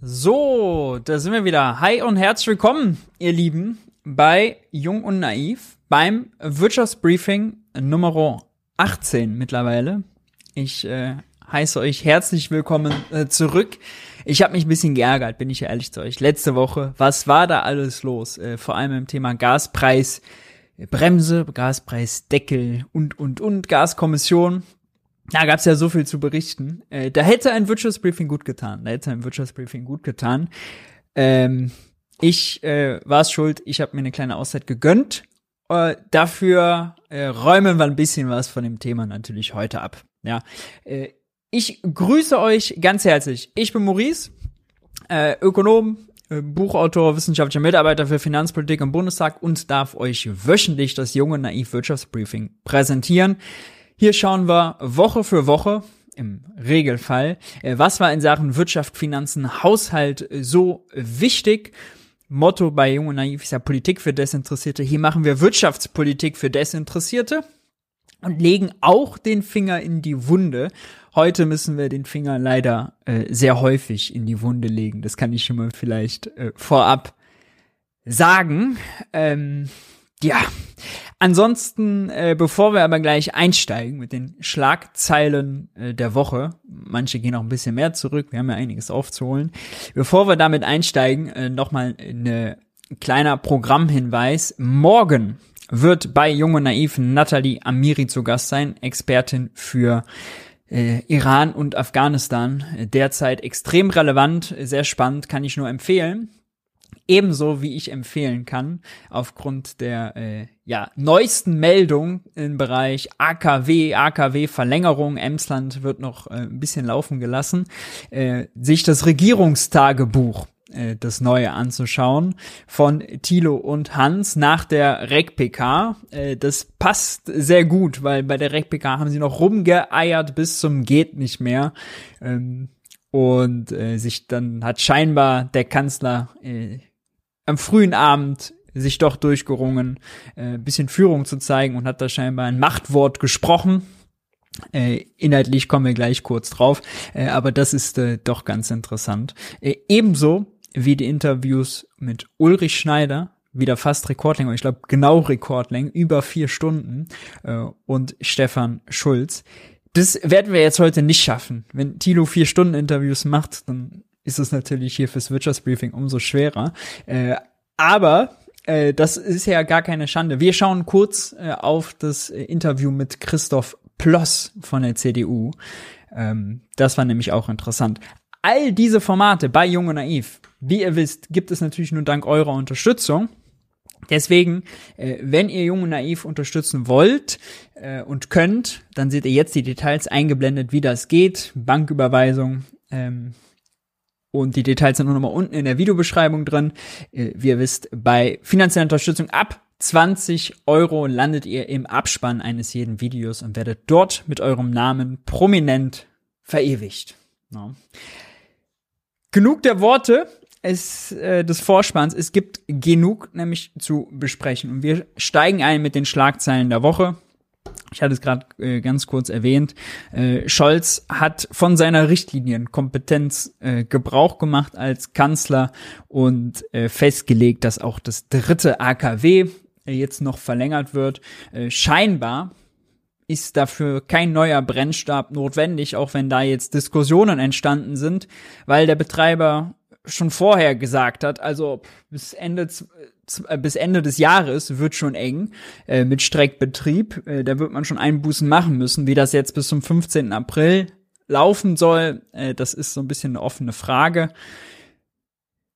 So, da sind wir wieder. Hi und herzlich willkommen, ihr Lieben, bei Jung und Naiv beim Wirtschaftsbriefing Nummer 18 mittlerweile. Ich äh, heiße euch herzlich willkommen äh, zurück. Ich habe mich ein bisschen geärgert, bin ich ehrlich zu euch. Letzte Woche, was war da alles los? Äh, vor allem im Thema Gaspreis. Bremse, Gaspreisdeckel und, und, und, Gaskommission. Da gab's ja so viel zu berichten. Äh, da hätte ein Wirtschaftsbriefing gut getan. Da hätte ein Wirtschaftsbriefing gut getan. Ähm, ich äh, war es schuld. Ich habe mir eine kleine Auszeit gegönnt. Äh, dafür äh, räumen wir ein bisschen was von dem Thema natürlich heute ab. Ja, äh, ich grüße euch ganz herzlich. Ich bin Maurice, äh, Ökonom, äh, Buchautor, wissenschaftlicher Mitarbeiter für Finanzpolitik im Bundestag und darf euch wöchentlich das junge Naiv Wirtschaftsbriefing präsentieren. Hier schauen wir Woche für Woche im Regelfall, äh, was war in Sachen Wirtschaft, Finanzen, Haushalt so wichtig. Motto bei Jung und Naiv ist ja Politik für Desinteressierte. Hier machen wir Wirtschaftspolitik für Desinteressierte und legen auch den Finger in die Wunde. Heute müssen wir den Finger leider äh, sehr häufig in die Wunde legen. Das kann ich schon mal vielleicht äh, vorab sagen. Ähm, ja, ansonsten, äh, bevor wir aber gleich einsteigen mit den Schlagzeilen äh, der Woche, manche gehen auch ein bisschen mehr zurück, wir haben ja einiges aufzuholen. Bevor wir damit einsteigen, äh, nochmal ein kleiner Programmhinweis. Morgen wird bei Junge Naiv Nathalie Amiri zu Gast sein, Expertin für äh, Iran und Afghanistan. Derzeit extrem relevant, sehr spannend, kann ich nur empfehlen. Ebenso wie ich empfehlen kann, aufgrund der äh, ja, neuesten Meldung im Bereich AKW, AKW-Verlängerung, Emsland wird noch äh, ein bisschen laufen gelassen, äh, sich das Regierungstagebuch äh, das Neue anzuschauen von Thilo und Hans nach der REC-PK. Äh, das passt sehr gut, weil bei der REC-PK haben sie noch rumgeeiert bis zum geht nicht mehr. Ähm, und äh, sich dann hat scheinbar der Kanzler am frühen Abend sich doch durchgerungen, äh, bisschen Führung zu zeigen und hat da scheinbar ein Machtwort gesprochen. Äh, inhaltlich kommen wir gleich kurz drauf, äh, aber das ist äh, doch ganz interessant. Äh, ebenso wie die Interviews mit Ulrich Schneider, wieder fast Rekordlänge, ich glaube genau Rekordlänge, über vier Stunden, äh, und Stefan Schulz. Das werden wir jetzt heute nicht schaffen. Wenn Tilo vier Stunden Interviews macht, dann ist es natürlich hier fürs Wirtschaftsbriefing umso schwerer. Äh, aber äh, das ist ja gar keine Schande. Wir schauen kurz äh, auf das Interview mit Christoph Ploss von der CDU. Ähm, das war nämlich auch interessant. All diese Formate bei Jung und Naiv, wie ihr wisst, gibt es natürlich nur dank eurer Unterstützung. Deswegen, äh, wenn ihr Jung und Naiv unterstützen wollt äh, und könnt, dann seht ihr jetzt die Details eingeblendet, wie das geht. Banküberweisung, ähm, und die Details sind nur nochmal unten in der Videobeschreibung drin. Äh, wie ihr wisst, bei finanzieller Unterstützung ab 20 Euro landet ihr im Abspann eines jeden Videos und werdet dort mit eurem Namen prominent verewigt. No. Genug der Worte es, äh, des Vorspanns. Es gibt genug nämlich zu besprechen. Und wir steigen ein mit den Schlagzeilen der Woche. Ich hatte es gerade äh, ganz kurz erwähnt. Äh, Scholz hat von seiner Richtlinienkompetenz äh, Gebrauch gemacht als Kanzler und äh, festgelegt, dass auch das dritte AKW äh, jetzt noch verlängert wird. Äh, scheinbar ist dafür kein neuer Brennstab notwendig, auch wenn da jetzt Diskussionen entstanden sind, weil der Betreiber schon vorher gesagt hat, also bis Ende bis Ende des Jahres wird schon eng äh, mit Streckbetrieb. Äh, da wird man schon Einbußen machen müssen. Wie das jetzt bis zum 15. April laufen soll, äh, das ist so ein bisschen eine offene Frage.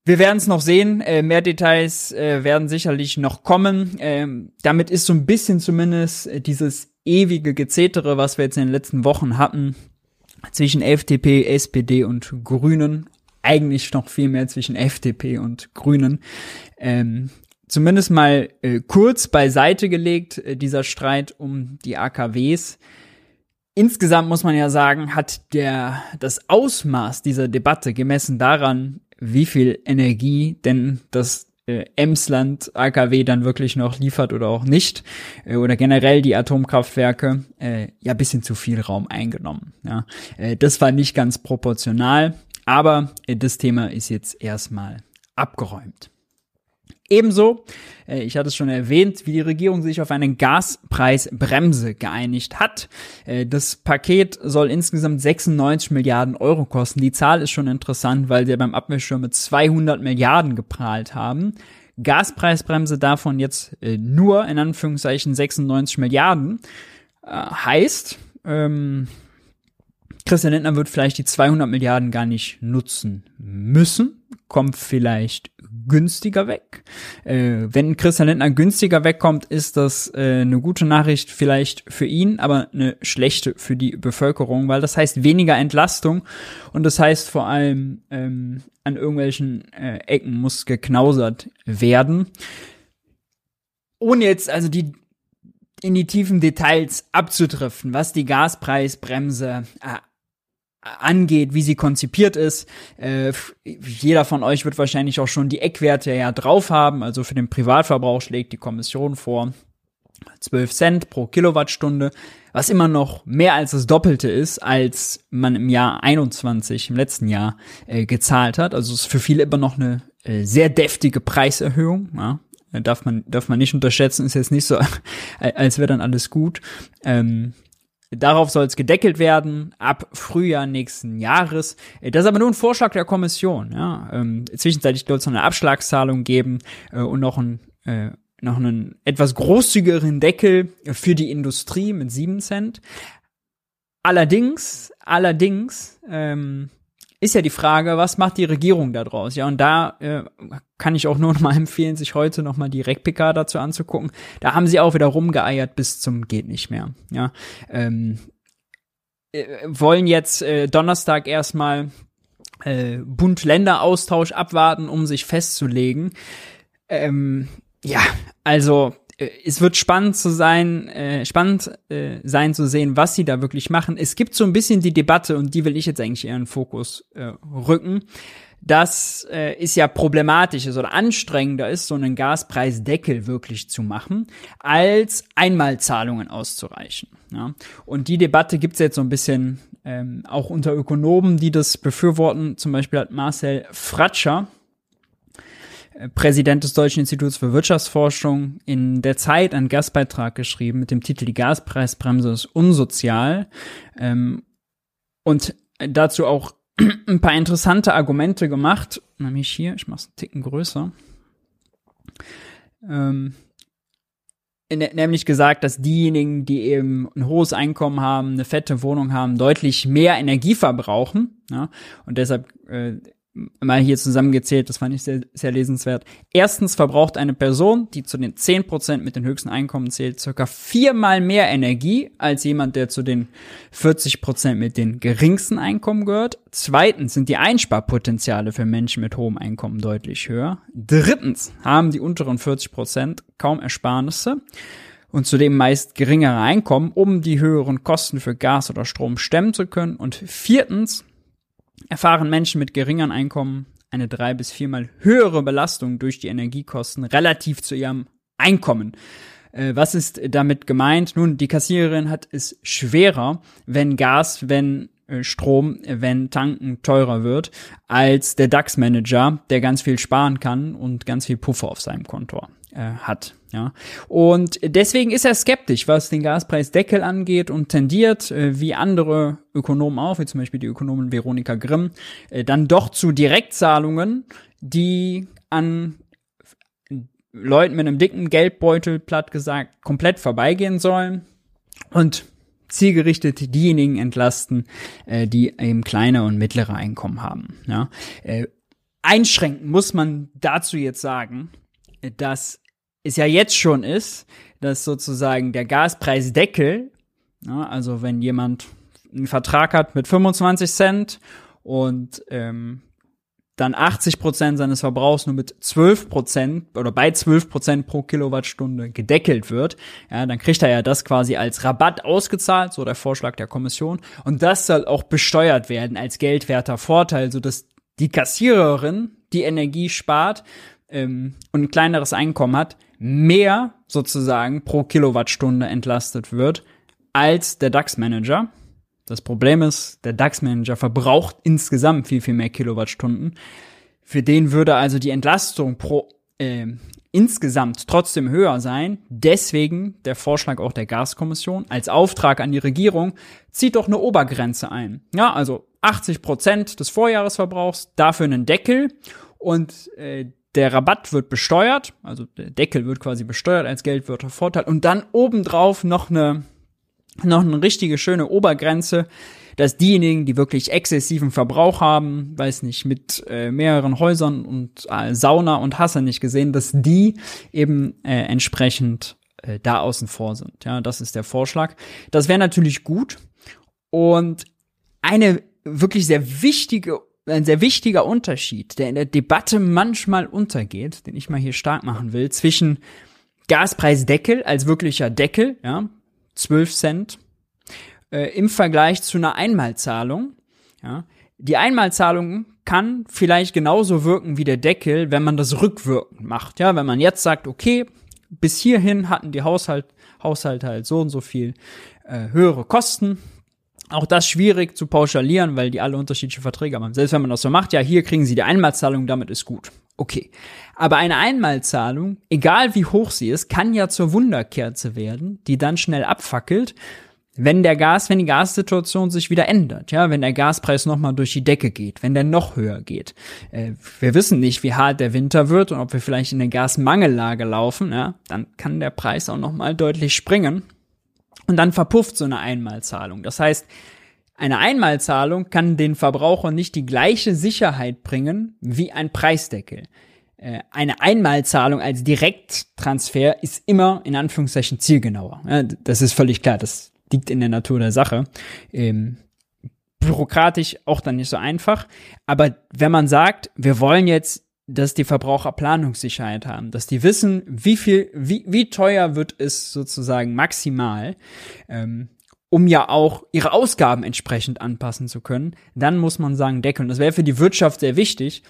Wir werden es noch sehen. Äh, mehr Details äh, werden sicherlich noch kommen. Ähm, damit ist so ein bisschen zumindest äh, dieses ewige Gezetere, was wir jetzt in den letzten Wochen hatten, zwischen FDP, SPD und Grünen, eigentlich noch viel mehr zwischen FDP und Grünen, ähm, zumindest mal äh, kurz beiseite gelegt, äh, dieser Streit um die AKWs. Insgesamt muss man ja sagen, hat der, das Ausmaß dieser Debatte gemessen daran, wie viel Energie denn das äh, Emsland AKW dann wirklich noch liefert oder auch nicht, äh, oder generell die Atomkraftwerke, äh, ja bisschen zu viel Raum eingenommen. Ja. Äh, das war nicht ganz proportional. Aber äh, das Thema ist jetzt erstmal abgeräumt. Ebenso, äh, ich hatte es schon erwähnt, wie die Regierung sich auf eine Gaspreisbremse geeinigt hat. Äh, das Paket soll insgesamt 96 Milliarden Euro kosten. Die Zahl ist schon interessant, weil sie beim Abwehrschirm mit 200 Milliarden geprahlt haben. Gaspreisbremse davon jetzt äh, nur in Anführungszeichen 96 Milliarden. heißt, ähm, Christian Lindner wird vielleicht die 200 Milliarden gar nicht nutzen müssen, kommt vielleicht günstiger weg. Äh, wenn Christian Lindner günstiger wegkommt, ist das äh, eine gute Nachricht vielleicht für ihn, aber eine schlechte für die Bevölkerung, weil das heißt weniger Entlastung und das heißt vor allem ähm, an irgendwelchen äh, Ecken muss geknausert werden. Ohne jetzt also die in die tiefen Details abzudriften, was die Gaspreisbremse äh, angeht, wie sie konzipiert ist. Äh, jeder von euch wird wahrscheinlich auch schon die Eckwerte ja drauf haben. Also für den Privatverbrauch schlägt die Kommission vor 12 Cent pro Kilowattstunde, was immer noch mehr als das Doppelte ist, als man im Jahr 21, im letzten Jahr, äh, gezahlt hat. Also ist für viele immer noch eine äh, sehr deftige Preiserhöhung. Ja? Darf man, darf man nicht unterschätzen, ist jetzt nicht so, als wäre dann alles gut. Ähm, Darauf soll es gedeckelt werden ab Frühjahr nächsten Jahres. Das ist aber nur ein Vorschlag der Kommission. Ja. Ähm, zwischenzeitlich soll es noch eine Abschlagszahlung geben äh, und noch ein äh, noch einen etwas großzügigeren Deckel für die Industrie mit sieben Cent. Allerdings, allerdings ähm, ist ja die Frage, was macht die Regierung da draus? Ja, und da äh, kann ich auch nur noch mal empfehlen, sich heute noch mal die RecPK dazu anzugucken. Da haben sie auch wieder rumgeeiert bis zum geht nicht mehr. Ja, ähm, äh, wollen jetzt äh, Donnerstag erstmal äh, Bund-Länder-Austausch abwarten, um sich festzulegen. Ähm, ja, also es wird spannend zu sein, äh, spannend äh, sein zu sehen, was sie da wirklich machen. Es gibt so ein bisschen die Debatte und die will ich jetzt eigentlich eher in Fokus äh, rücken. Das äh, ist ja problematisch ist oder anstrengender ist, so einen Gaspreisdeckel wirklich zu machen, als Einmalzahlungen auszureichen. Ja? Und die Debatte gibt's jetzt so ein bisschen ähm, auch unter Ökonomen, die das befürworten. Zum Beispiel hat Marcel Fratscher, Präsident des Deutschen Instituts für Wirtschaftsforschung, in der Zeit einen Gastbeitrag geschrieben mit dem Titel Die Gaspreisbremse ist unsozial. Ähm, und dazu auch ein paar interessante Argumente gemacht, nämlich hier, ich mache es einen Ticken größer, ähm, nämlich gesagt, dass diejenigen, die eben ein hohes Einkommen haben, eine fette Wohnung haben, deutlich mehr Energie verbrauchen ja, und deshalb äh, mal hier zusammengezählt, das fand ich sehr, sehr lesenswert. Erstens verbraucht eine Person, die zu den 10% mit den höchsten Einkommen zählt, circa viermal mehr Energie als jemand, der zu den 40% mit den geringsten Einkommen gehört. Zweitens sind die Einsparpotenziale für Menschen mit hohem Einkommen deutlich höher. Drittens haben die unteren 40% kaum Ersparnisse und zudem meist geringere Einkommen, um die höheren Kosten für Gas oder Strom stemmen zu können. Und viertens erfahren Menschen mit geringeren Einkommen eine drei bis viermal höhere Belastung durch die Energiekosten relativ zu ihrem Einkommen. Äh, was ist damit gemeint? Nun, die Kassiererin hat es schwerer, wenn Gas, wenn äh, Strom, wenn Tanken teurer wird, als der DAX-Manager, der ganz viel sparen kann und ganz viel Puffer auf seinem Konto äh, hat. Ja, und deswegen ist er skeptisch, was den Gaspreisdeckel angeht und tendiert, äh, wie andere Ökonomen auch, wie zum Beispiel die Ökonomin Veronika Grimm, äh, dann doch zu Direktzahlungen, die an Leuten mit einem dicken Geldbeutel, platt gesagt, komplett vorbeigehen sollen und zielgerichtet diejenigen entlasten, äh, die eben kleine und mittlere Einkommen haben. Ja, äh, einschränken muss man dazu jetzt sagen, dass es ja jetzt schon ist, dass sozusagen der Gaspreisdeckel, ja, also wenn jemand einen Vertrag hat mit 25 Cent und ähm, dann 80 Prozent seines Verbrauchs nur mit 12 Prozent oder bei 12 Prozent pro Kilowattstunde gedeckelt wird, ja, dann kriegt er ja das quasi als Rabatt ausgezahlt, so der Vorschlag der Kommission. Und das soll auch besteuert werden als geldwerter Vorteil, so dass die Kassiererin die Energie spart ähm, und ein kleineres Einkommen hat, mehr sozusagen pro Kilowattstunde entlastet wird als der DAX-Manager. Das Problem ist, der DAX-Manager verbraucht insgesamt viel, viel mehr Kilowattstunden. Für den würde also die Entlastung pro äh, insgesamt trotzdem höher sein. Deswegen der Vorschlag auch der Gaskommission als Auftrag an die Regierung, zieht doch eine Obergrenze ein. Ja, also 80 Prozent des Vorjahresverbrauchs, dafür einen Deckel und äh, der Rabatt wird besteuert, also der Deckel wird quasi besteuert als Geldwörtervorteil und dann obendrauf noch eine noch eine richtige schöne Obergrenze, dass diejenigen, die wirklich exzessiven Verbrauch haben, weiß nicht, mit äh, mehreren Häusern und äh, Sauna und Hasse nicht gesehen, dass die eben äh, entsprechend äh, da außen vor sind. Ja, das ist der Vorschlag. Das wäre natürlich gut und eine wirklich sehr wichtige ein sehr wichtiger Unterschied, der in der Debatte manchmal untergeht, den ich mal hier stark machen will, zwischen Gaspreisdeckel als wirklicher Deckel, ja, 12 Cent, äh, im Vergleich zu einer Einmalzahlung, ja. Die Einmalzahlung kann vielleicht genauso wirken wie der Deckel, wenn man das rückwirkend macht, ja, wenn man jetzt sagt, okay, bis hierhin hatten die Haushalt, Haushalte halt so und so viel äh, höhere Kosten, auch das schwierig zu pauschalieren, weil die alle unterschiedliche Verträge haben. Selbst wenn man das so macht, ja, hier kriegen sie die Einmalzahlung, damit ist gut. Okay. Aber eine Einmalzahlung, egal wie hoch sie ist, kann ja zur Wunderkerze werden, die dann schnell abfackelt, wenn der Gas, wenn die Gassituation sich wieder ändert, ja, wenn der Gaspreis nochmal durch die Decke geht, wenn der noch höher geht. Äh, wir wissen nicht, wie hart der Winter wird und ob wir vielleicht in eine Gasmangellage laufen, ja, dann kann der Preis auch nochmal deutlich springen. Und dann verpufft so eine Einmalzahlung. Das heißt, eine Einmalzahlung kann den Verbraucher nicht die gleiche Sicherheit bringen wie ein Preisdeckel. Äh, eine Einmalzahlung als Direkttransfer ist immer in Anführungszeichen zielgenauer. Das ist völlig klar, das liegt in der Natur der Sache. Ähm, bürokratisch auch dann nicht so einfach. Aber wenn man sagt, wir wollen jetzt dass die Verbraucher Planungssicherheit haben, dass die wissen, wie viel, wie, wie teuer wird es sozusagen maximal, ähm, um ja auch ihre Ausgaben entsprechend anpassen zu können, dann muss man sagen, deckeln. Das wäre für die Wirtschaft sehr wichtig,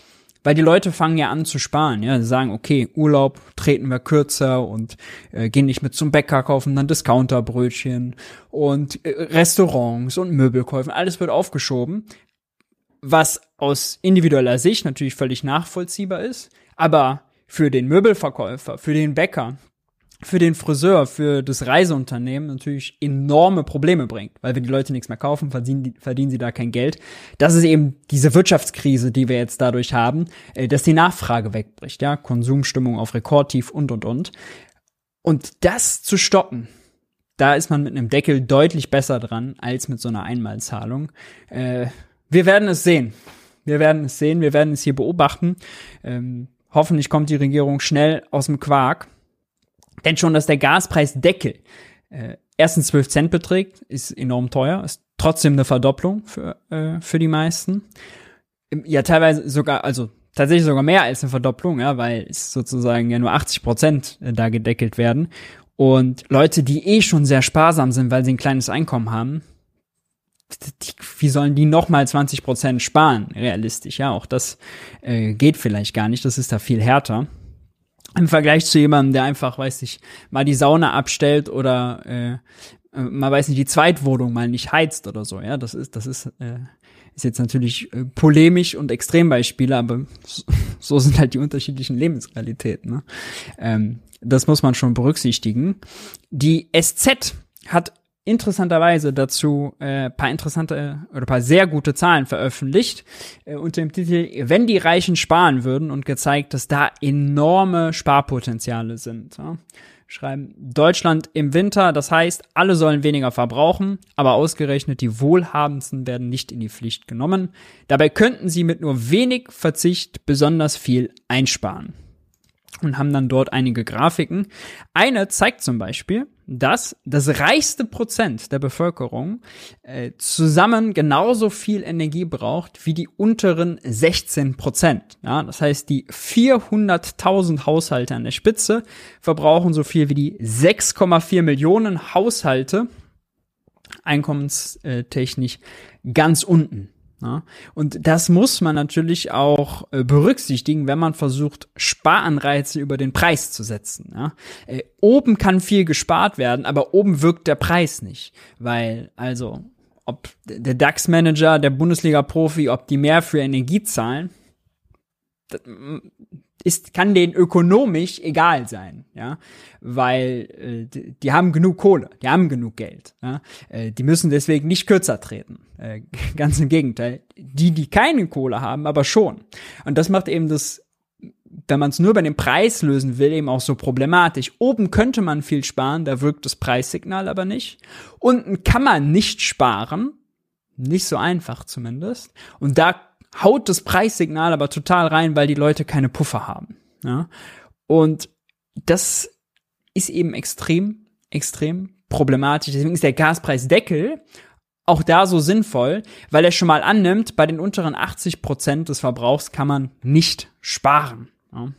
weil die Leute fangen ja an zu sparen, ja, sie sagen, okay, Urlaub treten wir kürzer und äh, gehen nicht mit zum Bäcker, kaufen dann Discounterbrötchen und äh, Restaurants und Möbelkäufen, alles wird aufgeschoben, was aus individueller Sicht natürlich völlig nachvollziehbar ist, aber für den Möbelverkäufer, für den Bäcker, für den Friseur, für das Reiseunternehmen natürlich enorme Probleme bringt, weil wenn die Leute nichts mehr kaufen, verdienen, die, verdienen sie da kein Geld. Das ist eben diese Wirtschaftskrise, die wir jetzt dadurch haben, äh, dass die Nachfrage wegbricht, ja, Konsumstimmung auf Rekordtief und und und. Und das zu stoppen, da ist man mit einem Deckel deutlich besser dran als mit so einer Einmalzahlung. Äh, wir werden es sehen. Wir werden es sehen, wir werden es hier beobachten. Ähm, hoffentlich kommt die Regierung schnell aus dem Quark. Denn schon, dass der Gaspreisdeckel äh, erstens 12 Cent beträgt, ist enorm teuer, ist trotzdem eine Verdopplung für, äh, für die meisten. Ja, teilweise sogar, also tatsächlich sogar mehr als eine Verdopplung, ja, weil es sozusagen ja nur 80 Prozent äh, da gedeckelt werden. Und Leute, die eh schon sehr sparsam sind, weil sie ein kleines Einkommen haben, wie sollen die nochmal 20 Prozent sparen, realistisch? Ja, auch das äh, geht vielleicht gar nicht. Das ist da viel härter. Im Vergleich zu jemandem, der einfach, weiß ich, mal die Sauna abstellt oder äh, äh, man weiß nicht, die Zweitwohnung mal nicht heizt oder so. Ja, das ist, das ist, äh, ist jetzt natürlich äh, polemisch und Extrembeispiele, aber so, sind halt die unterschiedlichen Lebensrealitäten. Ne? Ähm, das muss man schon berücksichtigen. Die SZ hat interessanterweise dazu äh, paar interessante oder paar sehr gute Zahlen veröffentlicht äh, unter dem Titel Wenn die Reichen sparen würden und gezeigt, dass da enorme Sparpotenziale sind. Ja. Schreiben Deutschland im Winter, das heißt, alle sollen weniger verbrauchen, aber ausgerechnet die Wohlhabendsten werden nicht in die Pflicht genommen. Dabei könnten sie mit nur wenig Verzicht besonders viel einsparen und haben dann dort einige Grafiken. Eine zeigt zum Beispiel, dass das reichste Prozent der Bevölkerung äh, zusammen genauso viel Energie braucht wie die unteren 16 Prozent. Ja, das heißt, die 400.000 Haushalte an der Spitze verbrauchen so viel wie die 6,4 Millionen Haushalte einkommenstechnisch ganz unten. Ja, und das muss man natürlich auch äh, berücksichtigen, wenn man versucht, Sparanreize über den Preis zu setzen. Ja. Äh, oben kann viel gespart werden, aber oben wirkt der Preis nicht. Weil, also, ob der DAX-Manager, der Bundesliga-Profi, ob die mehr für Energie zahlen, ist, kann denen ökonomisch egal sein, ja, weil äh, die, die, haben genug Kohle, die haben genug Geld, ja, äh, die müssen deswegen nicht kürzer treten, äh, ganz im Gegenteil, die, die keine Kohle haben, aber schon, und das macht eben das, wenn man es nur bei dem Preis lösen will, eben auch so problematisch. Oben könnte man viel sparen, da wirkt das Preissignal aber nicht. Unten kann man nicht sparen, nicht so einfach zumindest, und da haut das Preissignal aber total rein, weil die Leute keine Puffer haben. Ja? Und das ist eben extrem, extrem problematisch. Deswegen ist der Gaspreisdeckel auch da so sinnvoll, weil er schon mal annimmt, bei den unteren 80 Prozent des Verbrauchs kann man nicht sparen. Ja.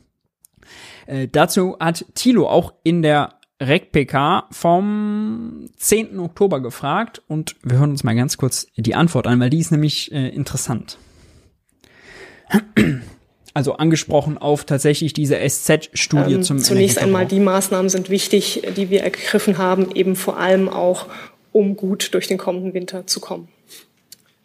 Äh, dazu hat Thilo auch in der RecPK vom 10. Oktober gefragt und wir hören uns mal ganz kurz die Antwort an, weil die ist nämlich äh, interessant. Also angesprochen auf tatsächlich diese SZ-Studie ähm, zum Zunächst einmal die Maßnahmen sind wichtig, die wir ergriffen haben, eben vor allem auch, um gut durch den kommenden Winter zu kommen.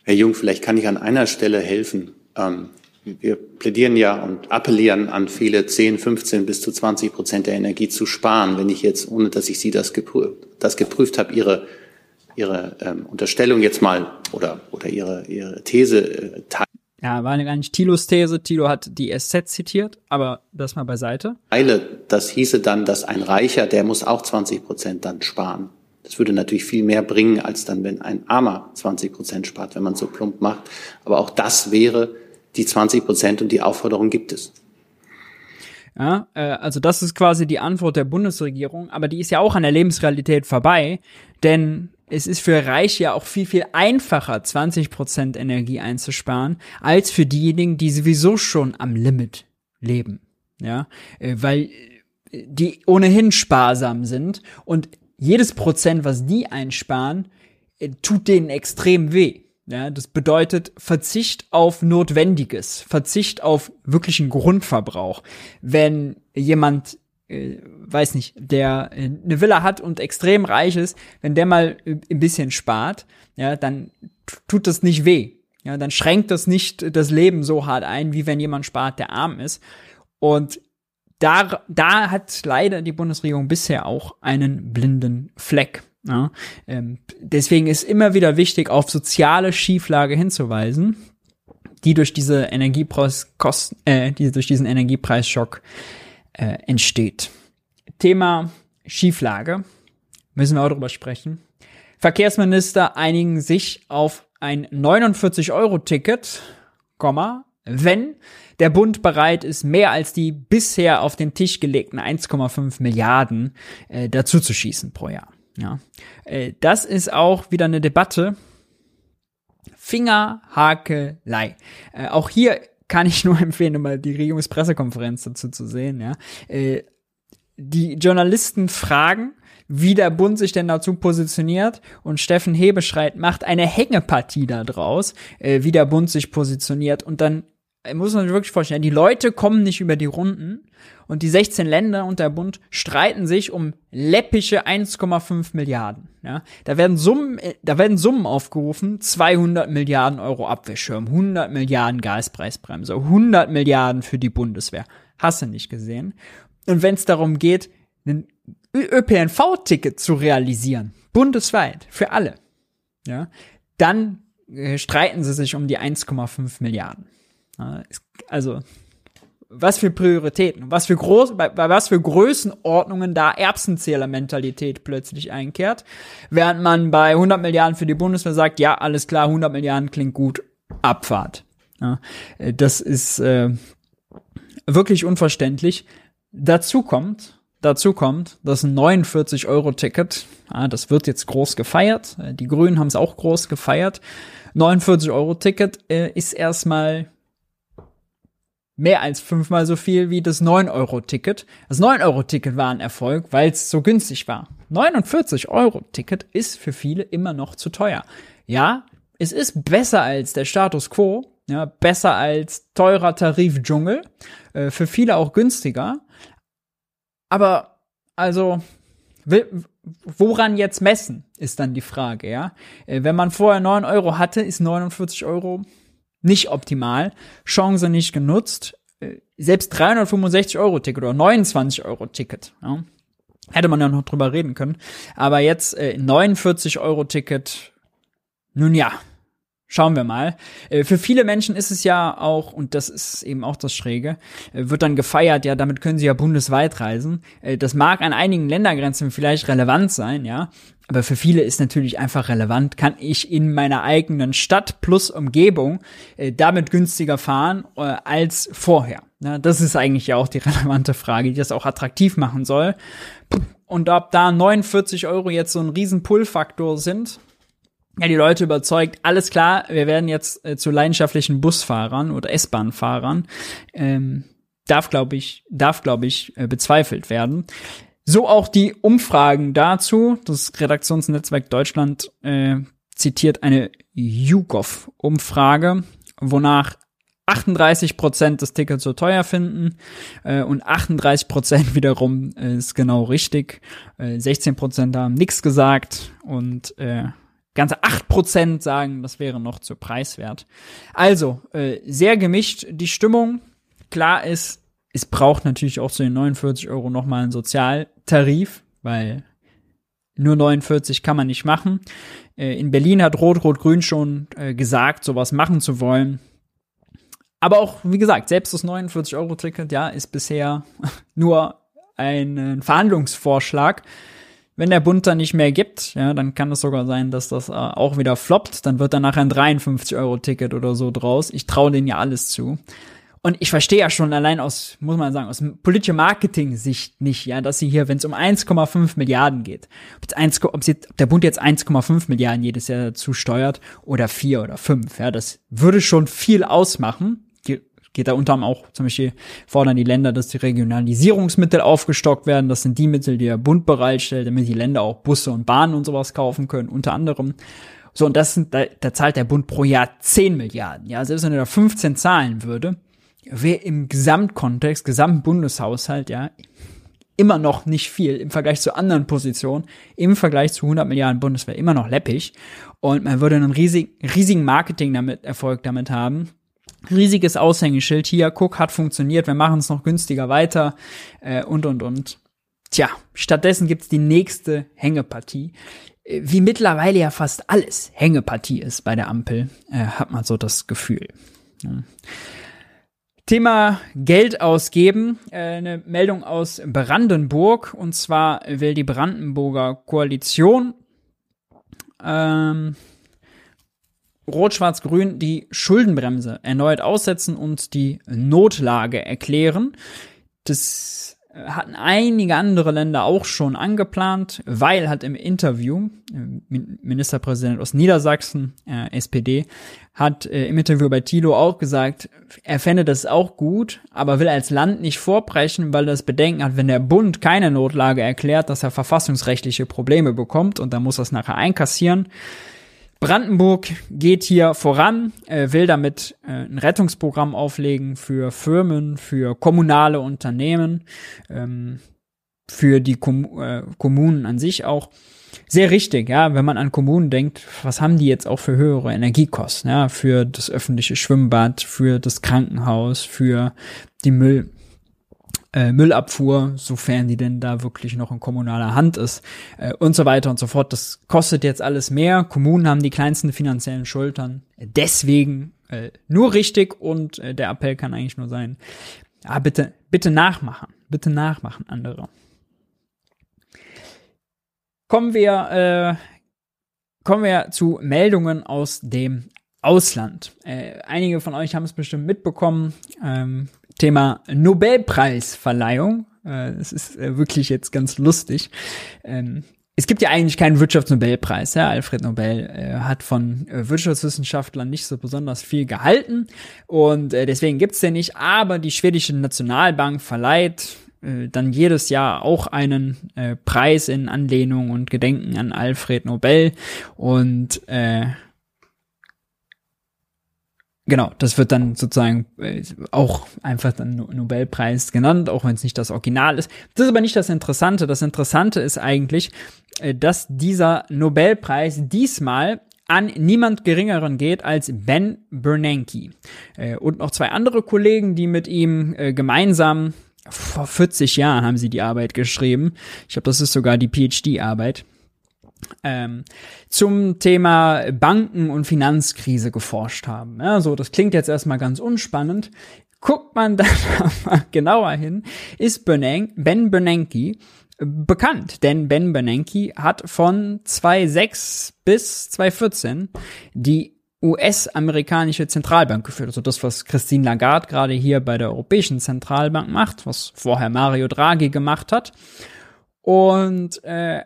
Herr Jung, vielleicht kann ich an einer Stelle helfen. Ähm, wir plädieren ja und appellieren an viele 10, 15 bis zu 20 Prozent der Energie zu sparen. Wenn ich jetzt, ohne dass ich Sie das geprüft, das geprüft habe, Ihre, Ihre ähm, Unterstellung jetzt mal oder, oder Ihre, Ihre These äh, ja, war gar nicht Tilos These. Tilo hat die SZ zitiert, aber das mal beiseite. Eile, das hieße dann, dass ein Reicher, der muss auch 20 Prozent dann sparen. Das würde natürlich viel mehr bringen, als dann, wenn ein Armer 20 Prozent spart, wenn man so plump macht. Aber auch das wäre die 20 Prozent und die Aufforderung gibt es. Ja, äh, also das ist quasi die Antwort der Bundesregierung, aber die ist ja auch an der Lebensrealität vorbei, denn es ist für Reiche ja auch viel, viel einfacher, 20% Energie einzusparen, als für diejenigen, die sowieso schon am Limit leben. Ja, äh, weil äh, die ohnehin sparsam sind und jedes Prozent, was die einsparen, äh, tut denen extrem weh. Ja, das bedeutet Verzicht auf Notwendiges, Verzicht auf wirklichen Grundverbrauch. Wenn jemand weiß nicht, der äh, eine Villa hat und extrem reich ist, wenn der mal äh, ein bisschen spart, ja, dann tut das nicht weh. Ja, dann schränkt das nicht das Leben so hart ein, wie wenn jemand spart, der arm ist. Und da, da hat leider die Bundesregierung bisher auch einen blinden Fleck. Ja, ähm, deswegen ist immer wieder wichtig, auf soziale Schieflage hinzuweisen, die durch diese Energiepreiskosten, äh, die durch diesen Energiepreisschock äh, entsteht. Thema Schieflage müssen wir auch drüber sprechen. Verkehrsminister einigen sich auf ein 49-Euro-Ticket, wenn der Bund bereit ist, mehr als die bisher auf den Tisch gelegten 1,5 Milliarden äh, dazu zu schießen pro Jahr. Ja. Äh, das ist auch wieder eine Debatte. Fingerhakelei. Äh, auch hier kann ich nur empfehlen, mal die Regierungspressekonferenz dazu zu sehen, ja. Äh, die Journalisten fragen, wie der Bund sich denn dazu positioniert und Steffen Hebeschreit macht eine Hängepartie da draus, äh, wie der Bund sich positioniert und dann äh, muss man sich wirklich vorstellen, die Leute kommen nicht über die Runden und die 16 Länder und der Bund streiten sich um läppische 1,5 Milliarden. Ja, da werden Summen, äh, da werden Summen aufgerufen: 200 Milliarden Euro Abwehrschirm, 100 Milliarden Gaspreisbremse, 100 Milliarden für die Bundeswehr. Hast du nicht gesehen? Und wenn es darum geht, ein ÖPNV-Ticket zu realisieren, bundesweit für alle, ja, dann äh, streiten sie sich um die 1,5 Milliarden. Also, was für Prioritäten, was für groß, bei, was für Größenordnungen da Erbsenzähler-Mentalität plötzlich einkehrt, während man bei 100 Milliarden für die Bundeswehr sagt, ja, alles klar, 100 Milliarden klingt gut, Abfahrt. Ja, äh, das ist äh, wirklich unverständlich. Dazu kommt, dazu kommt, ein 49-Euro-Ticket, ja, das wird jetzt groß gefeiert, äh, die Grünen haben es auch groß gefeiert, 49-Euro-Ticket äh, ist erstmal mehr als fünfmal so viel wie das 9-Euro-Ticket. Das 9-Euro-Ticket war ein Erfolg, weil es so günstig war. 49-Euro-Ticket ist für viele immer noch zu teuer. Ja, es ist besser als der Status quo, ja, besser als teurer Tarif Dschungel, äh, für viele auch günstiger. Aber also woran jetzt messen, ist dann die Frage, ja. Äh, wenn man vorher 9 Euro hatte, ist 49 Euro nicht optimal. Chance nicht genutzt. Äh, selbst 365 Euro Ticket oder 29 Euro Ticket, ja. Hätte man ja noch drüber reden können. Aber jetzt äh, 49 Euro Ticket, nun ja, Schauen wir mal. Äh, für viele Menschen ist es ja auch, und das ist eben auch das Schräge, äh, wird dann gefeiert, ja, damit können sie ja bundesweit reisen. Äh, das mag an einigen Ländergrenzen vielleicht relevant sein, ja. Aber für viele ist natürlich einfach relevant, kann ich in meiner eigenen Stadt plus Umgebung damit günstiger fahren als vorher. das ist eigentlich ja auch die relevante Frage, die das auch attraktiv machen soll. Und ob da 49 Euro jetzt so ein riesen Pull-Faktor sind, ja, die Leute überzeugt, alles klar, wir werden jetzt äh, zu leidenschaftlichen Busfahrern oder S-Bahn-Fahrern. Ähm, darf, glaube ich, darf, glaube ich, äh, bezweifelt werden. So auch die Umfragen dazu. Das Redaktionsnetzwerk Deutschland äh, zitiert eine YouGov-Umfrage, wonach 38 Prozent das Ticket so teuer finden äh, und 38 Prozent wiederum äh, ist genau richtig. Äh, 16 Prozent haben nichts gesagt und äh, Ganze 8% sagen, das wäre noch zu preiswert. Also, äh, sehr gemischt die Stimmung. Klar ist, es braucht natürlich auch zu den 49 Euro nochmal einen Sozialtarif, weil nur 49 kann man nicht machen. Äh, in Berlin hat Rot-Rot-Grün schon äh, gesagt, sowas machen zu wollen. Aber auch, wie gesagt, selbst das 49-Euro-Ticket, ja, ist bisher nur ein Verhandlungsvorschlag. Wenn der Bund dann nicht mehr gibt, ja, dann kann es sogar sein, dass das äh, auch wieder floppt. Dann wird dann nachher ein 53-Euro-Ticket oder so draus. Ich traue denen ja alles zu. Und ich verstehe ja schon allein aus, muss man sagen, aus politischer Marketing-Sicht nicht, ja, dass sie hier, wenn es um 1,5 Milliarden geht, ob, jetzt 1, ob, sie, ob der Bund jetzt 1,5 Milliarden jedes Jahr zusteuert oder 4 oder 5, ja, das würde schon viel ausmachen geht da unter anderem auch zum Beispiel fordern die Länder, dass die Regionalisierungsmittel aufgestockt werden. Das sind die Mittel, die der Bund bereitstellt, damit die Länder auch Busse und Bahnen und sowas kaufen können, unter anderem. So, und das sind, da, da zahlt der Bund pro Jahr 10 Milliarden. Ja, selbst wenn er da 15 zahlen würde, wäre im Gesamtkontext, gesamten Bundeshaushalt, ja, immer noch nicht viel im Vergleich zu anderen Positionen, im Vergleich zu 100 Milliarden Bundeswehr immer noch läppig. Und man würde einen riesig, riesigen Marketing damit, Erfolg damit haben, riesiges Aushängeschild hier, guck, hat funktioniert, wir machen es noch günstiger weiter äh, und und und. Tja, stattdessen gibt's die nächste Hängepartie. Äh, wie mittlerweile ja fast alles Hängepartie ist bei der Ampel, äh, hat man so das Gefühl. Ja. Thema Geld ausgeben. Äh, eine Meldung aus Brandenburg. Und zwar will die Brandenburger Koalition ähm, Rot-Schwarz-Grün die Schuldenbremse erneut aussetzen und die Notlage erklären. Das hatten einige andere Länder auch schon angeplant, weil hat im Interview, äh, Ministerpräsident aus Niedersachsen, äh, SPD, hat äh, im Interview bei Thilo auch gesagt, er fände das auch gut, aber will als Land nicht vorbrechen, weil er das Bedenken hat, wenn der Bund keine Notlage erklärt, dass er verfassungsrechtliche Probleme bekommt und dann muss das nachher einkassieren. Brandenburg geht hier voran, äh, will damit äh, ein Rettungsprogramm auflegen für Firmen, für kommunale Unternehmen, ähm, für die Kom äh, Kommunen an sich auch. Sehr richtig, ja, wenn man an Kommunen denkt, was haben die jetzt auch für höhere Energiekosten, ja, für das öffentliche Schwimmbad, für das Krankenhaus, für die Müll, äh, Müllabfuhr, sofern die denn da wirklich noch in kommunaler Hand ist äh, und so weiter und so fort. Das kostet jetzt alles mehr. Kommunen haben die kleinsten finanziellen Schultern. Deswegen äh, nur richtig und äh, der Appell kann eigentlich nur sein, ja, bitte, bitte nachmachen. Bitte nachmachen, andere. Kommen wir, äh, kommen wir zu Meldungen aus dem Ausland. Äh, einige von euch haben es bestimmt mitbekommen. Ähm, Thema Nobelpreisverleihung. Äh, es ist äh, wirklich jetzt ganz lustig. Ähm, es gibt ja eigentlich keinen Wirtschaftsnobelpreis. Ja? Alfred Nobel äh, hat von äh, Wirtschaftswissenschaftlern nicht so besonders viel gehalten und äh, deswegen gibt's den nicht. Aber die schwedische Nationalbank verleiht äh, dann jedes Jahr auch einen äh, Preis in Anlehnung und Gedenken an Alfred Nobel und äh, Genau, das wird dann sozusagen äh, auch einfach dann Nobelpreis genannt, auch wenn es nicht das Original ist. Das ist aber nicht das Interessante. Das Interessante ist eigentlich, äh, dass dieser Nobelpreis diesmal an niemand geringeren geht als Ben Bernanke. Äh, und noch zwei andere Kollegen, die mit ihm gemeinsam vor 40 Jahren haben sie die Arbeit geschrieben. Ich glaube, das ist sogar die PhD-Arbeit ähm, zum Thema Banken- und Finanzkrise geforscht haben. Ja, so, das klingt jetzt erstmal ganz unspannend. Guckt man da mal genauer hin, ist Ben Bernanke bekannt, denn Ben Bernanke hat von 2006 bis 2014 die US-amerikanische Zentralbank geführt. Also das, was Christine Lagarde gerade hier bei der Europäischen Zentralbank macht, was vorher Mario Draghi gemacht hat. Und äh,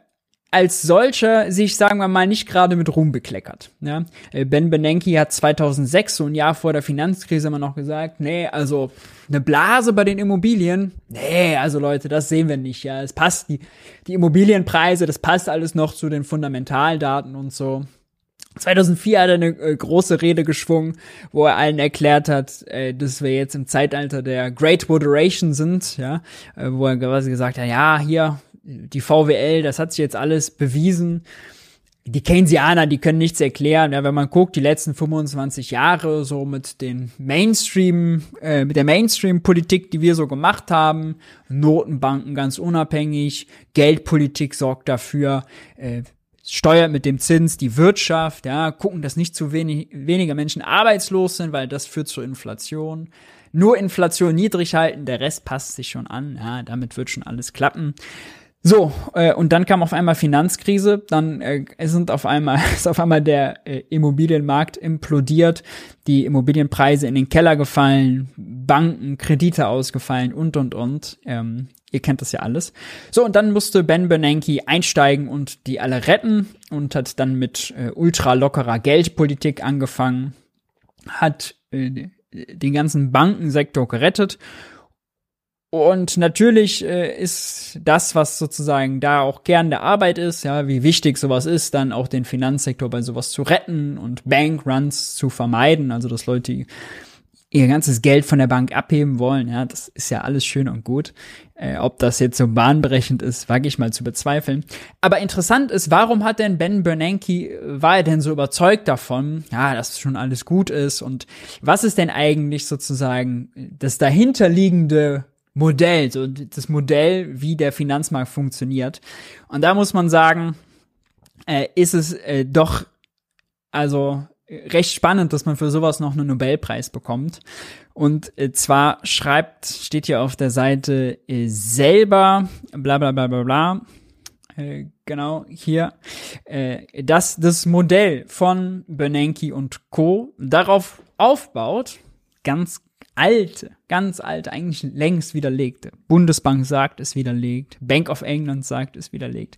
als solcher sich, sagen wir mal, nicht gerade mit Ruhm bekleckert. Ja? Äh, ben Bernanke hat 2006, so ein Jahr vor der Finanzkrise, immer noch gesagt, nee, also eine Blase bei den Immobilien, nee, also Leute, das sehen wir nicht. Ja, es passt die die Immobilienpreise, das passt alles noch zu den Fundamentaldaten und so. 2004 hat er eine äh, große Rede geschwungen, wo er allen erklärt hat, äh, dass wir jetzt im Zeitalter der Great Moderation sind, ja, äh, wo er quasi gesagt hat, ja, hier die VWL, das hat sich jetzt alles bewiesen. Die Keynesianer, die können nichts erklären. Ja, wenn man guckt, die letzten 25 Jahre so mit den Mainstream, äh, mit der Mainstream-Politik, die wir so gemacht haben, Notenbanken ganz unabhängig, Geldpolitik sorgt dafür, äh, steuert mit dem Zins die Wirtschaft, ja, gucken, dass nicht zu wenig, weniger Menschen arbeitslos sind, weil das führt zur Inflation. Nur Inflation niedrig halten, der Rest passt sich schon an, ja, damit wird schon alles klappen. So, äh, und dann kam auf einmal Finanzkrise, dann äh, sind auf einmal, ist auf einmal der äh, Immobilienmarkt implodiert, die Immobilienpreise in den Keller gefallen, Banken, Kredite ausgefallen und und und. Ähm, ihr kennt das ja alles. So, und dann musste Ben Bernanke einsteigen und die alle retten und hat dann mit äh, ultra lockerer Geldpolitik angefangen, hat äh, den ganzen Bankensektor gerettet und natürlich äh, ist das, was sozusagen da auch gern der Arbeit ist, ja, wie wichtig sowas ist, dann auch den Finanzsektor bei sowas zu retten und Bankruns zu vermeiden, also dass Leute ihr ganzes Geld von der Bank abheben wollen, ja, das ist ja alles schön und gut. Äh, ob das jetzt so bahnbrechend ist, wage ich mal zu bezweifeln. Aber interessant ist, warum hat denn Ben Bernanke, war er denn so überzeugt davon, ja, dass schon alles gut ist und was ist denn eigentlich sozusagen das dahinterliegende Modell, so das Modell, wie der Finanzmarkt funktioniert. Und da muss man sagen, äh, ist es äh, doch also recht spannend, dass man für sowas noch einen Nobelpreis bekommt. Und äh, zwar schreibt, steht hier auf der Seite äh, selber, bla bla bla bla bla, äh, genau hier, äh, dass das Modell von Bernanke und Co. darauf aufbaut, ganz alte, ganz alte, eigentlich längst widerlegte. Bundesbank sagt es widerlegt, Bank of England sagt es widerlegt.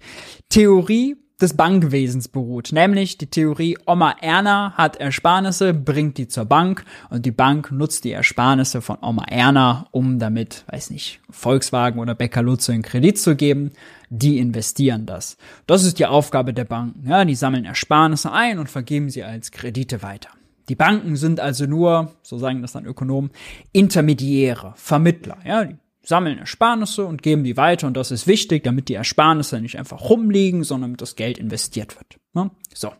Theorie des Bankwesens beruht, nämlich die Theorie, Oma Erna hat Ersparnisse, bringt die zur Bank und die Bank nutzt die Ersparnisse von Oma Erna, um damit, weiß nicht, Volkswagen oder Bäcker Lutze einen Kredit zu geben. Die investieren das. Das ist die Aufgabe der Banken. Ja, die sammeln Ersparnisse ein und vergeben sie als Kredite weiter. Die Banken sind also nur, so sagen das dann Ökonomen, Intermediäre, Vermittler. Ja, die sammeln Ersparnisse und geben die weiter und das ist wichtig, damit die Ersparnisse nicht einfach rumliegen, sondern damit das Geld investiert wird. Ja, so.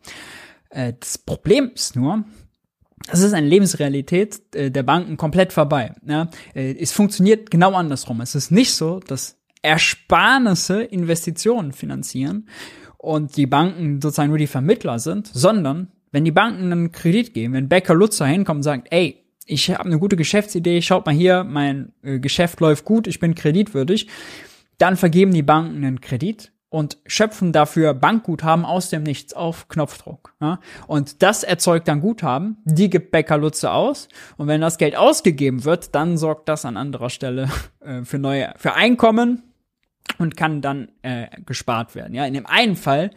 Äh, das Problem ist nur, das ist eine Lebensrealität äh, der Banken komplett vorbei. Ja? Äh, es funktioniert genau andersrum. Es ist nicht so, dass Ersparnisse Investitionen finanzieren und die Banken sozusagen nur die Vermittler sind, sondern wenn die Banken einen Kredit geben, wenn Becker Lutzer hinkommt und sagt, ey, ich habe eine gute Geschäftsidee, schaut mal hier, mein äh, Geschäft läuft gut, ich bin kreditwürdig, dann vergeben die Banken einen Kredit und schöpfen dafür Bankguthaben aus dem Nichts auf Knopfdruck. Ja? Und das erzeugt dann Guthaben, die gibt Becker Lutze aus. Und wenn das Geld ausgegeben wird, dann sorgt das an anderer Stelle äh, für neue, für Einkommen und kann dann äh, gespart werden. Ja, in dem einen Fall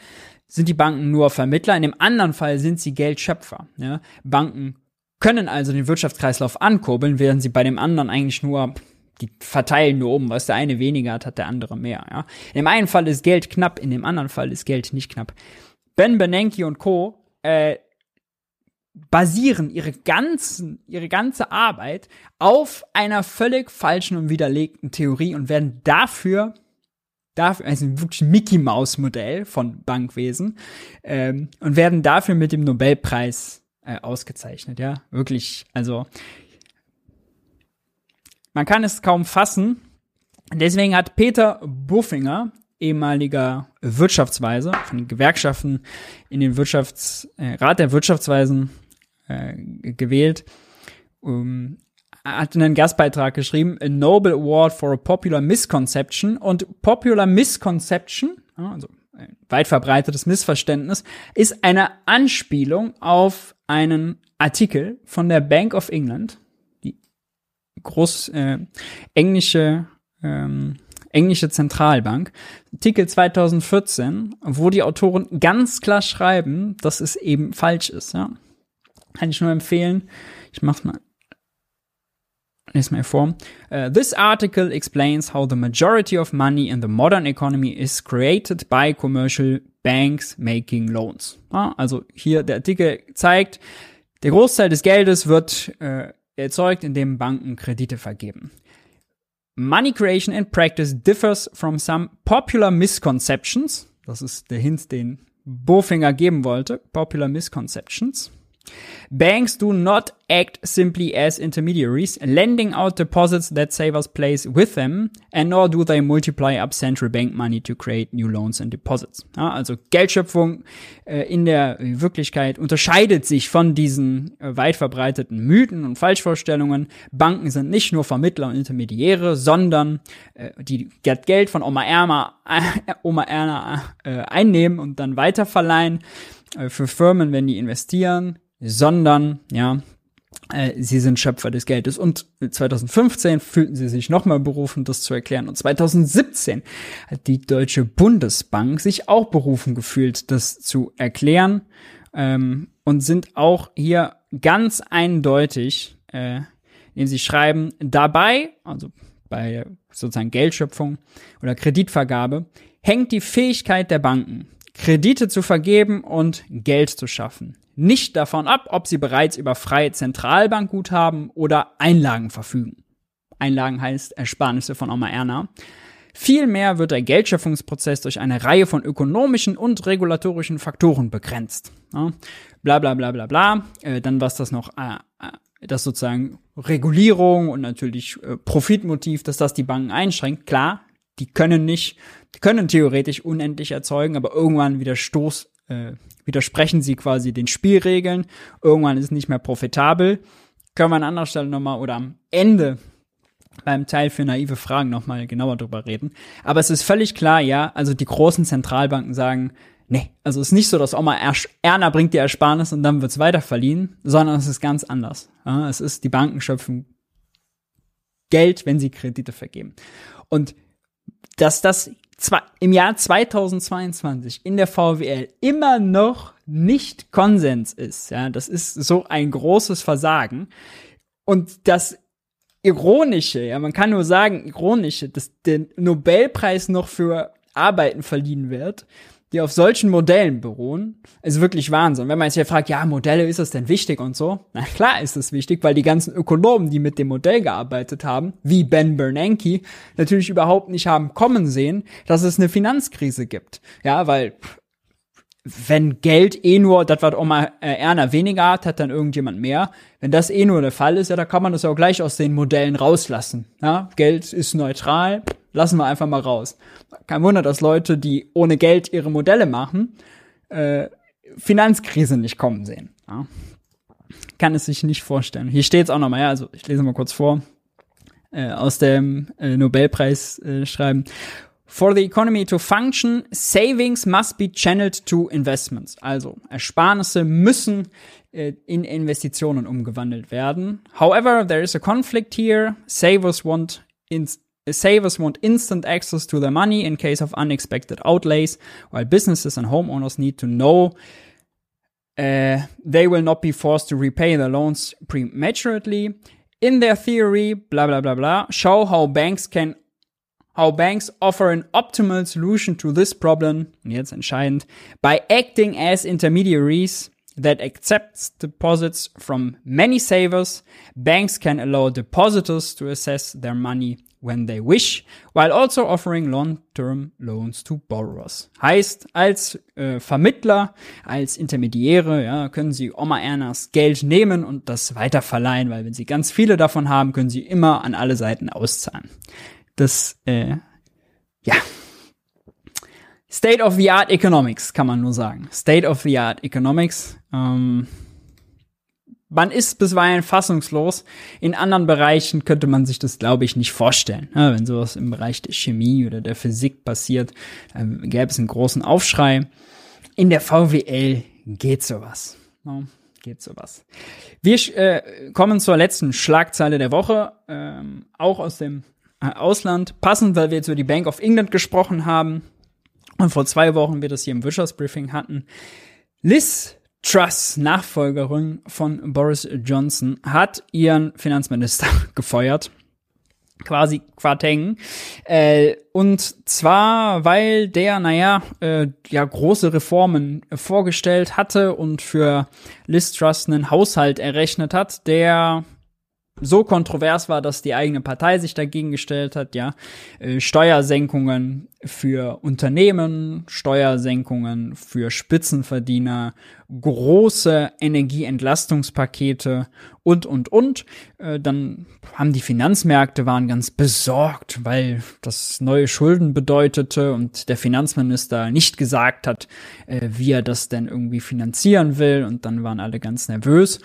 sind die Banken nur Vermittler, in dem anderen Fall sind sie Geldschöpfer. Ja? Banken können also den Wirtschaftskreislauf ankurbeln, während sie bei dem anderen eigentlich nur die verteilen nur oben, was der eine weniger hat, hat der andere mehr. Ja? In dem einen Fall ist Geld knapp, in dem anderen Fall ist Geld nicht knapp. Ben Bernanke und Co. Äh, basieren ihre ganzen, ihre ganze Arbeit auf einer völlig falschen und widerlegten Theorie und werden dafür, dafür, also wirklich ein Mickey Maus Modell von Bankwesen, ähm, und werden dafür mit dem Nobelpreis äh, ausgezeichnet, ja, wirklich, also man kann es kaum fassen. Deswegen hat Peter Buffinger, ehemaliger Wirtschaftsweise von den Gewerkschaften in den Wirtschafts, äh, der Wirtschaftsweisen äh, gewählt, um, hat einen Gastbeitrag geschrieben, A Nobel Award for a Popular Misconception und Popular Misconception, also ein weit verbreitetes Missverständnis, ist eine Anspielung auf einen Artikel von der Bank of England, die groß äh, englische ähm, englische Zentralbank, Artikel 2014, wo die Autoren ganz klar schreiben, dass es eben falsch ist. Ja. Kann ich nur empfehlen. Ich mach's mal. Lese mal vor. Uh, this article explains how the majority of money in the modern economy is created by commercial banks making loans. Ja, also hier der Artikel zeigt, der Großteil des Geldes wird äh, erzeugt, indem Banken Kredite vergeben. Money creation in practice differs from some popular misconceptions. Das ist der Hint, den Bofinger geben wollte. Popular misconceptions. Banks do not act simply as intermediaries, lending out deposits that savers place with them, and nor do they multiply up central bank money to create new loans and deposits. Ja, also Geldschöpfung äh, in der Wirklichkeit unterscheidet sich von diesen äh, weit verbreiteten Mythen und Falschvorstellungen. Banken sind nicht nur Vermittler und Intermediäre, sondern äh, die Geld von Oma Erna, Oma Erna äh, einnehmen und dann weiterverleihen äh, für Firmen, wenn die investieren sondern ja, äh, sie sind Schöpfer des Geldes. Und 2015 fühlten sie sich nochmal berufen, das zu erklären. Und 2017 hat die Deutsche Bundesbank sich auch berufen gefühlt, das zu erklären ähm, und sind auch hier ganz eindeutig, äh, indem sie schreiben, dabei, also bei sozusagen Geldschöpfung oder Kreditvergabe, hängt die Fähigkeit der Banken, Kredite zu vergeben und Geld zu schaffen nicht davon ab, ob sie bereits über freie Zentralbankguthaben oder Einlagen verfügen. Einlagen heißt Ersparnisse von Oma Erna. Vielmehr wird der Geldschöpfungsprozess durch eine Reihe von ökonomischen und regulatorischen Faktoren begrenzt. Ja, bla bla bla bla bla. Äh, dann was das noch, äh, äh, das sozusagen Regulierung und natürlich äh, Profitmotiv, dass das die Banken einschränkt. Klar, die können nicht, die können theoretisch unendlich erzeugen, aber irgendwann wieder Stoß, äh, widersprechen sie quasi den Spielregeln. Irgendwann ist es nicht mehr profitabel. Können wir an anderer Stelle nochmal oder am Ende beim Teil für naive Fragen nochmal genauer drüber reden. Aber es ist völlig klar, ja, also die großen Zentralbanken sagen, nee, also es ist nicht so, dass Oma Erna bringt die Ersparnis und dann wird's weiter verliehen, sondern es ist ganz anders. Ja, es ist, die Banken schöpfen Geld, wenn sie Kredite vergeben. Und dass das im Jahr 2022 in der VWL immer noch nicht Konsens ist. Ja, das ist so ein großes Versagen. Und das Ironische, ja, man kann nur sagen, Ironische, dass der Nobelpreis noch für Arbeiten verliehen wird, die auf solchen Modellen beruhen, ist wirklich Wahnsinn. Wenn man jetzt hier fragt, ja, Modelle, ist das denn wichtig und so? Na klar ist das wichtig, weil die ganzen Ökonomen, die mit dem Modell gearbeitet haben, wie Ben Bernanke, natürlich überhaupt nicht haben kommen sehen, dass es eine Finanzkrise gibt. Ja, weil wenn Geld eh nur, das was Oma äh, Erna weniger hat, hat dann irgendjemand mehr. Wenn das eh nur der Fall ist, ja, da kann man das auch gleich aus den Modellen rauslassen. Ja, Geld ist neutral, lassen wir einfach mal raus. Kein Wunder, dass Leute, die ohne Geld ihre Modelle machen, äh, Finanzkrise nicht kommen sehen. Ja. Kann es sich nicht vorstellen. Hier steht es auch nochmal, ja, also ich lese mal kurz vor. Äh, aus dem äh, Nobelpreis äh, schreiben. For the economy to function, savings must be channeled to investments. Also Ersparnisse müssen äh, in Investitionen umgewandelt werden. However, there is a conflict here. Savers want in savers want instant access to their money in case of unexpected outlays, while businesses and homeowners need to know uh, they will not be forced to repay their loans prematurely. In their theory, blah blah blah blah, show how banks can how banks offer an optimal solution to this problem, und jetzt entscheidend, by acting as intermediaries, that accepts deposits from many savers. Banks can allow depositors to assess their money when they wish, while also offering long-term loans to borrowers. Heißt, als äh, Vermittler, als Intermediäre, ja, können Sie Oma Ernas Geld nehmen und das weiterverleihen, weil wenn Sie ganz viele davon haben, können Sie immer an alle Seiten auszahlen. Das, äh, ja. State of the Art Economics, kann man nur sagen. State of the Art Economics. Ähm, man ist bisweilen fassungslos. In anderen Bereichen könnte man sich das, glaube ich, nicht vorstellen. Ja, wenn sowas im Bereich der Chemie oder der Physik passiert, dann gäbe es einen großen Aufschrei. In der VWL geht sowas. Ja, geht sowas. Wir äh, kommen zur letzten Schlagzeile der Woche, ähm, auch aus dem äh, Ausland. Passend, weil wir jetzt über die Bank of England gesprochen haben und vor zwei Wochen wir das hier im Wirtschaftsbriefing hatten. Liz Truss, Nachfolgerin von Boris Johnson, hat ihren Finanzminister gefeuert. Quasi Quarteng. Äh, und zwar, weil der, naja, äh, ja, große Reformen vorgestellt hatte und für Liz Truss einen Haushalt errechnet hat, der so kontrovers war, dass die eigene Partei sich dagegen gestellt hat, ja. Äh, Steuersenkungen für Unternehmen, Steuersenkungen für Spitzenverdiener, große Energieentlastungspakete und, und, und. Äh, dann haben die Finanzmärkte waren ganz besorgt, weil das neue Schulden bedeutete und der Finanzminister nicht gesagt hat, äh, wie er das denn irgendwie finanzieren will. Und dann waren alle ganz nervös.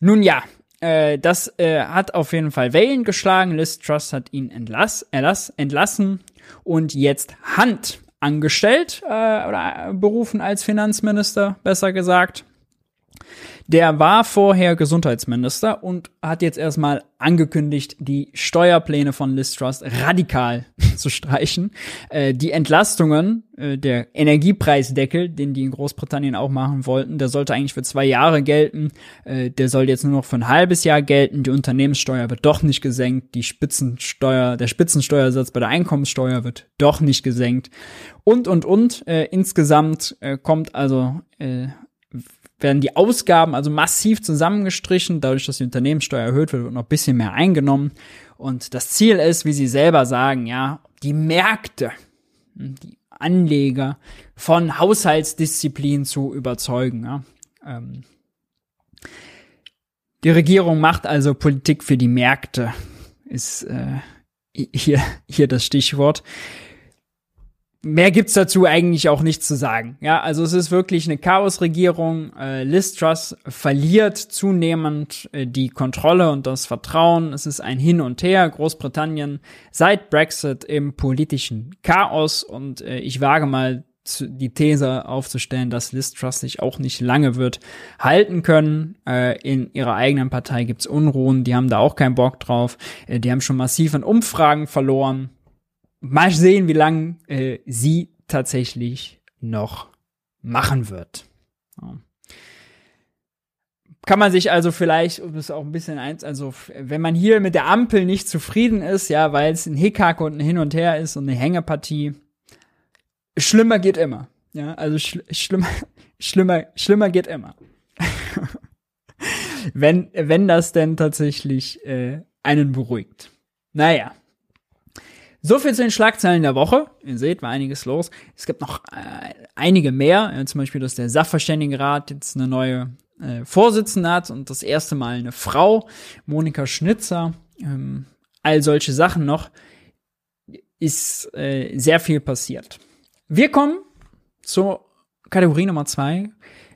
Nun ja, äh, das äh, hat auf jeden Fall Wellen geschlagen. Liz Truss hat ihn entlass, erlass, entlassen und jetzt Hand angestellt äh, oder berufen als Finanzminister, besser gesagt. Der war vorher Gesundheitsminister und hat jetzt erstmal angekündigt, die Steuerpläne von Liz Truss radikal zu streichen. Äh, die Entlastungen, äh, der Energiepreisdeckel, den die in Großbritannien auch machen wollten, der sollte eigentlich für zwei Jahre gelten. Äh, der soll jetzt nur noch für ein halbes Jahr gelten. Die Unternehmenssteuer wird doch nicht gesenkt. Die Spitzensteuer, der Spitzensteuersatz bei der Einkommenssteuer wird doch nicht gesenkt. Und, und, und. Äh, insgesamt äh, kommt also äh, werden die Ausgaben also massiv zusammengestrichen. Dadurch, dass die Unternehmenssteuer erhöht wird, wird noch ein bisschen mehr eingenommen. Und das Ziel ist, wie sie selber sagen, ja, die Märkte, die Anleger von Haushaltsdisziplin zu überzeugen. Ja. Ähm, die Regierung macht also Politik für die Märkte, ist äh, hier, hier das Stichwort mehr gibt's dazu eigentlich auch nicht zu sagen. Ja, also es ist wirklich eine Chaosregierung. Äh, Liz verliert zunehmend äh, die Kontrolle und das Vertrauen. Es ist ein Hin und Her. Großbritannien seit Brexit im politischen Chaos und äh, ich wage mal die These aufzustellen, dass Liz sich auch nicht lange wird halten können. Äh, in ihrer eigenen Partei gibt's Unruhen, die haben da auch keinen Bock drauf. Äh, die haben schon massiv in Umfragen verloren mal sehen, wie lange äh, sie tatsächlich noch machen wird. Ja. Kann man sich also vielleicht, um es auch ein bisschen eins, also wenn man hier mit der Ampel nicht zufrieden ist, ja, weil es ein Hickhack und ein Hin und Her ist und eine Hängepartie, schlimmer geht immer. Ja, also schl schlimmer, schlimmer, schlimmer geht immer. wenn, wenn das denn tatsächlich äh, einen beruhigt. Naja. So viel zu den Schlagzeilen der Woche. Ihr seht, war einiges los. Es gibt noch äh, einige mehr. Zum Beispiel, dass der Sachverständigenrat jetzt eine neue äh, Vorsitzende hat und das erste Mal eine Frau, Monika Schnitzer. Ähm, all solche Sachen noch. Ist äh, sehr viel passiert. Wir kommen zur Kategorie Nummer zwei.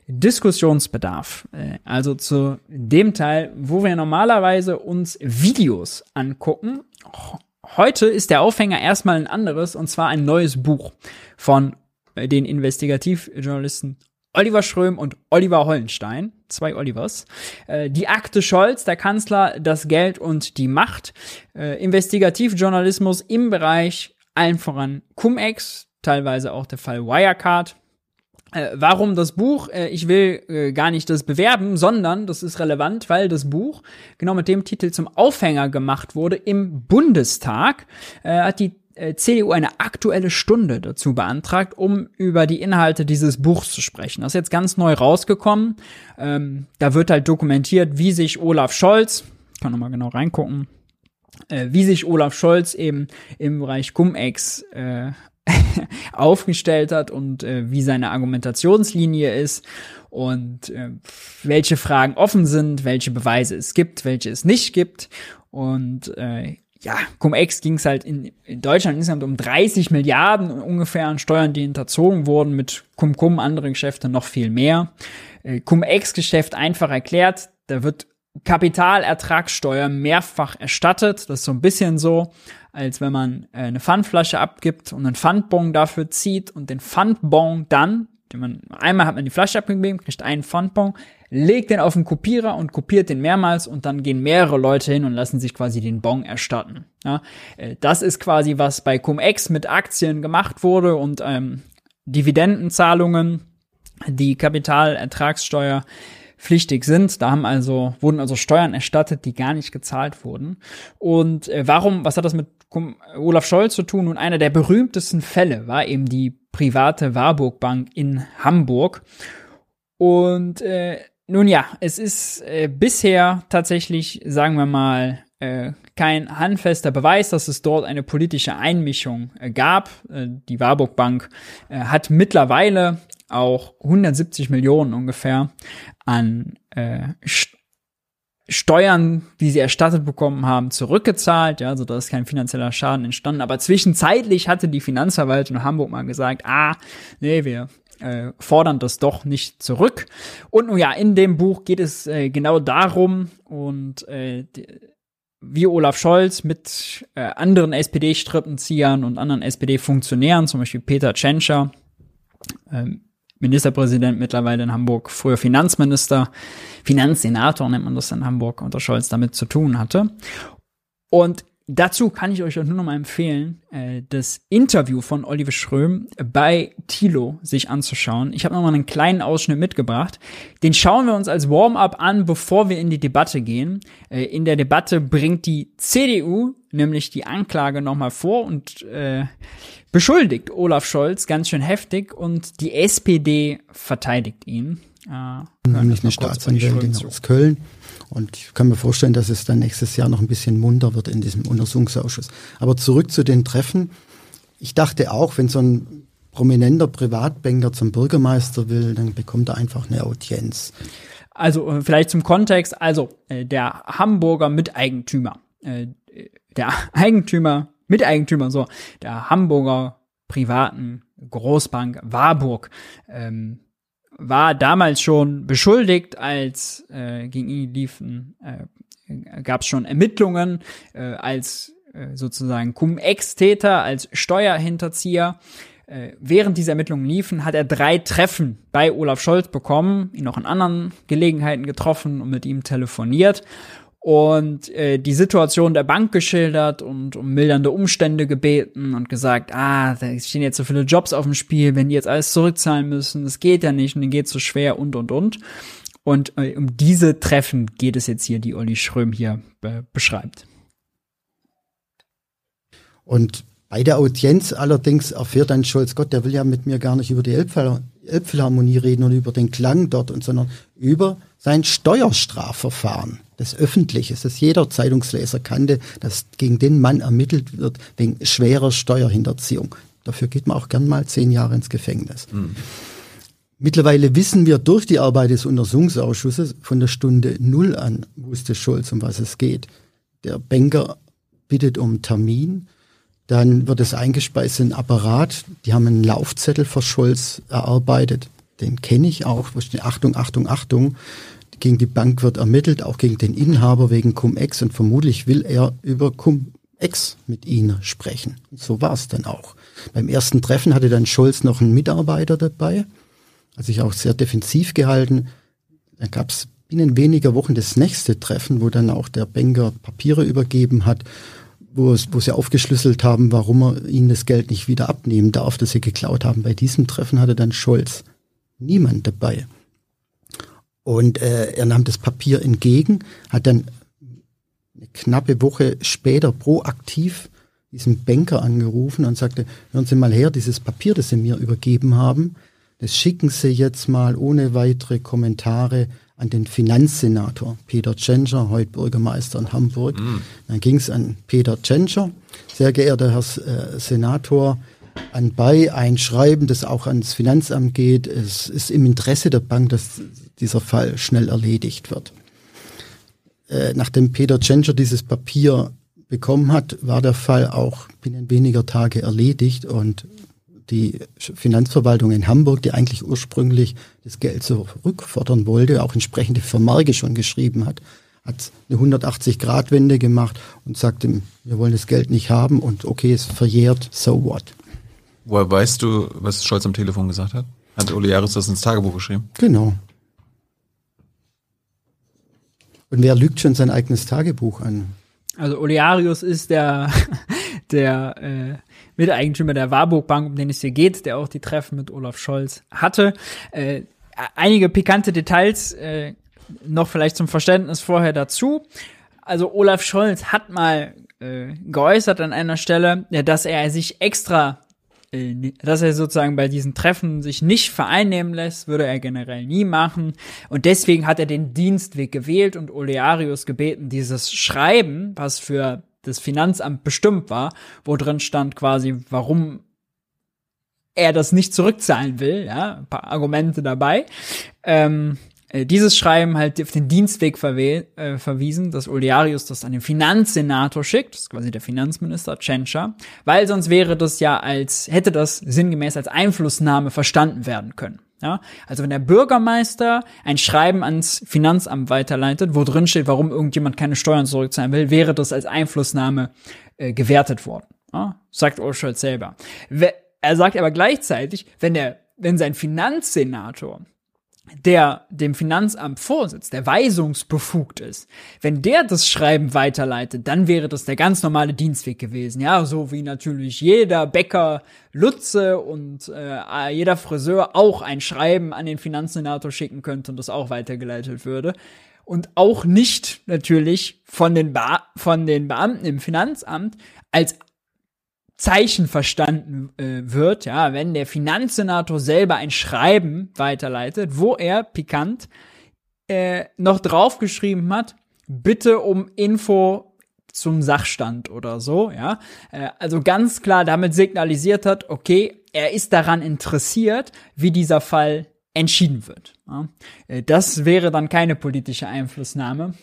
Diskussionsbedarf. Äh, also zu dem Teil, wo wir normalerweise uns Videos angucken Heute ist der Aufhänger erstmal ein anderes, und zwar ein neues Buch von äh, den Investigativjournalisten Oliver Schröm und Oliver Hollenstein, zwei Olivers. Äh, die Akte Scholz, der Kanzler, das Geld und die Macht. Äh, Investigativjournalismus im Bereich allen voran Cum-Ex, teilweise auch der Fall Wirecard. Äh, warum das Buch? Äh, ich will äh, gar nicht das bewerben, sondern das ist relevant, weil das Buch genau mit dem Titel zum Aufhänger gemacht wurde im Bundestag. Äh, hat die äh, CDU eine aktuelle Stunde dazu beantragt, um über die Inhalte dieses Buchs zu sprechen. Das ist jetzt ganz neu rausgekommen. Ähm, da wird halt dokumentiert, wie sich Olaf Scholz, kann noch mal genau reingucken, äh, wie sich Olaf Scholz eben im Bereich Cum-Ex äh, aufgestellt hat und äh, wie seine Argumentationslinie ist und äh, welche Fragen offen sind, welche Beweise es gibt, welche es nicht gibt. Und äh, ja, Cum-Ex ging es halt in, in, Deutschland insgesamt um 30 Milliarden ungefähr an Steuern, die hinterzogen wurden, mit Cum-Cum andere Geschäfte noch viel mehr. Äh, Cum-Ex-Geschäft einfach erklärt, da wird Kapitalertragssteuer mehrfach erstattet. Das ist so ein bisschen so, als wenn man äh, eine Pfandflasche abgibt und einen Pfandbon dafür zieht und den Pfandbon dann, den man, einmal hat man die Flasche abgegeben, kriegt einen Pfandbon, legt den auf den Kopierer und kopiert den mehrmals und dann gehen mehrere Leute hin und lassen sich quasi den Bon erstatten. Ja, äh, das ist quasi, was bei Cum-Ex mit Aktien gemacht wurde und ähm, Dividendenzahlungen, die Kapitalertragssteuer pflichtig sind. Da haben also, wurden also Steuern erstattet, die gar nicht gezahlt wurden. Und äh, warum, was hat das mit Olaf Scholz zu tun? Und einer der berühmtesten Fälle war eben die private Warburg Bank in Hamburg. Und äh, nun ja, es ist äh, bisher tatsächlich, sagen wir mal, äh, kein handfester Beweis, dass es dort eine politische Einmischung äh, gab. Äh, die Warburg Bank äh, hat mittlerweile auch 170 Millionen ungefähr an äh, Steuern, die sie erstattet bekommen haben, zurückgezahlt. Ja, also da ist kein finanzieller Schaden entstanden. Aber zwischenzeitlich hatte die Finanzverwaltung Hamburg mal gesagt, ah, nee, wir äh, fordern das doch nicht zurück. Und nun ja, in dem Buch geht es äh, genau darum und äh, die, wie Olaf Scholz mit äh, anderen SPD-Strippenziehern und anderen SPD-Funktionären, zum Beispiel Peter Tschentscher, ähm, Ministerpräsident mittlerweile in Hamburg, früher Finanzminister, Finanzsenator nennt man das in Hamburg, unter Scholz damit zu tun hatte. Und dazu kann ich euch nur noch mal empfehlen, äh, das Interview von Oliver Schröm bei Tilo sich anzuschauen. Ich habe noch mal einen kleinen Ausschnitt mitgebracht. Den schauen wir uns als Warm-up an, bevor wir in die Debatte gehen. Äh, in der Debatte bringt die CDU nämlich die Anklage noch mal vor und äh, beschuldigt Olaf Scholz ganz schön heftig und die SPD verteidigt ihn. Äh, Nämlich eine Staatsanwältin aus Köln. Und ich kann mir vorstellen, dass es dann nächstes Jahr noch ein bisschen munter wird in diesem Untersuchungsausschuss. Aber zurück zu den Treffen. Ich dachte auch, wenn so ein prominenter Privatbanker zum Bürgermeister will, dann bekommt er einfach eine Audienz. Also äh, vielleicht zum Kontext, also äh, der Hamburger Miteigentümer, äh, der Eigentümer Miteigentümer, so, der Hamburger privaten Großbank Warburg, ähm, war damals schon beschuldigt, als äh, gegen ihn liefen, äh, gab es schon Ermittlungen äh, als äh, sozusagen Cum-Ex-Täter, als Steuerhinterzieher. Äh, während diese Ermittlungen liefen, hat er drei Treffen bei Olaf Scholz bekommen, ihn auch in anderen Gelegenheiten getroffen und mit ihm telefoniert und äh, die Situation der Bank geschildert und um mildernde Umstände gebeten und gesagt, ah, da stehen jetzt so viele Jobs auf dem Spiel, wenn die jetzt alles zurückzahlen müssen, das geht ja nicht und denen geht so schwer und und und. Und äh, um diese Treffen geht es jetzt hier, die Olli Schröm hier äh, beschreibt. Und bei der Audienz allerdings erfährt dann Scholz, Gott, der will ja mit mir gar nicht über die Elbphilharmonie reden oder über den Klang dort, und, sondern über sein Steuerstrafverfahren des Öffentliches, das jeder Zeitungsleser kannte, dass gegen den Mann ermittelt wird wegen schwerer Steuerhinterziehung. Dafür geht man auch gern mal zehn Jahre ins Gefängnis. Mhm. Mittlerweile wissen wir durch die Arbeit des Untersuchungsausschusses von der Stunde Null an wusste Scholz, um was es geht. Der Banker bittet um Termin, dann wird es eingespeist in ein Apparat. Die haben einen Laufzettel für Scholz erarbeitet. Den kenne ich auch. Wo steht Achtung, Achtung, Achtung. Gegen die Bank wird ermittelt, auch gegen den Inhaber wegen Cum-Ex und vermutlich will er über Cum-Ex mit ihnen sprechen. so war es dann auch. Beim ersten Treffen hatte dann Scholz noch einen Mitarbeiter dabei, hat sich auch sehr defensiv gehalten. Dann gab es binnen weniger Wochen das nächste Treffen, wo dann auch der Banker Papiere übergeben hat, wo, es, wo sie aufgeschlüsselt haben, warum er ihnen das Geld nicht wieder abnehmen darf, das sie geklaut haben. Bei diesem Treffen hatte dann Scholz niemand dabei. Und äh, er nahm das Papier entgegen, hat dann eine knappe Woche später proaktiv diesen Banker angerufen und sagte, hören Sie mal her, dieses Papier, das Sie mir übergeben haben, das schicken Sie jetzt mal ohne weitere Kommentare an den Finanzsenator Peter Tschentscher, heute Bürgermeister in Hamburg. Mhm. Dann ging es an Peter Tschentscher. Sehr geehrter Herr äh, Senator, anbei ein Schreiben, das auch ans Finanzamt geht. Es ist im Interesse der Bank, dass dieser Fall schnell erledigt wird. Äh, nachdem Peter Tschentscher dieses Papier bekommen hat, war der Fall auch binnen weniger Tage erledigt und die Finanzverwaltung in Hamburg, die eigentlich ursprünglich das Geld zurückfordern wollte, auch entsprechende Vermerke schon geschrieben hat, hat eine 180-Grad-Wende gemacht und sagte, wir wollen das Geld nicht haben und okay, es verjährt, so what. Woher weißt du, was Scholz am Telefon gesagt hat? Hat Oliaris das ins Tagebuch geschrieben? Genau. Und wer lügt schon sein eigenes Tagebuch an? Also Olearius ist der, der äh, Miteigentümer der Warburg Bank, um den es hier geht, der auch die Treffen mit Olaf Scholz hatte. Äh, einige pikante Details äh, noch vielleicht zum Verständnis vorher dazu. Also Olaf Scholz hat mal äh, geäußert an einer Stelle, ja, dass er sich extra äh, dass er sozusagen bei diesen Treffen sich nicht vereinnehmen lässt, würde er generell nie machen. Und deswegen hat er den Dienstweg gewählt und Olearius gebeten, dieses Schreiben, was für das Finanzamt bestimmt war, wo drin stand quasi, warum er das nicht zurückzahlen will, ja, ein paar Argumente dabei, ähm, äh, dieses Schreiben halt auf den Dienstweg äh, verwiesen, dass Olearius das an den Finanzsenator schickt, das ist quasi der Finanzminister Tschentscher, weil sonst wäre das ja als, hätte das sinngemäß als Einflussnahme verstanden werden können. Ja, also wenn der Bürgermeister ein Schreiben ans Finanzamt weiterleitet, wo drin steht, warum irgendjemand keine Steuern zurückzahlen will, wäre das als Einflussnahme äh, gewertet worden. Ja, sagt Urschulz selber. Er sagt aber gleichzeitig, wenn der, wenn sein Finanzsenator der dem Finanzamt vorsitzt, der weisungsbefugt ist, wenn der das Schreiben weiterleitet, dann wäre das der ganz normale Dienstweg gewesen. Ja, so wie natürlich jeder Bäcker Lutze und äh, jeder Friseur auch ein Schreiben an den Finanzsenator schicken könnte und das auch weitergeleitet würde. Und auch nicht natürlich von den, Be von den Beamten im Finanzamt als Zeichen verstanden äh, wird, ja, wenn der Finanzsenator selber ein Schreiben weiterleitet, wo er pikant äh, noch draufgeschrieben hat, bitte um Info zum Sachstand oder so, ja. Äh, also ganz klar damit signalisiert hat, okay, er ist daran interessiert, wie dieser Fall entschieden wird. Ja? Äh, das wäre dann keine politische Einflussnahme.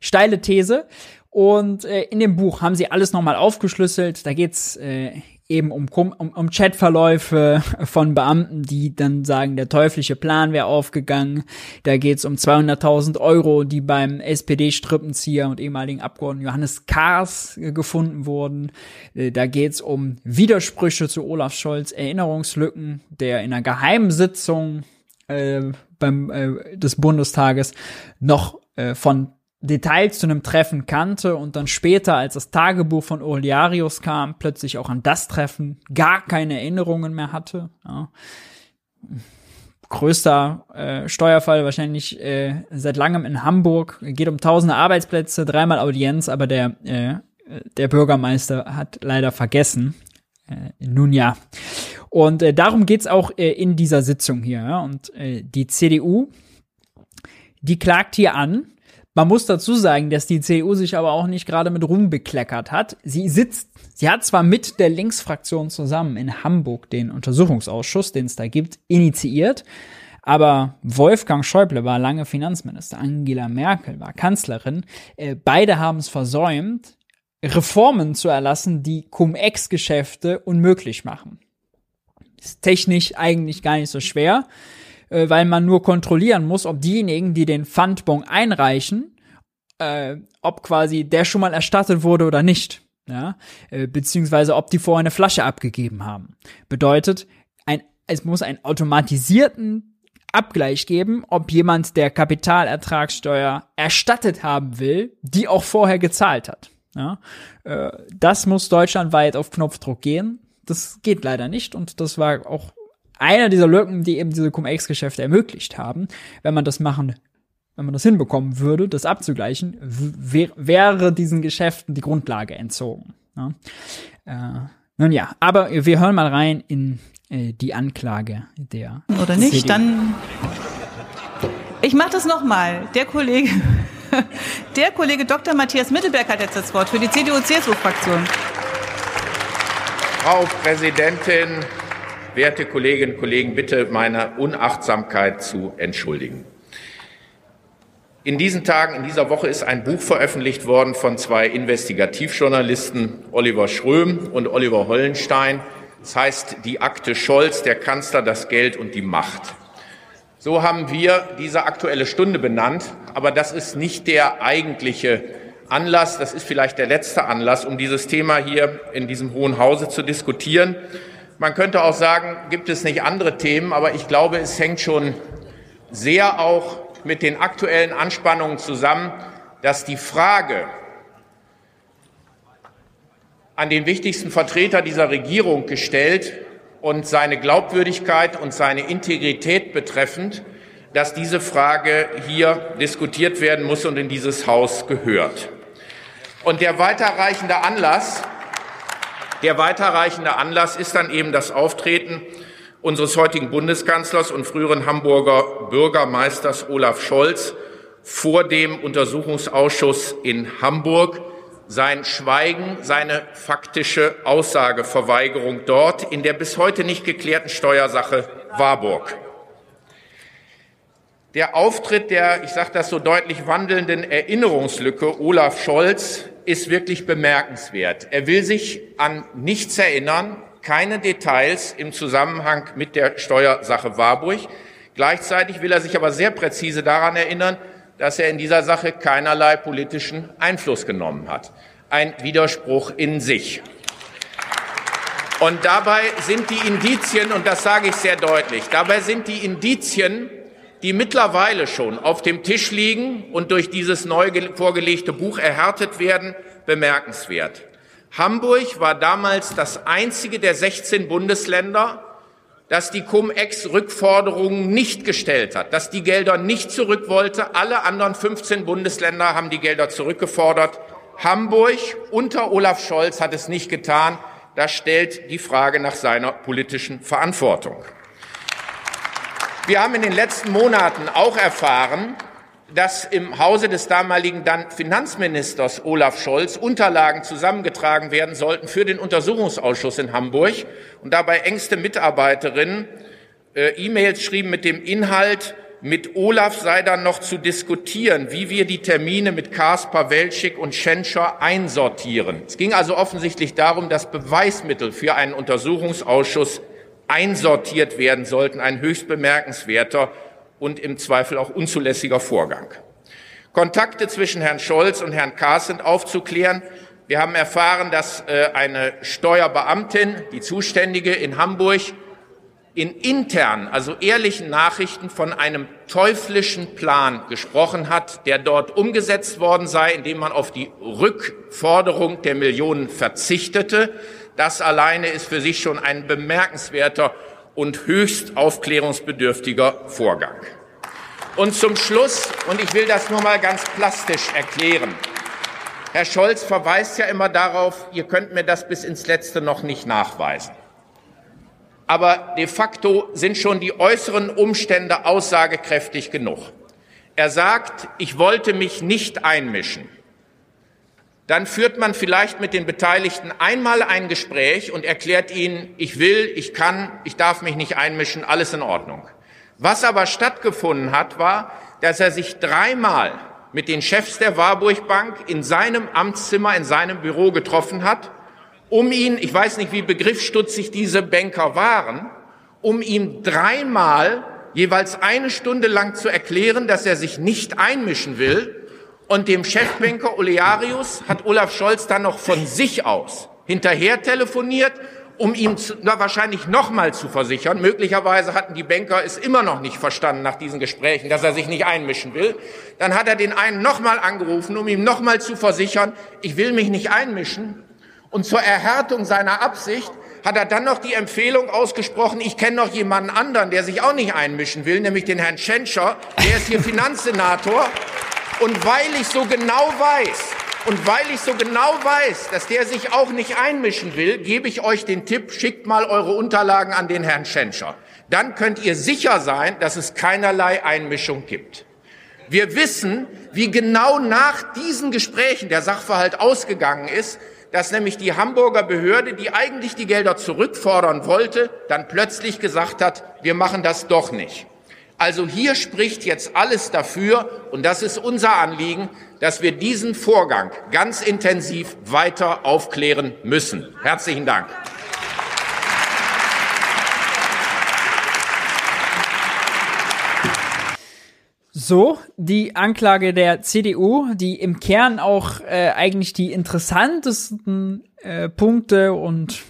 Steile These. Und äh, in dem Buch haben sie alles nochmal aufgeschlüsselt. Da geht's äh, eben um, um, um Chatverläufe von Beamten, die dann sagen, der teuflische Plan wäre aufgegangen. Da geht's um 200.000 Euro, die beim SPD-Strippenzieher und ehemaligen Abgeordneten Johannes Kahrs äh, gefunden wurden. Äh, da geht's um Widersprüche zu Olaf Scholz, Erinnerungslücken, der in einer Geheimsitzung äh, beim äh, des Bundestages noch äh, von Details zu einem Treffen kannte und dann später, als das Tagebuch von Oliarius kam, plötzlich auch an das Treffen gar keine Erinnerungen mehr hatte. Ja. Größter äh, Steuerfall wahrscheinlich äh, seit langem in Hamburg. Geht um tausende Arbeitsplätze, dreimal Audienz, aber der, äh, der Bürgermeister hat leider vergessen. Äh, nun ja. Und äh, darum geht's auch äh, in dieser Sitzung hier. Ja? Und die CDU, die klagt hier an, man muss dazu sagen, dass die CDU sich aber auch nicht gerade mit Ruhm bekleckert hat. Sie sitzt, sie hat zwar mit der Linksfraktion zusammen in Hamburg den Untersuchungsausschuss, den es da gibt, initiiert, aber Wolfgang Schäuble war lange Finanzminister, Angela Merkel war Kanzlerin. Äh, beide haben es versäumt, Reformen zu erlassen, die Cum-Ex-Geschäfte unmöglich machen. Ist technisch eigentlich gar nicht so schwer äh, weil man nur kontrollieren muss, ob diejenigen, die den Pfandbon einreichen, äh, ob quasi der schon mal erstattet wurde oder nicht. Ja, äh, beziehungsweise ob die vorher eine Flasche abgegeben haben. Bedeutet, ein, es muss einen automatisierten Abgleich geben, ob jemand der Kapitalertragssteuer erstattet haben will, die auch vorher gezahlt hat. Ja, äh, das muss deutschlandweit auf Knopfdruck gehen. Das geht leider nicht und das war auch einer dieser Lücken, die eben diese Cum-Ex-Geschäfte ermöglicht haben. Wenn man das machen, wenn man das hinbekommen würde, das abzugleichen, wäre diesen Geschäften die Grundlage entzogen. Ja. Äh, nun ja, aber wir hören mal rein in äh, die Anklage der Oder nicht? CDU. Dann. Ich mache das nochmal. Der Kollege, der Kollege Dr. Matthias Mittelberg hat jetzt das Wort für die CDU-CSU-Fraktion. Frau Präsidentin, werte Kolleginnen und Kollegen, bitte meine Unachtsamkeit zu entschuldigen. In diesen Tagen, in dieser Woche ist ein Buch veröffentlicht worden von zwei Investigativjournalisten, Oliver Schröm und Oliver Hollenstein. Das heißt Die Akte Scholz, der Kanzler, das Geld und die Macht. So haben wir diese aktuelle Stunde benannt, aber das ist nicht der eigentliche Anlass, das ist vielleicht der letzte Anlass, um dieses Thema hier in diesem Hohen Hause zu diskutieren. Man könnte auch sagen, gibt es nicht andere Themen, aber ich glaube, es hängt schon sehr auch mit den aktuellen Anspannungen zusammen, dass die Frage an den wichtigsten Vertreter dieser Regierung gestellt und seine Glaubwürdigkeit und seine Integrität betreffend, dass diese Frage hier diskutiert werden muss und in dieses Haus gehört. Und der weiterreichende Anlass, der weiterreichende Anlass ist dann eben das Auftreten unseres heutigen Bundeskanzlers und früheren Hamburger Bürgermeisters Olaf Scholz vor dem Untersuchungsausschuss in Hamburg, sein Schweigen, seine faktische Aussageverweigerung dort in der bis heute nicht geklärten Steuersache Warburg. Der Auftritt der, ich sage das so deutlich, wandelnden Erinnerungslücke Olaf Scholz ist wirklich bemerkenswert. Er will sich an nichts erinnern, keine Details im Zusammenhang mit der Steuersache Warburg. Gleichzeitig will er sich aber sehr präzise daran erinnern, dass er in dieser Sache keinerlei politischen Einfluss genommen hat. Ein Widerspruch in sich. Und dabei sind die Indizien, und das sage ich sehr deutlich, dabei sind die Indizien, die mittlerweile schon auf dem Tisch liegen und durch dieses neu vorgelegte Buch erhärtet werden, bemerkenswert. Hamburg war damals das einzige der 16 Bundesländer, das die Cum-Ex-Rückforderungen nicht gestellt hat, dass die Gelder nicht zurück wollte. Alle anderen 15 Bundesländer haben die Gelder zurückgefordert. Hamburg unter Olaf Scholz hat es nicht getan. Das stellt die Frage nach seiner politischen Verantwortung. Wir haben in den letzten Monaten auch erfahren, dass im Hause des damaligen dann Finanzministers Olaf Scholz Unterlagen zusammengetragen werden sollten für den Untersuchungsausschuss in Hamburg und dabei engste Mitarbeiterinnen äh, E-Mails schrieben mit dem Inhalt, mit Olaf sei dann noch zu diskutieren, wie wir die Termine mit Kaspar, Welschik und Schenscher einsortieren. Es ging also offensichtlich darum, dass Beweismittel für einen Untersuchungsausschuss einsortiert werden sollten, ein höchst bemerkenswerter und im Zweifel auch unzulässiger Vorgang. Kontakte zwischen Herrn Scholz und Herrn Kaas sind aufzuklären. Wir haben erfahren, dass äh, eine Steuerbeamtin, die Zuständige in Hamburg, in internen, also ehrlichen Nachrichten von einem teuflischen Plan gesprochen hat, der dort umgesetzt worden sei, indem man auf die Rückforderung der Millionen verzichtete. Das alleine ist für sich schon ein bemerkenswerter und höchst aufklärungsbedürftiger Vorgang. Und zum Schluss, und ich will das nur mal ganz plastisch erklären, Herr Scholz verweist ja immer darauf, ihr könnt mir das bis ins Letzte noch nicht nachweisen. Aber de facto sind schon die äußeren Umstände aussagekräftig genug. Er sagt, ich wollte mich nicht einmischen. Dann führt man vielleicht mit den Beteiligten einmal ein Gespräch und erklärt ihnen, ich will, ich kann, ich darf mich nicht einmischen, alles in Ordnung. Was aber stattgefunden hat, war, dass er sich dreimal mit den Chefs der Warburg Bank in seinem Amtszimmer, in seinem Büro getroffen hat, um ihn, ich weiß nicht, wie begriffsstutzig diese Banker waren, um ihm dreimal jeweils eine Stunde lang zu erklären, dass er sich nicht einmischen will. Und dem Chefbanker Olearius hat Olaf Scholz dann noch von sich aus hinterher telefoniert, um ihm zu, na, wahrscheinlich nochmal zu versichern. Möglicherweise hatten die Banker es immer noch nicht verstanden nach diesen Gesprächen, dass er sich nicht einmischen will. Dann hat er den einen nochmal angerufen, um ihm nochmal zu versichern, ich will mich nicht einmischen. Und zur Erhärtung seiner Absicht hat er dann noch die Empfehlung ausgesprochen, ich kenne noch jemanden anderen, der sich auch nicht einmischen will, nämlich den Herrn Tschentscher, der ist hier Finanzsenator. Und weil ich so genau weiß, Und weil ich so genau weiß, dass der sich auch nicht einmischen will, gebe ich euch den Tipp, schickt mal eure Unterlagen an den Herrn Schenscher. Dann könnt ihr sicher sein, dass es keinerlei Einmischung gibt. Wir wissen, wie genau nach diesen Gesprächen der Sachverhalt ausgegangen ist, dass nämlich die Hamburger Behörde, die eigentlich die Gelder zurückfordern wollte, dann plötzlich gesagt hat, wir machen das doch nicht. Also hier spricht jetzt alles dafür, und das ist unser Anliegen, dass wir diesen Vorgang ganz intensiv weiter aufklären müssen. Herzlichen Dank. So, die Anklage der CDU, die im Kern auch äh, eigentlich die interessantesten äh, Punkte und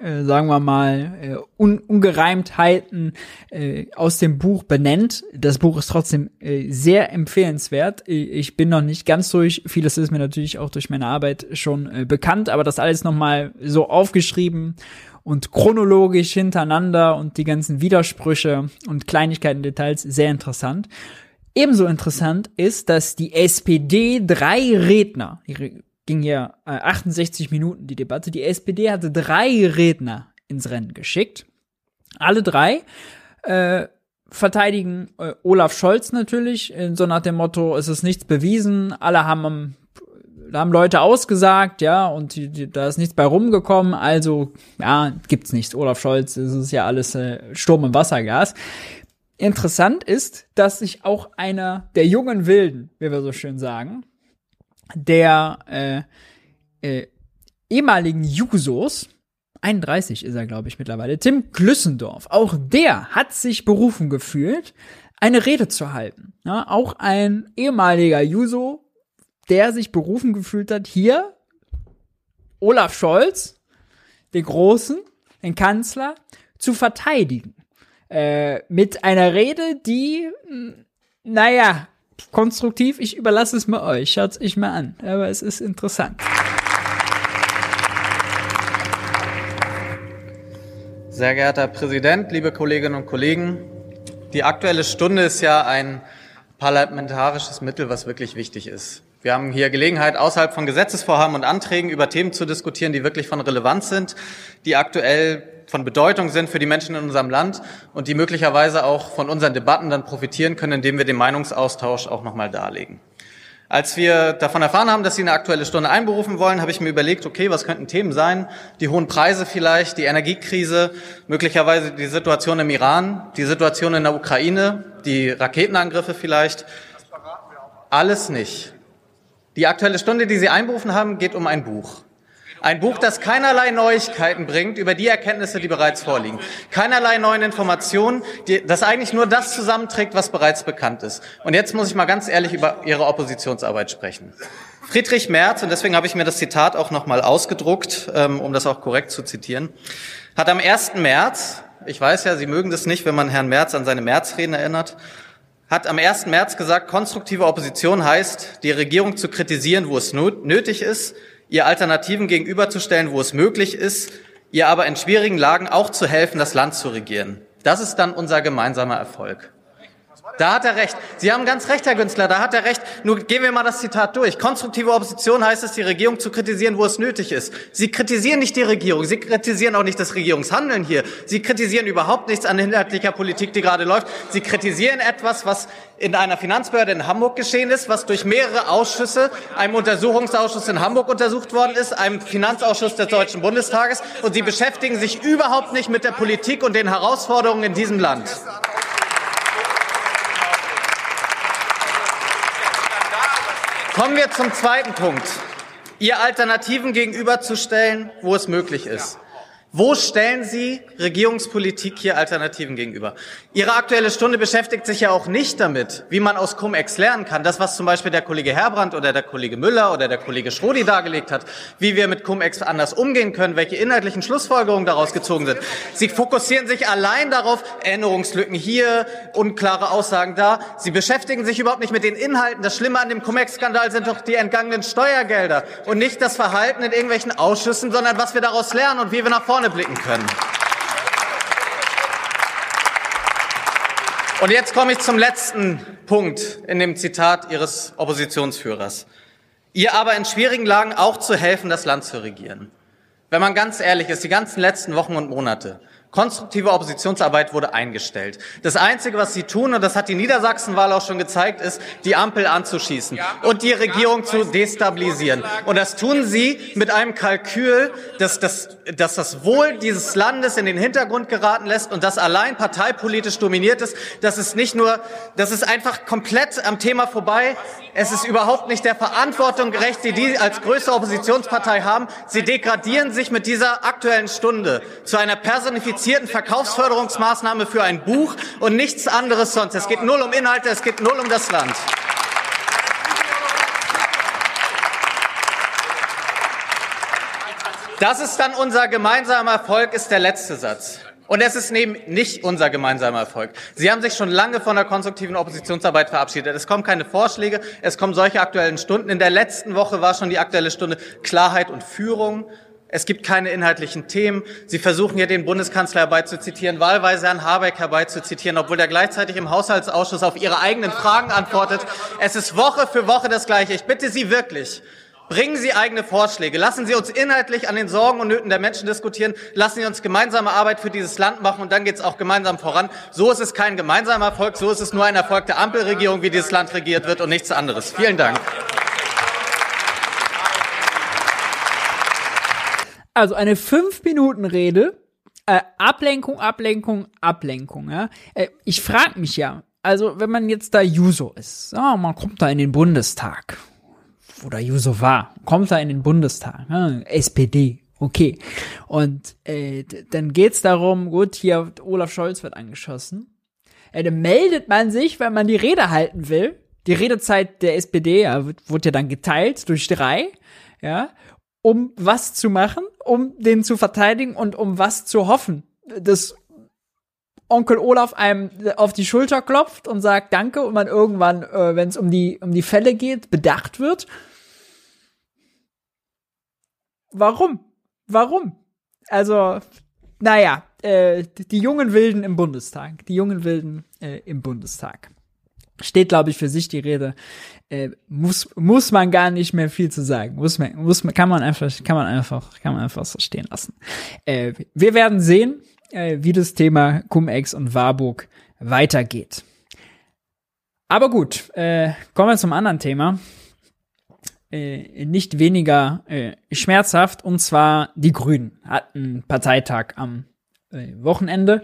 äh, sagen wir mal, äh, Un Ungereimtheiten äh, aus dem Buch benennt. Das Buch ist trotzdem äh, sehr empfehlenswert. Ich bin noch nicht ganz durch. Vieles ist mir natürlich auch durch meine Arbeit schon äh, bekannt, aber das alles nochmal so aufgeschrieben und chronologisch hintereinander und die ganzen Widersprüche und Kleinigkeiten, Details sehr interessant. Ebenso interessant ist, dass die SPD drei Redner, ging ja äh, 68 Minuten die Debatte. Die SPD hatte drei Redner ins Rennen geschickt. Alle drei äh, verteidigen äh, Olaf Scholz natürlich, so nach dem Motto, es ist nichts bewiesen, alle haben da haben Leute ausgesagt, ja, und die, die, da ist nichts bei rumgekommen, also ja, gibt's nichts. Olaf Scholz, es ist ja alles äh, Sturm im Wassergas. Interessant ist, dass sich auch einer der jungen Wilden, wie wir so schön sagen, der äh, äh, ehemaligen Jusos, 31 ist er, glaube ich, mittlerweile, Tim Glüssendorf, auch der hat sich berufen gefühlt, eine Rede zu halten. Ja, auch ein ehemaliger Juso, der sich berufen gefühlt hat, hier Olaf Scholz, den Großen, den Kanzler, zu verteidigen. Äh, mit einer Rede, die, naja, konstruktiv. Ich überlasse es mal euch. Schaut's euch mal an. Aber es ist interessant. Sehr geehrter Herr Präsident, liebe Kolleginnen und Kollegen, die aktuelle Stunde ist ja ein parlamentarisches Mittel, was wirklich wichtig ist. Wir haben hier Gelegenheit, außerhalb von Gesetzesvorhaben und Anträgen über Themen zu diskutieren, die wirklich von Relevanz sind, die aktuell von Bedeutung sind für die Menschen in unserem Land und die möglicherweise auch von unseren Debatten dann profitieren können, indem wir den Meinungsaustausch auch nochmal darlegen. Als wir davon erfahren haben, dass Sie eine aktuelle Stunde einberufen wollen, habe ich mir überlegt, okay, was könnten Themen sein? Die hohen Preise vielleicht, die Energiekrise, möglicherweise die Situation im Iran, die Situation in der Ukraine, die Raketenangriffe vielleicht. Alles nicht. Die aktuelle Stunde, die Sie einberufen haben, geht um ein Buch. Ein Buch, das keinerlei Neuigkeiten bringt über die Erkenntnisse, die bereits vorliegen. Keinerlei neuen Informationen, die, das eigentlich nur das zusammenträgt, was bereits bekannt ist. Und jetzt muss ich mal ganz ehrlich über Ihre Oppositionsarbeit sprechen. Friedrich Merz, und deswegen habe ich mir das Zitat auch nochmal ausgedruckt, ähm, um das auch korrekt zu zitieren, hat am 1. März, ich weiß ja, Sie mögen das nicht, wenn man Herrn Merz an seine Märzreden erinnert, hat am 1. März gesagt, konstruktive Opposition heißt, die Regierung zu kritisieren, wo es nötig ist, ihr Alternativen gegenüberzustellen, wo es möglich ist, ihr aber in schwierigen Lagen auch zu helfen, das Land zu regieren. Das ist dann unser gemeinsamer Erfolg. Da hat er recht. Sie haben ganz recht, Herr Günzler, da hat er recht. Nur gehen wir mal das Zitat durch. Konstruktive Opposition heißt es, die Regierung zu kritisieren, wo es nötig ist. Sie kritisieren nicht die Regierung, Sie kritisieren auch nicht das Regierungshandeln hier. Sie kritisieren überhaupt nichts an inhaltlicher Politik, die gerade läuft. Sie kritisieren etwas, was in einer Finanzbehörde in Hamburg geschehen ist, was durch mehrere Ausschüsse, einem Untersuchungsausschuss in Hamburg untersucht worden ist, einem Finanzausschuss des Deutschen Bundestages. Und Sie beschäftigen sich überhaupt nicht mit der Politik und den Herausforderungen in diesem Land. Kommen wir zum zweiten Punkt. Ihr Alternativen gegenüberzustellen, wo es möglich ist. Wo stellen Sie Regierungspolitik hier Alternativen gegenüber? Ihre aktuelle Stunde beschäftigt sich ja auch nicht damit, wie man aus Cum-Ex lernen kann. Das, was zum Beispiel der Kollege Herbrandt oder der Kollege Müller oder der Kollege Schrodi dargelegt hat, wie wir mit Cum-Ex anders umgehen können, welche inhaltlichen Schlussfolgerungen daraus gezogen sind. Sie fokussieren sich allein darauf, Erinnerungslücken hier, unklare Aussagen da. Sie beschäftigen sich überhaupt nicht mit den Inhalten. Das Schlimme an dem Cum-Ex-Skandal sind doch die entgangenen Steuergelder und nicht das Verhalten in irgendwelchen Ausschüssen, sondern was wir daraus lernen und wie wir nach vorne vorne blicken können. Und jetzt komme ich zum letzten Punkt in dem Zitat Ihres Oppositionsführers. ihr aber in schwierigen Lagen auch zu helfen, das Land zu regieren. Wenn man ganz ehrlich ist, die ganzen letzten Wochen und Monate, Konstruktive Oppositionsarbeit wurde eingestellt. Das Einzige, was sie tun, und das hat die Niedersachsenwahl auch schon gezeigt, ist, die Ampel anzuschießen und die Regierung zu destabilisieren. Und das tun sie mit einem Kalkül, dass das, dass das Wohl dieses Landes in den Hintergrund geraten lässt und das allein parteipolitisch dominiert ist. Das ist nicht nur, das ist einfach komplett am Thema vorbei. Es ist überhaupt nicht der Verantwortung gerecht, die die als größte Oppositionspartei haben. Sie degradieren sich mit dieser aktuellen Stunde zu einer personifizierten Verkaufsförderungsmaßnahme für ein Buch und nichts anderes sonst. Es geht null um Inhalte, es geht null um das Land. Das ist dann unser gemeinsamer Erfolg, ist der letzte Satz. Und es ist neben nicht unser gemeinsamer Erfolg. Sie haben sich schon lange von der konstruktiven Oppositionsarbeit verabschiedet. Es kommen keine Vorschläge, es kommen solche aktuellen Stunden. In der letzten Woche war schon die aktuelle Stunde Klarheit und Führung. Es gibt keine inhaltlichen Themen. Sie versuchen hier den Bundeskanzler herbeizuzitieren, wahlweise Herrn Habeck herbeizuzitieren, obwohl der gleichzeitig im Haushaltsausschuss auf Ihre eigenen Fragen antwortet. Es ist Woche für Woche das Gleiche. Ich bitte Sie wirklich, Bringen Sie eigene Vorschläge. Lassen Sie uns inhaltlich an den Sorgen und Nöten der Menschen diskutieren. Lassen Sie uns gemeinsame Arbeit für dieses Land machen und dann geht es auch gemeinsam voran. So ist es kein gemeinsamer Erfolg, so ist es nur ein Erfolg der Ampelregierung, wie dieses Land regiert wird und nichts anderes. Vielen Dank. Also eine fünf Minuten Rede, äh, Ablenkung, Ablenkung, Ablenkung. Ja? Äh, ich frage mich ja, also wenn man jetzt da Juso ist, oh, man kommt da in den Bundestag oder Juso war, kommt da in den Bundestag, ja? SPD, okay. Und äh, dann geht's darum, gut, hier Olaf Scholz wird angeschossen. Äh, dann meldet man sich, wenn man die Rede halten will. Die Redezeit der SPD ja, wird, wird ja dann geteilt durch drei, ja, um was zu machen, um den zu verteidigen und um was zu hoffen. Dass Onkel Olaf einem auf die Schulter klopft und sagt Danke und man irgendwann, äh, wenn es um die, um die Fälle geht, bedacht wird. Warum? Warum? Also, naja, äh, die jungen Wilden im Bundestag. Die jungen Wilden äh, im Bundestag steht, glaube ich, für sich die Rede. Äh, muss, muss man gar nicht mehr viel zu sagen. Muss man, muss man, kann man einfach, kann man einfach, kann man einfach so stehen lassen. Äh, wir werden sehen, äh, wie das Thema Cum-Ex und Warburg weitergeht. Aber gut, äh, kommen wir zum anderen Thema. Äh, nicht weniger schmerzhaft, und zwar die Grünen hatten Parteitag am Wochenende.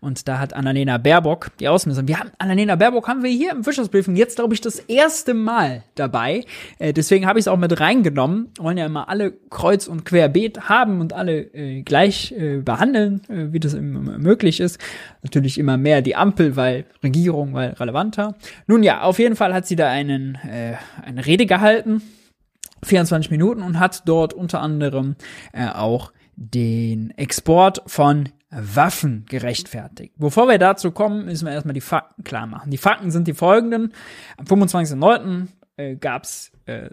Und da hat Annalena Baerbock die Außenministerin. Wir haben Annalena Baerbock haben wir hier im Wirtschaftsbriefing jetzt, glaube ich, das erste Mal dabei. Äh, deswegen habe ich es auch mit reingenommen. Wollen ja immer alle kreuz und querbeet haben und alle äh, gleich äh, behandeln, äh, wie das immer möglich ist. Natürlich immer mehr die Ampel, weil Regierung, weil relevanter. Nun ja, auf jeden Fall hat sie da einen, äh, eine Rede gehalten. 24 Minuten und hat dort unter anderem äh, auch den Export von Waffen gerechtfertigt. Bevor wir dazu kommen, müssen wir erstmal die Fakten klar machen. Die Fakten sind die folgenden. Am 25.09. Äh, gab es äh,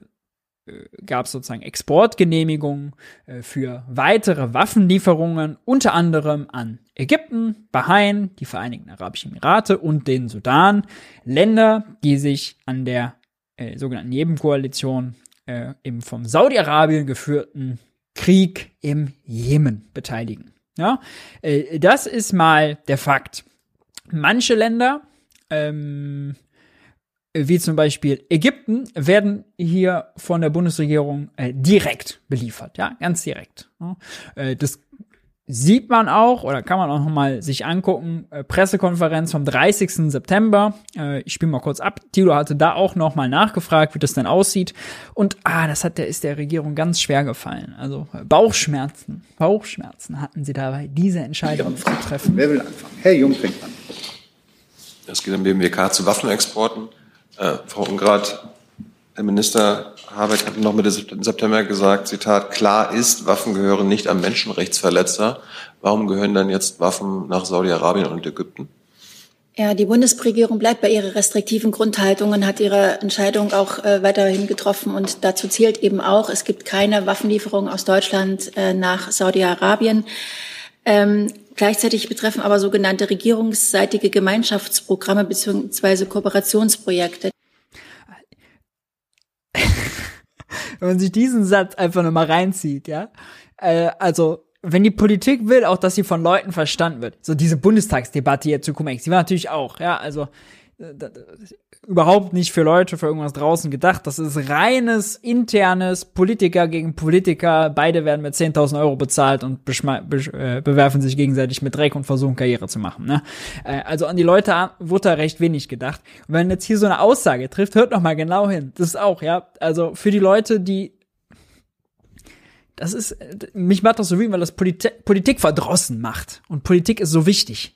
äh, gab es sozusagen Exportgenehmigungen äh, für weitere Waffenlieferungen, unter anderem an Ägypten, Bahrain, die Vereinigten Arabischen Emirate und den Sudan. Länder, die sich an der äh, sogenannten Nebenkoalition äh, im vom Saudi-Arabien geführten Krieg im Jemen beteiligen. Ja, äh, das ist mal der Fakt. Manche Länder, ähm, wie zum Beispiel Ägypten, werden hier von der Bundesregierung äh, direkt beliefert, ja, ganz direkt. Ja. Äh, das sieht man auch oder kann man auch noch mal sich angucken. Äh, Pressekonferenz vom 30. September. Äh, ich spiele mal kurz ab. Tilo hatte da auch noch mal nachgefragt, wie das denn aussieht. Und ah, das hat der ist der Regierung ganz schwer gefallen. Also Bauchschmerzen, Bauchschmerzen hatten sie dabei, diese Entscheidung zu treffen. Wer will anfangen? Herr Jung fängt an. Es geht am BMWK zu Waffenexporten. Äh, Frau Ungrad, Herr Minister Habeck hat noch Mitte September gesagt, Zitat, klar ist, Waffen gehören nicht am Menschenrechtsverletzer. Warum gehören dann jetzt Waffen nach Saudi-Arabien und Ägypten? Ja, die Bundesregierung bleibt bei ihrer restriktiven Grundhaltung und hat ihre Entscheidung auch äh, weiterhin getroffen. Und dazu zählt eben auch, es gibt keine Waffenlieferung aus Deutschland äh, nach Saudi-Arabien. Ähm, gleichzeitig betreffen aber sogenannte regierungsseitige Gemeinschaftsprogramme beziehungsweise Kooperationsprojekte wenn man sich diesen Satz einfach nochmal reinzieht, ja. Äh, also, wenn die Politik will, auch dass sie von Leuten verstanden wird. So diese Bundestagsdebatte jetzt zu Cum-Ex, die war natürlich auch, ja, also überhaupt nicht für Leute, für irgendwas draußen gedacht. Das ist reines, internes Politiker gegen Politiker. Beide werden mit 10.000 Euro bezahlt und be äh, bewerfen sich gegenseitig mit Dreck und versuchen Karriere zu machen. Ne? Äh, also an die Leute wurde da recht wenig gedacht. Und wenn jetzt hier so eine Aussage trifft, hört noch mal genau hin. Das ist auch, ja, also für die Leute, die das ist, mich macht das so wütend, weil das Polit Politik verdrossen macht. Und Politik ist so wichtig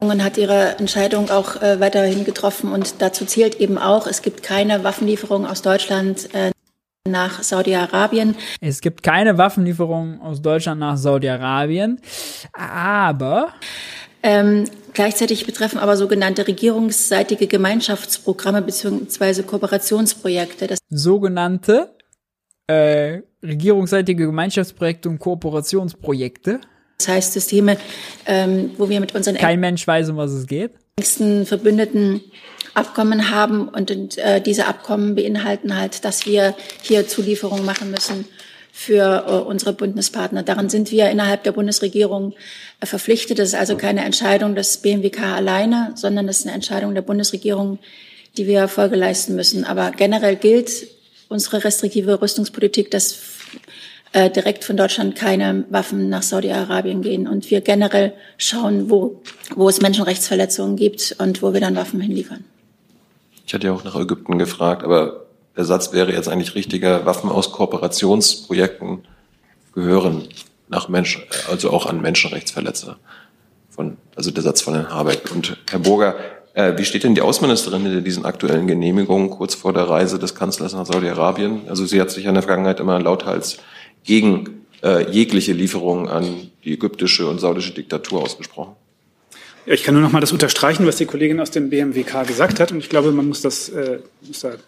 hat ihre Entscheidung auch äh, weiterhin getroffen und dazu zählt eben auch, es gibt keine Waffenlieferungen aus Deutschland äh, nach Saudi-Arabien. Es gibt keine Waffenlieferungen aus Deutschland nach Saudi-Arabien, aber ähm, gleichzeitig betreffen aber sogenannte regierungsseitige Gemeinschaftsprogramme bzw. Kooperationsprojekte. Das sogenannte äh, regierungsseitige Gemeinschaftsprojekte und Kooperationsprojekte das heißt Systeme, ähm, wo wir mit unseren kein Mensch weiß, um was es geht. Nächsten Verbündeten Abkommen haben und, und äh, diese Abkommen beinhalten halt, dass wir hier Zulieferungen machen müssen für äh, unsere Bundespartner. Daran sind wir innerhalb der Bundesregierung äh, verpflichtet. Das ist also keine Entscheidung des BMWK alleine, sondern das ist eine Entscheidung der Bundesregierung, die wir Folge leisten müssen. Aber generell gilt unsere restriktive Rüstungspolitik, dass äh, direkt von Deutschland keine Waffen nach Saudi-Arabien gehen und wir generell schauen, wo, wo es Menschenrechtsverletzungen gibt und wo wir dann Waffen hinliefern. Ich hatte ja auch nach Ägypten gefragt, aber der Satz wäre jetzt eigentlich richtiger, Waffen aus Kooperationsprojekten gehören nach Mensch, also auch an Menschenrechtsverletzer. Von, also der Satz von Herrn Habeck. Und Herr Burger, äh, wie steht denn die Außenministerin hinter diesen aktuellen Genehmigungen kurz vor der Reise des Kanzlers nach Saudi-Arabien? Also sie hat sich in der Vergangenheit immer lauthals gegen äh, jegliche Lieferung an die ägyptische und saudische Diktatur ausgesprochen. Ja, ich kann nur noch mal das unterstreichen, was die Kollegin aus dem BMWK gesagt hat. Und ich glaube, man muss, das, äh, muss da äh,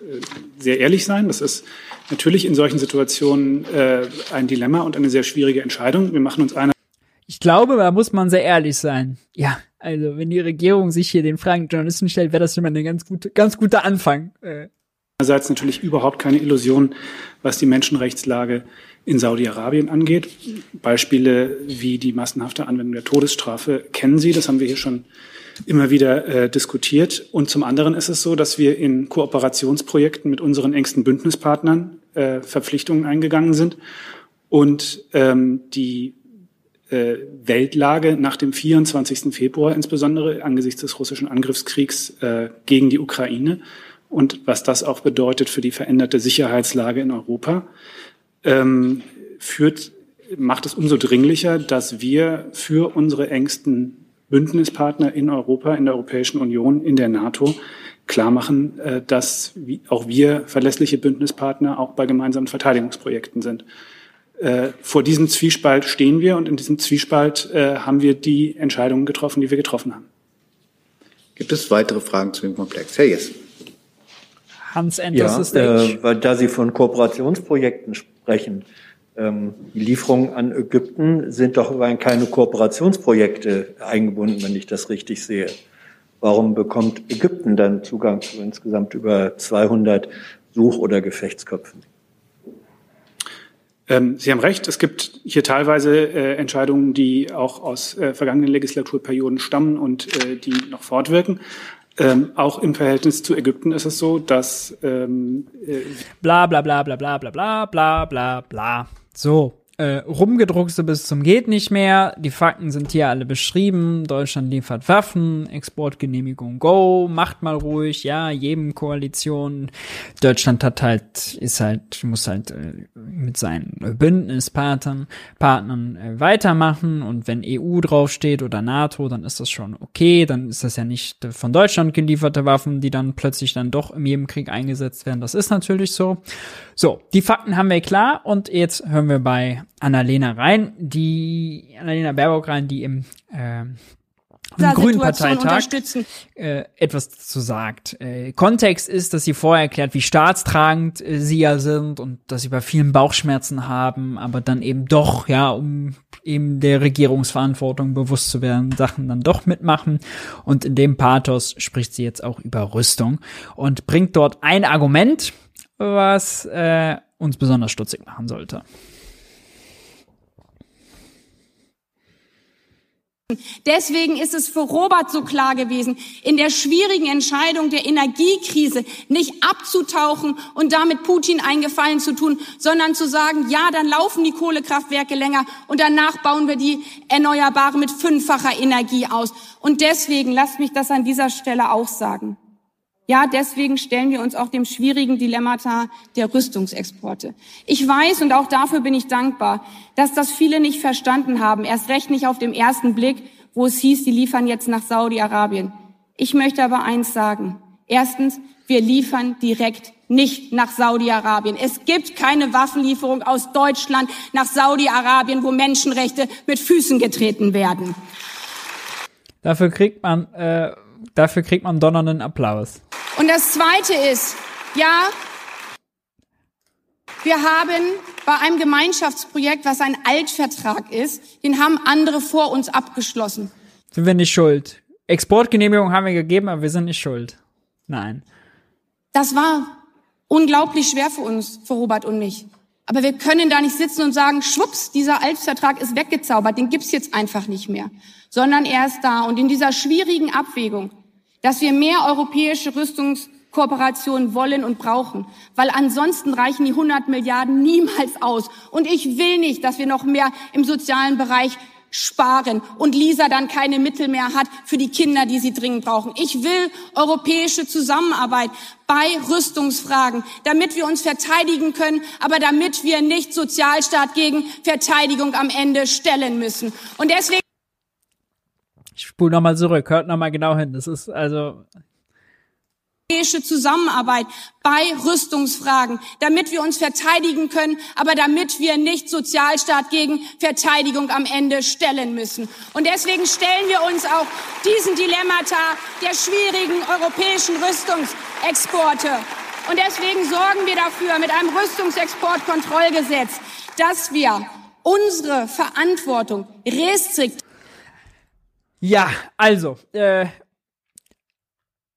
sehr ehrlich sein. Das ist natürlich in solchen Situationen äh, ein Dilemma und eine sehr schwierige Entscheidung. Wir machen uns eine. Ich glaube, da muss man sehr ehrlich sein. Ja, also wenn die Regierung sich hier den Fragen Journalisten stellt, wäre das schon mal ein ganz, gute, ganz guter Anfang. Äh. Einerseits natürlich überhaupt keine Illusion, was die Menschenrechtslage in Saudi-Arabien angeht. Beispiele wie die massenhafte Anwendung der Todesstrafe kennen Sie, das haben wir hier schon immer wieder äh, diskutiert. Und zum anderen ist es so, dass wir in Kooperationsprojekten mit unseren engsten Bündnispartnern äh, Verpflichtungen eingegangen sind und ähm, die äh, Weltlage nach dem 24. Februar, insbesondere angesichts des russischen Angriffskriegs äh, gegen die Ukraine und was das auch bedeutet für die veränderte Sicherheitslage in Europa, ähm, führt, macht es umso dringlicher, dass wir für unsere engsten Bündnispartner in Europa, in der Europäischen Union, in der NATO klar machen, äh, dass auch wir verlässliche Bündnispartner auch bei gemeinsamen Verteidigungsprojekten sind. Äh, vor diesem Zwiespalt stehen wir und in diesem Zwiespalt äh, haben wir die Entscheidungen getroffen, die wir getroffen haben. Gibt es weitere Fragen zu dem Komplex? Herr Jess. Hans Enders ja, äh, weil da Sie von Kooperationsprojekten sprechen. Ähm, die Lieferungen an Ägypten sind doch über keine Kooperationsprojekte eingebunden, wenn ich das richtig sehe. Warum bekommt Ägypten dann Zugang zu insgesamt über 200 Such- oder Gefechtsköpfen? Ähm, Sie haben recht. Es gibt hier teilweise äh, Entscheidungen, die auch aus äh, vergangenen Legislaturperioden stammen und äh, die noch fortwirken. Ähm, auch im Verhältnis zu Ägypten ist es so, dass ähm, äh, bla bla bla bla bla bla bla bla bla bla. So, äh, rumgedruckste bis zum geht nicht mehr. Die Fakten sind hier alle beschrieben. Deutschland liefert Waffen, Exportgenehmigung go, macht mal ruhig, ja, jedem Koalition. Deutschland hat halt, ist halt, muss halt äh, mit seinen Bündnispartnern Partnern äh, weitermachen und wenn EU draufsteht oder NATO, dann ist das schon okay. Dann ist das ja nicht von Deutschland gelieferte Waffen, die dann plötzlich dann doch in jedem Krieg eingesetzt werden. Das ist natürlich so. So, die Fakten haben wir klar und jetzt hören wir bei Annalena rein, die Annalena Baerbock rein, die im äh, im Grünen Parteitag äh, etwas zu sagt. Äh, Kontext ist, dass sie vorher erklärt, wie staatstragend äh, sie ja sind und dass sie bei vielen Bauchschmerzen haben, aber dann eben doch, ja, um eben der Regierungsverantwortung bewusst zu werden, Sachen dann doch mitmachen. Und in dem Pathos spricht sie jetzt auch über Rüstung und bringt dort ein Argument, was äh, uns besonders stutzig machen sollte. Deswegen ist es für Robert so klar gewesen, in der schwierigen Entscheidung der Energiekrise nicht abzutauchen und damit Putin eingefallen zu tun, sondern zu sagen, ja, dann laufen die Kohlekraftwerke länger und danach bauen wir die Erneuerbare mit fünffacher Energie aus. Und deswegen, lasst mich das an dieser Stelle auch sagen. Ja, deswegen stellen wir uns auch dem schwierigen Dilemmata der Rüstungsexporte. Ich weiß, und auch dafür bin ich dankbar, dass das viele nicht verstanden haben, erst recht nicht auf dem ersten Blick, wo es hieß, die liefern jetzt nach Saudi-Arabien. Ich möchte aber eins sagen. Erstens, wir liefern direkt nicht nach Saudi-Arabien. Es gibt keine Waffenlieferung aus Deutschland nach Saudi-Arabien, wo Menschenrechte mit Füßen getreten werden. Dafür kriegt man, äh, dafür kriegt man donnernden Applaus. Und das Zweite ist, ja, wir haben bei einem Gemeinschaftsprojekt, was ein Altvertrag ist, den haben andere vor uns abgeschlossen. Sind wir nicht schuld? Exportgenehmigung haben wir gegeben, aber wir sind nicht schuld. Nein. Das war unglaublich schwer für uns, für Robert und mich. Aber wir können da nicht sitzen und sagen, schwupps, dieser Altvertrag ist weggezaubert, den gibt's jetzt einfach nicht mehr. Sondern er ist da. Und in dieser schwierigen Abwägung dass wir mehr europäische Rüstungskooperation wollen und brauchen, weil ansonsten reichen die 100 Milliarden niemals aus. Und ich will nicht, dass wir noch mehr im sozialen Bereich sparen und Lisa dann keine Mittel mehr hat für die Kinder, die sie dringend brauchen. Ich will europäische Zusammenarbeit bei Rüstungsfragen, damit wir uns verteidigen können, aber damit wir nicht Sozialstaat gegen Verteidigung am Ende stellen müssen. Und deswegen ich spule nochmal zurück, hört nochmal genau hin. Das ist also europäische Zusammenarbeit bei Rüstungsfragen, damit wir uns verteidigen können, aber damit wir nicht Sozialstaat gegen Verteidigung am Ende stellen müssen. Und deswegen stellen wir uns auch diesen Dilemmata der schwierigen europäischen Rüstungsexporte. Und deswegen sorgen wir dafür mit einem Rüstungsexportkontrollgesetz, dass wir unsere Verantwortung restriktiv ja, also, äh,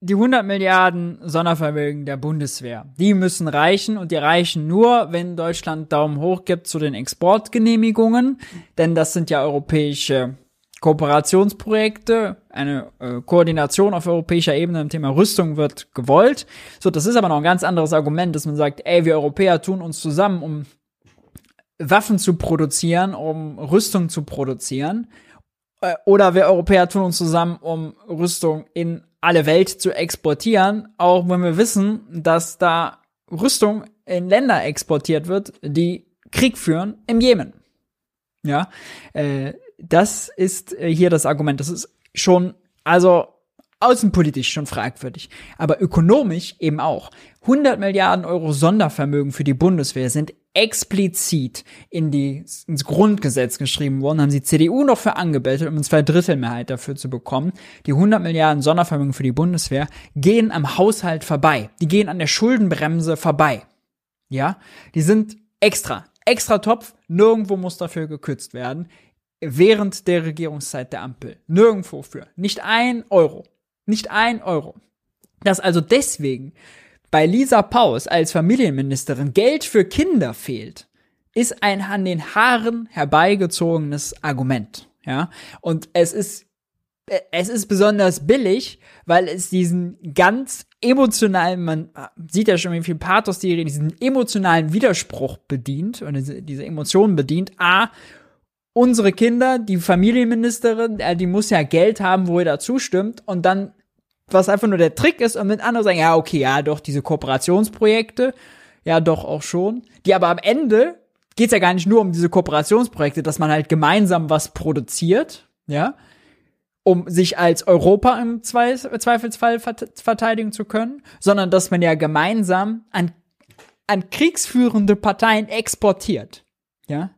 die 100 Milliarden Sondervermögen der Bundeswehr, die müssen reichen und die reichen nur, wenn Deutschland Daumen hoch gibt zu den Exportgenehmigungen, denn das sind ja europäische Kooperationsprojekte, eine äh, Koordination auf europäischer Ebene im Thema Rüstung wird gewollt. So, das ist aber noch ein ganz anderes Argument, dass man sagt, ey, wir Europäer tun uns zusammen, um Waffen zu produzieren, um Rüstung zu produzieren. Äh, oder wir Europäer tun uns zusammen, um Rüstung in alle Welt zu exportieren, auch wenn wir wissen, dass da Rüstung in Länder exportiert wird, die Krieg führen im Jemen. Ja, äh, das ist äh, hier das Argument. Das ist schon, also außenpolitisch schon fragwürdig, aber ökonomisch eben auch. 100 Milliarden Euro Sondervermögen für die Bundeswehr sind explizit in die, ins Grundgesetz geschrieben worden, haben sie CDU noch für angebettelt, um eine Zweidrittelmehrheit dafür zu bekommen. Die 100 Milliarden Sondervermögen für die Bundeswehr gehen am Haushalt vorbei. Die gehen an der Schuldenbremse vorbei. Ja, die sind extra, extra Topf, nirgendwo muss dafür gekürzt werden. Während der Regierungszeit der Ampel. Nirgendwo für. Nicht ein Euro. Nicht ein Euro. Dass also deswegen bei Lisa Paus als Familienministerin Geld für Kinder fehlt, ist ein an den Haaren herbeigezogenes Argument. Ja, und es ist es ist besonders billig, weil es diesen ganz emotionalen, man sieht ja schon, wie viel Pathos die diesen emotionalen Widerspruch bedient und diese, Emotionen bedient. A, unsere Kinder, die Familienministerin, die muss ja Geld haben, wo er da zustimmt und dann was einfach nur der Trick ist und mit anderen sagen, ja, okay, ja, doch, diese Kooperationsprojekte, ja, doch auch schon, die aber am Ende geht's ja gar nicht nur um diese Kooperationsprojekte, dass man halt gemeinsam was produziert, ja, um sich als Europa im Zweifelsfall verteidigen zu können, sondern dass man ja gemeinsam an, an kriegsführende Parteien exportiert, ja.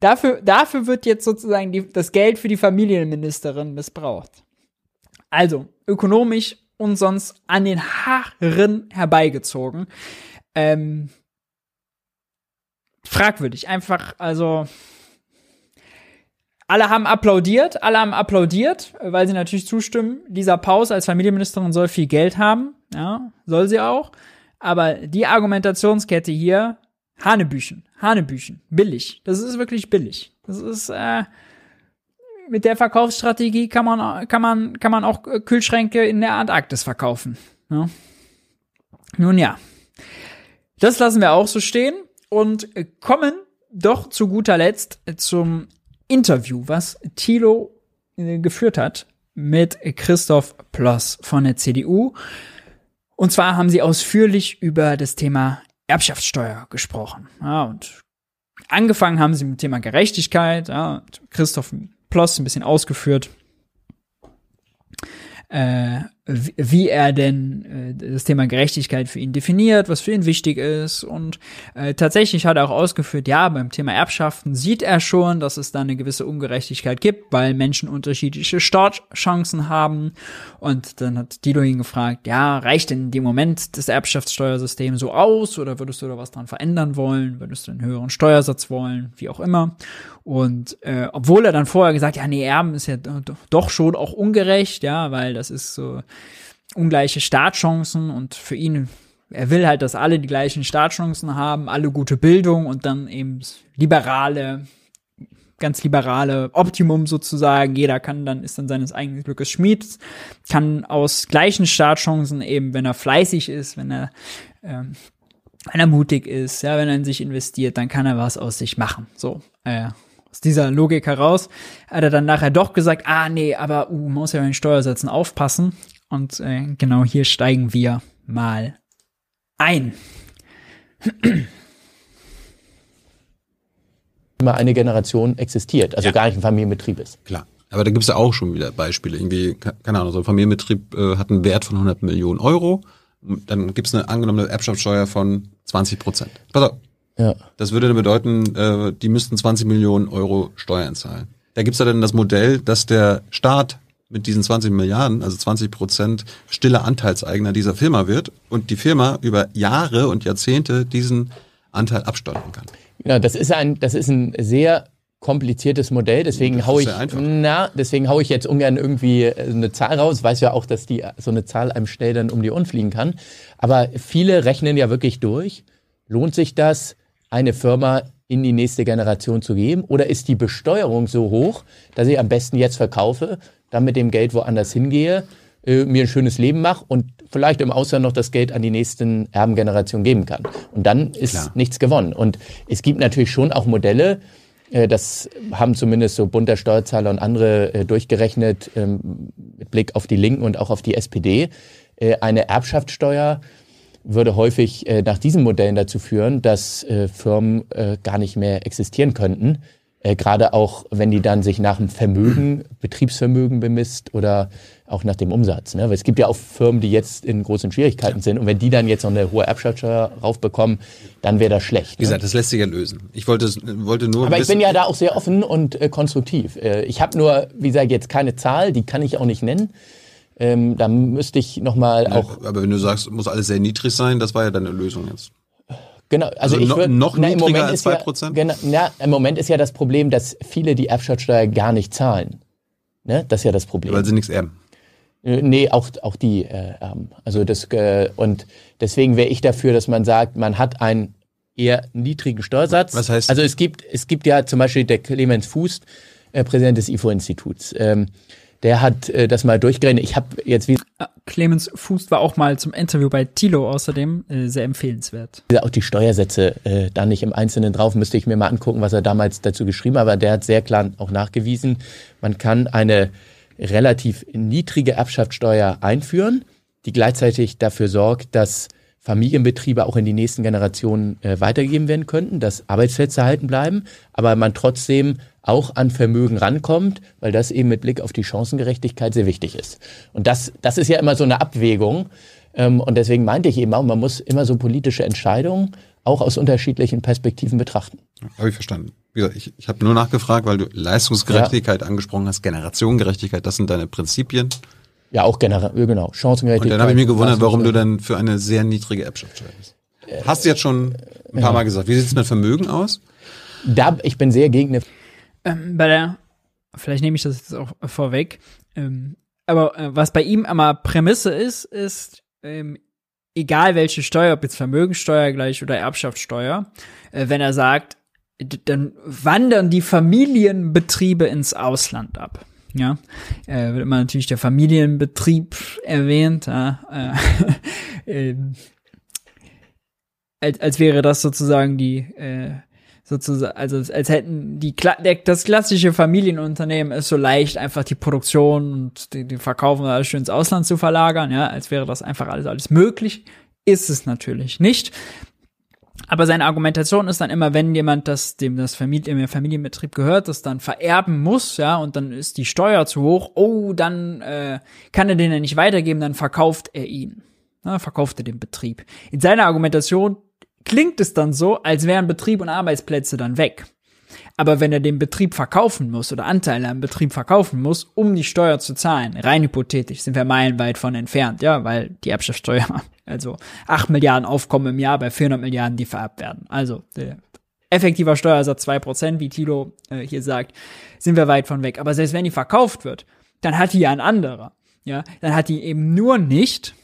Dafür, dafür wird jetzt sozusagen die, das Geld für die Familienministerin missbraucht. Also, ökonomisch und sonst an den Haaren herbeigezogen. Ähm, fragwürdig. Einfach, also. Alle haben applaudiert, alle haben applaudiert, weil sie natürlich zustimmen. Lisa Paus als Familienministerin soll viel Geld haben, ja, soll sie auch. Aber die Argumentationskette hier Hanebüchen, Hanebüchen, billig. Das ist wirklich billig. Das ist äh, mit der Verkaufsstrategie kann man kann man kann man auch Kühlschränke in der Antarktis verkaufen. Ja. Nun ja, das lassen wir auch so stehen und kommen doch zu guter Letzt zum Interview, was Thilo äh, geführt hat mit Christoph Ploss von der CDU. Und zwar haben sie ausführlich über das Thema Erbschaftssteuer gesprochen. Ja, und angefangen haben sie mit dem Thema Gerechtigkeit. Ja, Christoph Ploss ein bisschen ausgeführt, äh, wie er denn äh, das Thema Gerechtigkeit für ihn definiert, was für ihn wichtig ist. Und äh, tatsächlich hat er auch ausgeführt, ja, beim Thema Erbschaften sieht er schon, dass es da eine gewisse Ungerechtigkeit gibt, weil Menschen unterschiedliche Startchancen haben. Und dann hat Dido ihn gefragt, ja, reicht denn in dem Moment das Erbschaftssteuersystem so aus oder würdest du da was dran verändern wollen? Würdest du einen höheren Steuersatz wollen? Wie auch immer. Und äh, obwohl er dann vorher gesagt, ja, nee, Erben ist ja doch schon auch ungerecht, ja, weil das ist so ungleiche Startchancen und für ihn, er will halt, dass alle die gleichen Startchancen haben, alle gute Bildung und dann eben liberale, ganz liberale Optimum sozusagen. Jeder kann dann, ist dann seines eigenen Glückes Schmied, kann aus gleichen Startchancen eben, wenn er fleißig ist, wenn er, ähm, wenn er mutig ist, ja, wenn er in sich investiert, dann kann er was aus sich machen. So, äh, aus dieser Logik heraus hat er dann nachher doch gesagt, ah nee, aber uh, man muss ja bei den Steuersätzen aufpassen. Und äh, genau hier steigen wir mal ein. Immer eine Generation existiert, also ja. gar nicht ein Familienbetrieb ist. Klar. Aber da gibt es ja auch schon wieder Beispiele. Irgendwie, keine Ahnung, so ein Familienbetrieb äh, hat einen Wert von 100 Millionen Euro. Dann gibt es eine angenommene Erbschaftssteuer von 20 Prozent. Pass auf. Ja. Das würde bedeuten, äh, die müssten 20 Millionen Euro Steuern zahlen. Da gibt es ja dann das Modell, dass der Staat mit diesen 20 Milliarden, also 20 Prozent stiller Anteilseigner dieser Firma wird und die Firma über Jahre und Jahrzehnte diesen Anteil absteuern kann. Ja, das ist ein, das ist ein sehr kompliziertes Modell, deswegen hau ich, na, deswegen hau ich jetzt ungern irgendwie äh, eine Zahl raus. Weiß ja auch, dass die so eine Zahl einem schnell dann um die Ohren fliegen kann. Aber viele rechnen ja wirklich durch. Lohnt sich das, eine Firma in die nächste Generation zu geben? Oder ist die Besteuerung so hoch, dass ich am besten jetzt verkaufe, dann mit dem Geld woanders hingehe, äh, mir ein schönes Leben mache und vielleicht im Ausland noch das Geld an die nächsten Erbengenerationen geben kann. Und dann ist Klar. nichts gewonnen. Und es gibt natürlich schon auch Modelle, äh, das haben zumindest so bunter Steuerzahler und andere äh, durchgerechnet, ähm, mit Blick auf die Linken und auch auf die SPD. Eine Erbschaftssteuer würde häufig nach diesen Modellen dazu führen, dass Firmen gar nicht mehr existieren könnten, äh, Gerade auch, wenn die dann sich nach dem Vermögen, Betriebsvermögen bemisst oder auch nach dem Umsatz. Ne? Weil es gibt ja auch Firmen, die jetzt in großen Schwierigkeiten sind. Und wenn die dann jetzt noch eine hohe Erbschaftssteuer raufbekommen, dann wäre das schlecht. Wie ne? gesagt, das lässt sich ja lösen. Ich wollte, wollte nur. Aber ich bin ja da auch sehr offen und äh, konstruktiv. Äh, ich habe nur, wie gesagt, jetzt keine Zahl, die kann ich auch nicht nennen. Ähm, da müsste ich nochmal ja, auch. Aber wenn du sagst, muss alles sehr niedrig sein, das war ja deine Lösung jetzt. Genau, also, also ich würd, noch na, niedriger als zwei Prozent. Ja, genau, na, im Moment ist ja das Problem, dass viele die Erbschaftssteuer gar nicht zahlen. Ne? Das ist ja das Problem. Weil sie nichts erben. Äh, nee, auch, auch die äh, erben. Also das, äh, und deswegen wäre ich dafür, dass man sagt, man hat einen eher niedrigen Steuersatz. Was heißt? Also es gibt, es gibt ja zum Beispiel der Clemens Fuß, äh, Präsident des IFO-Instituts. Ähm, der hat äh, das mal durchgerechnet. Ich habe jetzt wie ah, Clemens Fuß war auch mal zum Interview bei Tilo außerdem äh, sehr empfehlenswert. Auch die Steuersätze äh, da nicht im Einzelnen drauf, müsste ich mir mal angucken, was er damals dazu geschrieben hat, aber der hat sehr klar auch nachgewiesen, man kann eine relativ niedrige Erbschaftssteuer einführen, die gleichzeitig dafür sorgt, dass Familienbetriebe auch in die nächsten Generationen äh, weitergegeben werden könnten, dass Arbeitsplätze erhalten bleiben, aber man trotzdem auch an Vermögen rankommt, weil das eben mit Blick auf die Chancengerechtigkeit sehr wichtig ist. Und das, das ist ja immer so eine Abwägung. Ähm, und deswegen meinte ich eben auch, man muss immer so politische Entscheidungen auch aus unterschiedlichen Perspektiven betrachten. Habe ich verstanden. Wie gesagt, ich, ich habe nur nachgefragt, weil du Leistungsgerechtigkeit ja. angesprochen hast, Generationengerechtigkeit, das sind deine Prinzipien. Ja, auch Gener genau, Chancengerechtigkeit. Und dann habe ich mir gewundert, warum du dann für eine sehr niedrige Erbschaftssteuer bist. Hast du jetzt schon ein paar ja. Mal gesagt. Wie sieht es mit Vermögen aus? Da, ich bin sehr gegen eine ähm, bei der, vielleicht nehme ich das jetzt auch vorweg, ähm, aber äh, was bei ihm immer Prämisse ist, ist, ähm, egal welche Steuer, ob jetzt Vermögensteuer gleich oder Erbschaftssteuer, äh, wenn er sagt, dann wandern die Familienbetriebe ins Ausland ab. Ja, äh, wird immer natürlich der Familienbetrieb erwähnt, ja, äh, äh, als, als wäre das sozusagen die, äh, sozusagen, also als hätten die das klassische Familienunternehmen ist so leicht, einfach die Produktion und die, die Verkauf und alles schön ins Ausland zu verlagern, ja, als wäre das einfach alles alles möglich. Ist es natürlich nicht. Aber seine Argumentation ist dann immer, wenn jemand das, dem das Familie, im Familienbetrieb gehört, das dann vererben muss, ja, und dann ist die Steuer zu hoch, oh, dann äh, kann er den ja nicht weitergeben, dann verkauft er ihn. Ja, verkauft er den Betrieb. In seiner Argumentation klingt es dann so, als wären Betrieb und Arbeitsplätze dann weg. Aber wenn er den Betrieb verkaufen muss oder Anteile am Betrieb verkaufen muss, um die Steuer zu zahlen, rein hypothetisch, sind wir meilenweit von entfernt, ja, weil die Erbschaftssteuer, also 8 Milliarden Aufkommen im Jahr bei 400 Milliarden, die vererbt werden. Also, der effektiver Steuersatz 2%, wie Tilo äh, hier sagt, sind wir weit von weg. Aber selbst wenn die verkauft wird, dann hat die ja ein anderer. Ja, dann hat die eben nur nicht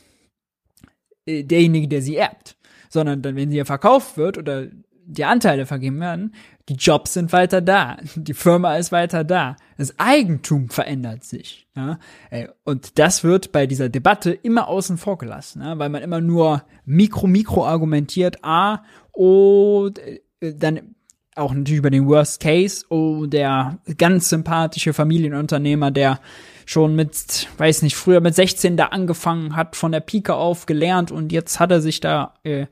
äh, derjenige, der sie erbt, sondern dann, wenn sie verkauft wird oder die Anteile vergeben werden, die Jobs sind weiter da, die Firma ist weiter da, das Eigentum verändert sich. Ja? Und das wird bei dieser Debatte immer außen vor gelassen, ja? weil man immer nur mikro, mikro argumentiert, ah, oh, dann auch natürlich über den Worst Case, oh, der ganz sympathische Familienunternehmer, der schon mit, weiß nicht, früher mit 16 da angefangen hat, von der Pike auf gelernt und jetzt hat er sich da äh,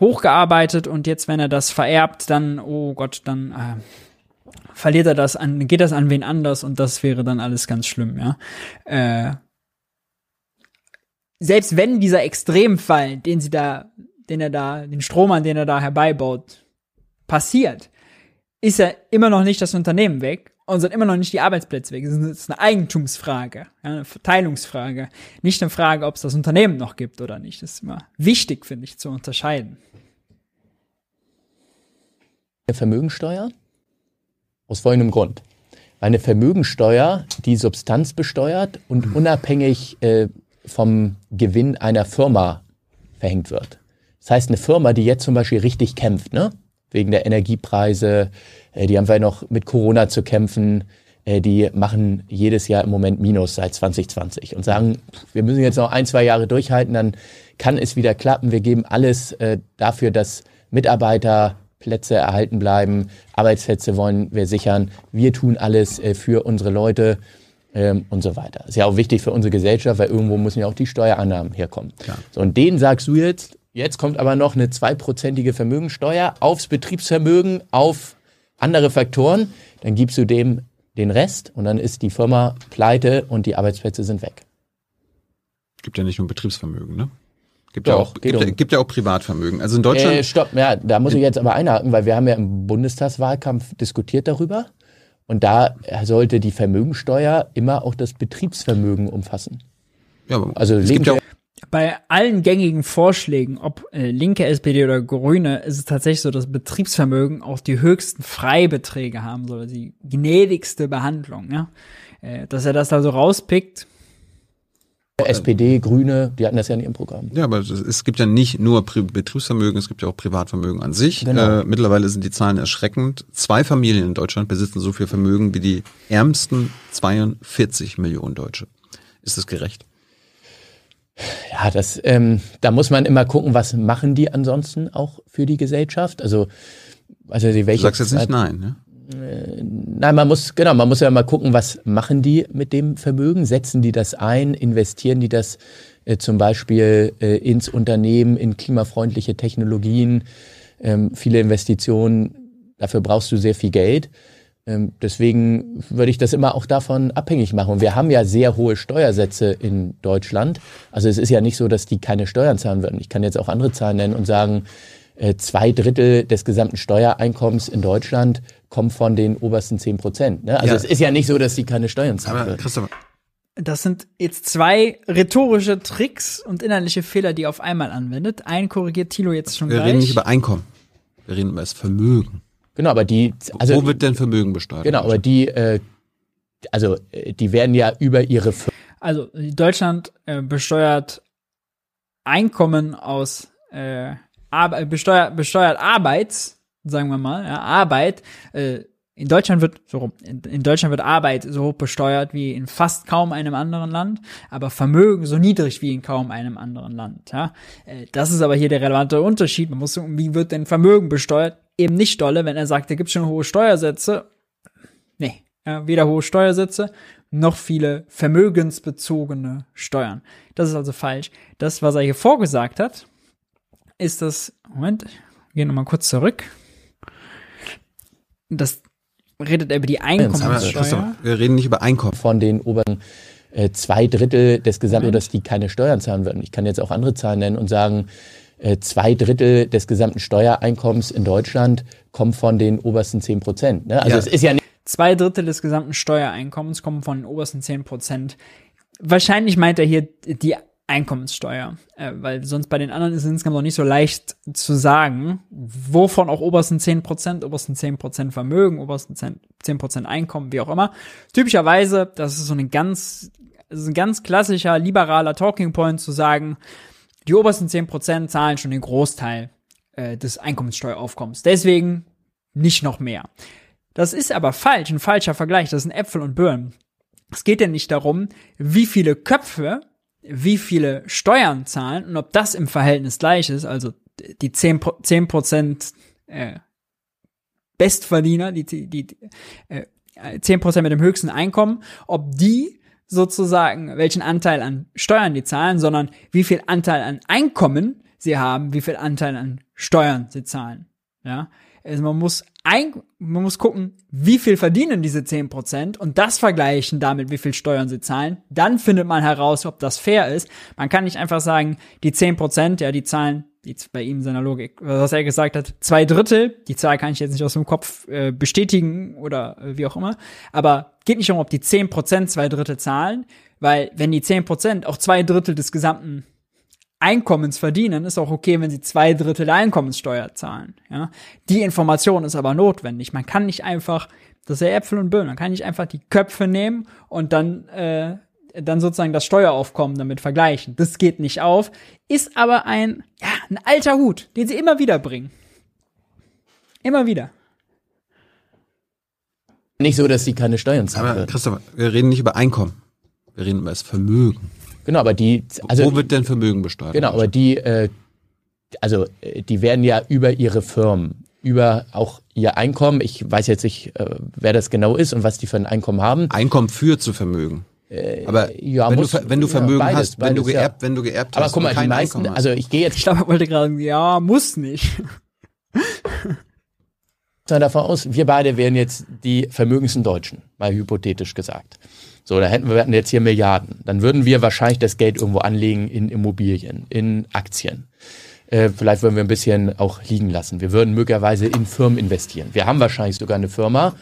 hochgearbeitet und jetzt, wenn er das vererbt, dann, oh Gott, dann äh, verliert er das an, geht das an wen anders und das wäre dann alles ganz schlimm, ja. Äh, selbst wenn dieser Extremfall, den sie da, den er da, den Strohmann, den er da herbeibaut, passiert, ist ja immer noch nicht das Unternehmen weg und sind immer noch nicht die Arbeitsplätze weg. Es ist eine Eigentumsfrage, eine Verteilungsfrage. Nicht eine Frage, ob es das Unternehmen noch gibt oder nicht. Das ist immer wichtig, finde ich, zu unterscheiden. Vermögensteuer? Aus folgendem Grund. Eine Vermögensteuer, die Substanz besteuert und hm. unabhängig äh, vom Gewinn einer Firma verhängt wird. Das heißt, eine Firma, die jetzt zum Beispiel richtig kämpft, ne? Wegen der Energiepreise, äh, die haben wir noch mit Corona zu kämpfen, äh, die machen jedes Jahr im Moment Minus seit 2020 und sagen, wir müssen jetzt noch ein, zwei Jahre durchhalten, dann kann es wieder klappen. Wir geben alles äh, dafür, dass Mitarbeiter Plätze erhalten bleiben, Arbeitsplätze wollen wir sichern, wir tun alles für unsere Leute ähm, und so weiter. Ist ja auch wichtig für unsere Gesellschaft, weil irgendwo müssen ja auch die Steuerannahmen herkommen. Ja. So, und denen sagst du jetzt, jetzt kommt aber noch eine zweiprozentige Vermögensteuer aufs Betriebsvermögen, auf andere Faktoren, dann gibst du dem den Rest und dann ist die Firma pleite und die Arbeitsplätze sind weg. Gibt ja nicht nur Betriebsvermögen, ne? Gibt ja, auch, gibt, um. gibt, ja auch Privatvermögen. Also in Deutschland. Äh, stopp, ja, da muss ich jetzt aber einhaken, weil wir haben ja im Bundestagswahlkampf diskutiert darüber. Und da sollte die Vermögensteuer immer auch das Betriebsvermögen umfassen. Ja, also es gibt ja auch bei allen gängigen Vorschlägen, ob äh, linke SPD oder Grüne, ist es tatsächlich so, dass Betriebsvermögen auch die höchsten Freibeträge haben soll, die gnädigste Behandlung, ja. Äh, dass er das da so rauspickt, SPD, Grüne, die hatten das ja in ihrem Programm. Ja, aber es gibt ja nicht nur Betriebsvermögen, es gibt ja auch Privatvermögen an sich. Genau. Äh, mittlerweile sind die Zahlen erschreckend. Zwei Familien in Deutschland besitzen so viel Vermögen wie die ärmsten 42 Millionen Deutsche. Ist das gerecht? Ja, das, ähm, da muss man immer gucken, was machen die ansonsten auch für die Gesellschaft. Also, also welche du sagst jetzt nicht nein, ne? Äh, nein, man muss, genau, man muss ja mal gucken, was machen die mit dem Vermögen? Setzen die das ein? Investieren die das äh, zum Beispiel äh, ins Unternehmen, in klimafreundliche Technologien? Ähm, viele Investitionen, dafür brauchst du sehr viel Geld. Ähm, deswegen würde ich das immer auch davon abhängig machen. Und wir haben ja sehr hohe Steuersätze in Deutschland. Also es ist ja nicht so, dass die keine Steuern zahlen würden. Ich kann jetzt auch andere Zahlen nennen und sagen, äh, zwei Drittel des gesamten Steuereinkommens in Deutschland kommt von den obersten zehn Prozent. Ne? Also ja. es ist ja nicht so, dass die keine Steuern zahlen. Aber Christopher. Das sind jetzt zwei rhetorische Tricks und innerliche Fehler, die auf einmal anwendet. Einen korrigiert Thilo jetzt schon Wir gleich. Wir reden nicht über Einkommen. Wir reden über das Vermögen. Genau, aber die. Also, Wo wird denn Vermögen besteuert? Genau, aber die, äh, also die werden ja über ihre. Also Deutschland äh, besteuert Einkommen aus äh, Ar besteuert, besteuert Arbeit, sagen wir mal, ja, Arbeit, äh, in Deutschland wird so rum, in, in, Deutschland wird Arbeit so hoch besteuert wie in fast kaum einem anderen Land, aber Vermögen so niedrig wie in kaum einem anderen Land. Ja, äh, das ist aber hier der relevante Unterschied. Man muss sagen, wie wird denn Vermögen besteuert? Eben nicht dolle, wenn er sagt, da gibt schon hohe Steuersätze. Nee, ja, weder hohe Steuersätze noch viele vermögensbezogene Steuern. Das ist also falsch. Das, was er hier vorgesagt hat, ist das, Moment, gehen wir mal kurz zurück. Das redet er über die Einkommenssteuer. Wir reden nicht über Einkommen. Von den oberen äh, zwei Drittel des Gesamten, dass die keine Steuern zahlen würden. Ich kann jetzt auch andere Zahlen nennen und sagen, äh, zwei Drittel des gesamten Steuereinkommens in Deutschland kommen von den obersten zehn Prozent. Ne? Also ja. es ist ja nicht Zwei Drittel des gesamten Steuereinkommens kommen von den obersten zehn Prozent. Wahrscheinlich meint er hier die Einkommenssteuer, äh, weil sonst bei den anderen ist es insgesamt noch nicht so leicht zu sagen, wovon auch obersten 10%, obersten 10% Vermögen, obersten 10% Einkommen, wie auch immer. Typischerweise, das ist so ein ganz, ist ein ganz klassischer liberaler Talking Point zu sagen, die obersten 10% zahlen schon den Großteil äh, des Einkommenssteueraufkommens. Deswegen nicht noch mehr. Das ist aber falsch, ein falscher Vergleich, das sind Äpfel und Birnen. Es geht ja nicht darum, wie viele Köpfe wie viele Steuern zahlen und ob das im Verhältnis gleich ist, also die 10%, 10 äh, Bestverdiener, die, die, die äh, 10% mit dem höchsten Einkommen, ob die sozusagen welchen Anteil an Steuern die zahlen, sondern wie viel Anteil an Einkommen sie haben, wie viel Anteil an Steuern sie zahlen. Ja, also man muss ein, man muss gucken, wie viel verdienen diese 10% und das vergleichen damit, wie viel Steuern sie zahlen. Dann findet man heraus, ob das fair ist. Man kann nicht einfach sagen, die 10%, ja, die zahlen, jetzt bei ihm seiner Logik, was er gesagt hat, zwei Drittel, die Zahl kann ich jetzt nicht aus dem Kopf äh, bestätigen oder äh, wie auch immer, aber geht nicht um, ob die 10% zwei Drittel zahlen, weil wenn die 10% auch zwei Drittel des gesamten Einkommens verdienen, ist auch okay, wenn sie zwei Drittel der Einkommenssteuer zahlen. Ja? Die Information ist aber notwendig. Man kann nicht einfach, das ist ja Äpfel und Birnen, man kann nicht einfach die Köpfe nehmen und dann, äh, dann sozusagen das Steueraufkommen damit vergleichen. Das geht nicht auf, ist aber ein, ja, ein alter Hut, den sie immer wieder bringen. Immer wieder. Nicht so, dass sie keine Steuern zahlen. Aber Christoph, wir reden nicht über Einkommen. Wir reden über das Vermögen. Genau, aber die. Also, Wo wird denn Vermögen besteuert? Genau, aber die, äh, also äh, die werden ja über ihre Firmen, über auch ihr Einkommen. Ich weiß jetzt nicht, äh, wer das genau ist und was die für ein Einkommen haben. Einkommen führt zu Vermögen. aber ja, wenn, muss, du, wenn du Vermögen ja, beides, hast, wenn beides, du geerbt, ja. wenn du geerbt aber hast, guck mal, die meisten, also ich gehe jetzt. Ich glaube, wollte gerade, ja, muss nicht. davon aus, wir beide wären jetzt die vermögendsten Deutschen, mal hypothetisch gesagt. So, da hätten wir, wir hätten jetzt hier Milliarden. Dann würden wir wahrscheinlich das Geld irgendwo anlegen in Immobilien, in Aktien. Äh, vielleicht würden wir ein bisschen auch liegen lassen. Wir würden möglicherweise in Firmen investieren. Wir haben wahrscheinlich sogar eine Firma,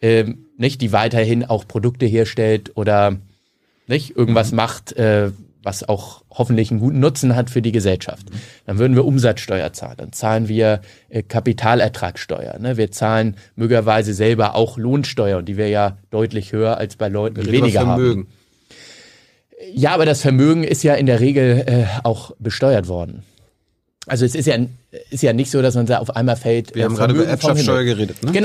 äh, nicht, die weiterhin auch Produkte herstellt oder nicht irgendwas macht, äh, was auch hoffentlich einen guten Nutzen hat für die Gesellschaft. Dann würden wir Umsatzsteuer zahlen, dann zahlen wir äh, Kapitalertragssteuer. Ne? Wir zahlen möglicherweise selber auch Lohnsteuer, die wir ja deutlich höher als bei Leuten, die weniger Vermögen. haben. Ja, aber das Vermögen ist ja in der Regel äh, auch besteuert worden. Also es ist ja, ist ja nicht so, dass man da auf einmal fällt. Wir äh, haben gerade über Erbschaftssteuer geredet, ne? Genau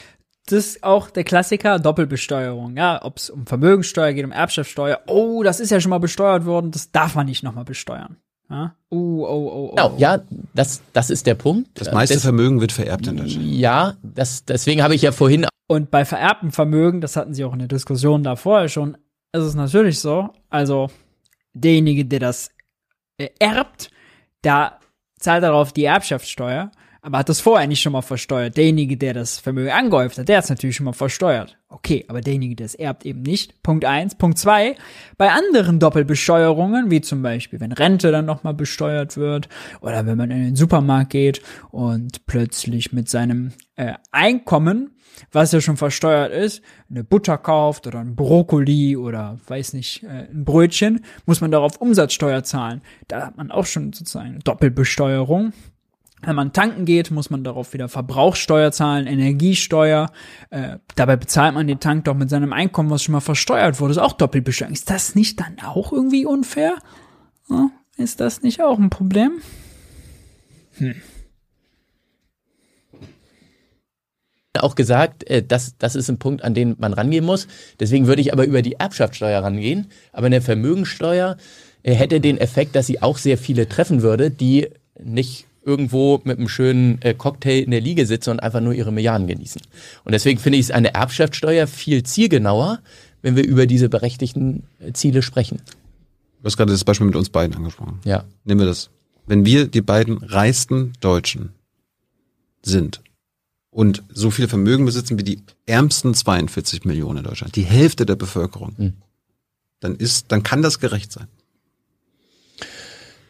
das ist auch der Klassiker Doppelbesteuerung. Ja, ob es um Vermögenssteuer geht, um Erbschaftssteuer. Oh, das ist ja schon mal besteuert worden, das darf man nicht nochmal besteuern. Ja? Uh, oh, oh, oh. Genau, ja, das, das ist der Punkt. Das meiste das, Vermögen wird vererbt in Deutschland. Ja, das, deswegen habe ich ja vorhin. Und bei vererbtem Vermögen, das hatten Sie auch in der Diskussion da vorher schon, ist es natürlich so, also derjenige, der das erbt, da zahlt darauf die Erbschaftssteuer aber hat das vorher nicht schon mal versteuert. Derjenige, der das Vermögen angehäuft hat, der hat es natürlich schon mal versteuert. Okay, aber derjenige, der es erbt, eben nicht. Punkt eins. Punkt zwei. Bei anderen Doppelbesteuerungen, wie zum Beispiel, wenn Rente dann nochmal besteuert wird oder wenn man in den Supermarkt geht und plötzlich mit seinem äh, Einkommen, was ja schon versteuert ist, eine Butter kauft oder ein Brokkoli oder weiß nicht, äh, ein Brötchen, muss man darauf Umsatzsteuer zahlen. Da hat man auch schon sozusagen eine Doppelbesteuerung. Wenn man tanken geht, muss man darauf wieder Verbrauchssteuer zahlen, Energiesteuer. Äh, dabei bezahlt man den Tank doch mit seinem Einkommen, was schon mal versteuert wurde. Ist auch Doppelbesteuerung. Ist das nicht dann auch irgendwie unfair? Ist das nicht auch ein Problem? Hm. auch gesagt, äh, das, das ist ein Punkt, an den man rangehen muss. Deswegen würde ich aber über die Erbschaftssteuer rangehen. Aber eine Vermögensteuer äh, hätte den Effekt, dass sie auch sehr viele treffen würde, die nicht irgendwo mit einem schönen äh, Cocktail in der Liege sitzen und einfach nur ihre Milliarden genießen. Und deswegen finde ich es eine Erbschaftssteuer viel zielgenauer, wenn wir über diese berechtigten Ziele sprechen. Du hast gerade das Beispiel mit uns beiden angesprochen. Ja. Nehmen wir das. Wenn wir die beiden reichsten Deutschen sind und so viel Vermögen besitzen wie die ärmsten 42 Millionen in Deutschland, die Hälfte der Bevölkerung, mhm. dann ist, dann kann das gerecht sein.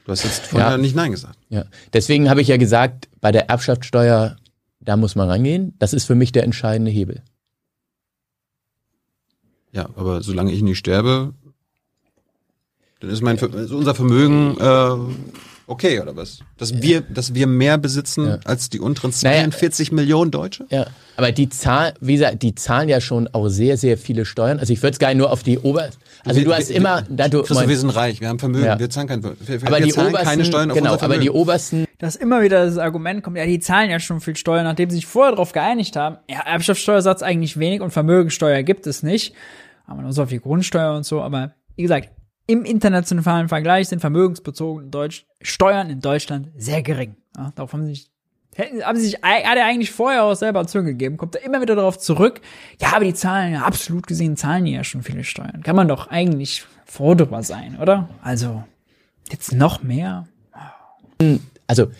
Du hast jetzt vorher Ja. nicht Nein gesagt. Ja, deswegen habe ich ja gesagt, bei der Erbschaftssteuer, da muss man rangehen. Das ist für mich der entscheidende Hebel. Ja, aber solange ich nicht sterbe, dann ist mein Ver- ist unser Vermögen äh, okay oder was? Dass wir, dass wir mehr besitzen als die unteren 42 Millionen Deutsche? Ja, aber die Zahl, wie gesagt, die zahlen ja schon auch sehr, sehr viele Steuern. Also ich würde es gar nicht nur auf die Ober... Also Wir- du hast wir- immer... Da du, Christoph, wir sind reich, wir haben Vermögen, Ja. wir zahlen kein, wir, wir aber die zahlen obersten, keine Steuern auf genau, unser aber die Vermögen. obersten Dass immer wieder das Argument kommt, ja, die zahlen ja schon viel Steuern, nachdem sie sich vorher darauf geeinigt haben. Ja, Erbschaftssteuersatz eigentlich wenig und Vermögensteuer gibt es nicht. Aber nur so auf die Grundsteuer und so. Aber wie gesagt, im internationalen Vergleich sind vermögensbezogene Deutsch Steuern in Deutschland sehr gering. Ja, darauf haben sie sich Hätten, haben sie sich, hat er eigentlich vorher auch selber zugegeben, kommt er immer wieder darauf zurück. Ja, aber die zahlen ja absolut gesehen, zahlen die ja schon viele Steuern. Kann man doch eigentlich froh drüber sein, oder? Also, jetzt noch mehr. Also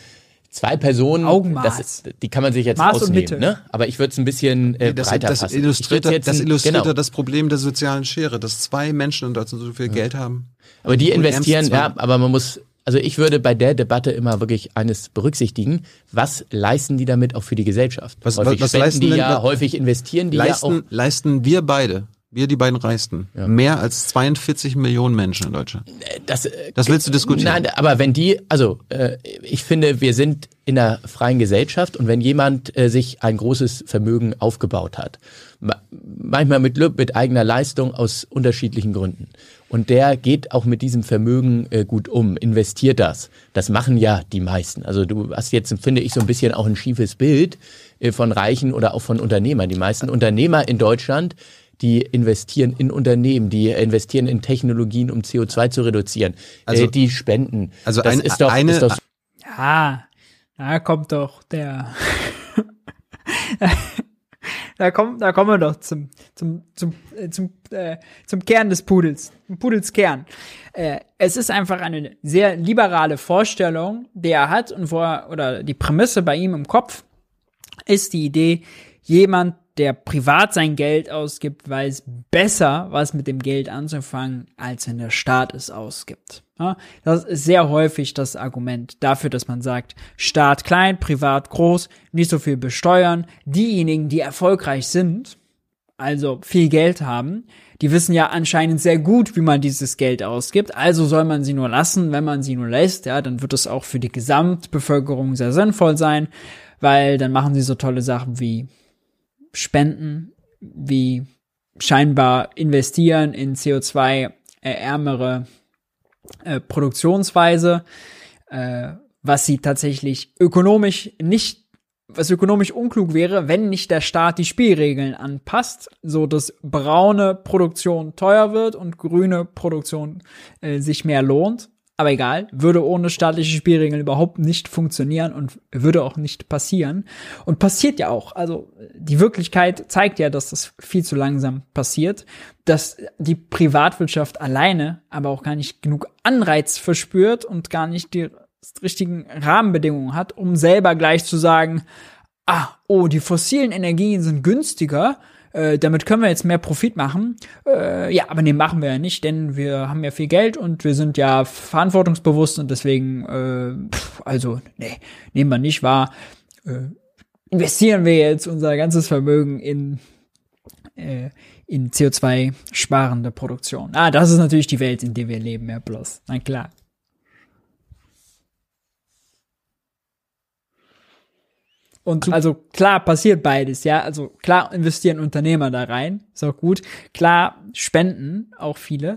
zwei Personen, Augenmaß. das ist, die kann man sich jetzt Maß und ausnehmen, Mitte. ne? Aber ich würde es ein bisschen äh, Das, breiter das fassen. Ich illustriert, das, ein- illustriert genau. das Problem der sozialen Schere, dass zwei Menschen in Deutschland so viel Geld haben. Aber die investieren, ja, aber man muss, also ich würde bei der Debatte immer wirklich eines berücksichtigen. Was leisten die damit auch für die Gesellschaft? Was- häufig was spenden leisten die denn- ja, was- häufig investieren die leisten, ja auch. leisten wir beide, wir die beiden Reichsten, mehr als 42 Millionen Menschen in Deutschland. Das, äh, Das willst du diskutieren? Nein, aber wenn die, also äh, ich finde, wir sind in einer freien Gesellschaft und wenn jemand äh, sich ein großes Vermögen aufgebaut hat, ma manchmal mit mit eigener Leistung aus unterschiedlichen Gründen. Und der geht auch mit diesem Vermögen äh, gut um, investiert das. Das machen ja die meisten. Also du hast jetzt, finde ich, so ein bisschen auch ein schiefes Bild äh, von Reichen oder auch von Unternehmern. Die meisten Unternehmer in Deutschland, die investieren in Unternehmen, die investieren in Technologien, um CO2 zu reduzieren. Also- äh, die spenden. Also das ein- ist doch, eine- ist doch Ja, da kommt doch der. da kommt, da kommen wir doch zum, zum, zum, äh, zum, äh, zum Kern des Pudels, zum Pudels Kern. Äh, es ist einfach eine sehr liberale Vorstellung, die er hat und wo er, oder die Prämisse bei ihm im Kopf ist die Idee, jemand, der privat sein Geld ausgibt, weiß besser, was mit dem Geld anzufangen, als wenn der Staat es ausgibt. Ja, das ist sehr häufig das Argument dafür, dass man sagt, Staat klein, privat groß, nicht so viel besteuern. Diejenigen, die erfolgreich sind, also viel Geld haben, die wissen ja anscheinend sehr gut, wie man dieses Geld ausgibt. Also soll man sie nur lassen. Wenn man sie nur lässt, ja, dann wird es auch für die Gesamtbevölkerung sehr sinnvoll sein, weil dann machen sie so tolle Sachen wie Spenden, wie scheinbar investieren in CO2-ärmere äh, Produktionsweise, äh, was sie tatsächlich ökonomisch nicht, was ökonomisch unklug wäre, wenn nicht der Staat die Spielregeln anpasst, so dass braune Produktion teuer wird und grüne Produktion äh, sich mehr lohnt. Aber egal, würde ohne staatliche Spielregeln überhaupt nicht funktionieren und würde auch nicht passieren. Und passiert ja auch. Also die Wirklichkeit zeigt ja, dass das viel zu langsam passiert, dass die Privatwirtschaft alleine aber auch gar nicht genug Anreiz verspürt und gar nicht die richtigen Rahmenbedingungen hat, um selber gleich zu sagen, ah, oh, die fossilen Energien sind günstiger, äh, damit können wir jetzt mehr Profit machen. Äh, ja, aber nee, machen wir ja nicht, denn wir haben ja viel Geld und wir sind ja verantwortungsbewusst und deswegen, äh, pff, also, nee, nehmen wir nicht wahr. Äh, investieren wir jetzt unser ganzes Vermögen in, äh, in CO2-sparende Produktion. Ah, das ist natürlich die Welt, in der wir leben, ja bloß. Na klar. Und also klar passiert beides, ja. Also klar investieren Unternehmer da rein, ist auch gut. Klar spenden auch viele.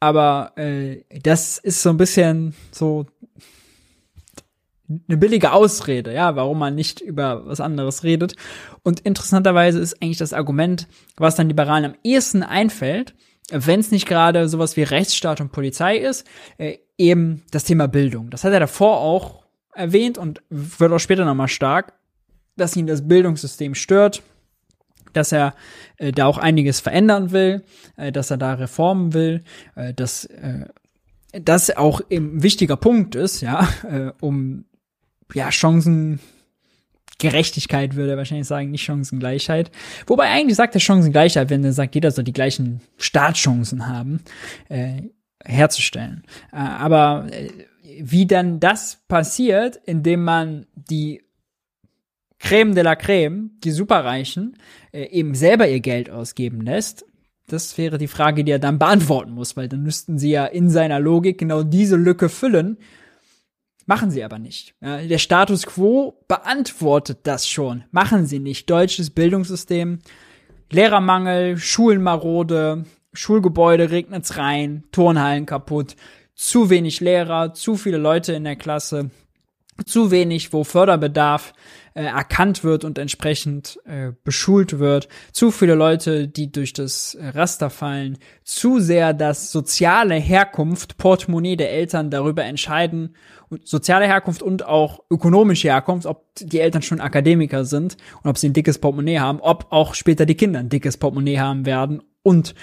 aber äh, das ist so ein bisschen so eine billige Ausrede, ja, warum man nicht über was anderes redet. Und interessanterweise ist eigentlich das Argument, was dann Liberalen am ehesten einfällt, wenn es nicht gerade sowas wie Rechtsstaat und Polizei ist, äh, eben das Thema Bildung. Das hat er davor auch erwähnt und wird auch später nochmal stark, dass ihn das Bildungssystem stört, dass er äh, da auch einiges verändern will, äh, dass er da Reformen will, äh, dass äh, das auch ein wichtiger Punkt ist, ja, äh, um ja Chancengerechtigkeit würde er wahrscheinlich sagen, nicht Chancengleichheit. Wobei eigentlich sagt er Chancengleichheit, wenn er sagt, jeder soll die gleichen Startchancen haben, äh, herzustellen. Äh, aber äh, wie dann das passiert, indem man die Creme de la Creme, die Superreichen, äh, eben selber ihr Geld ausgeben lässt, das wäre die Frage, die er dann beantworten muss, weil dann müssten sie ja in seiner Logik genau diese Lücke füllen. Machen sie aber nicht. Ja, der Status quo beantwortet das schon. Machen sie nicht. Deutsches Bildungssystem, Lehrermangel, Schulenmarode, Schulgebäude regnet's rein, Turnhallen kaputt, zu wenig Lehrer, zu viele Leute in der Klasse, zu wenig, wo Förderbedarf äh, erkannt wird und entsprechend äh, beschult wird, zu viele Leute, die durch das Raster fallen, zu sehr das soziale Herkunft, Portemonnaie der Eltern darüber entscheiden, und soziale Herkunft und auch ökonomische Herkunft, ob die Eltern schon Akademiker sind und ob sie ein dickes Portemonnaie haben, ob auch später die Kinder ein dickes Portemonnaie haben werden und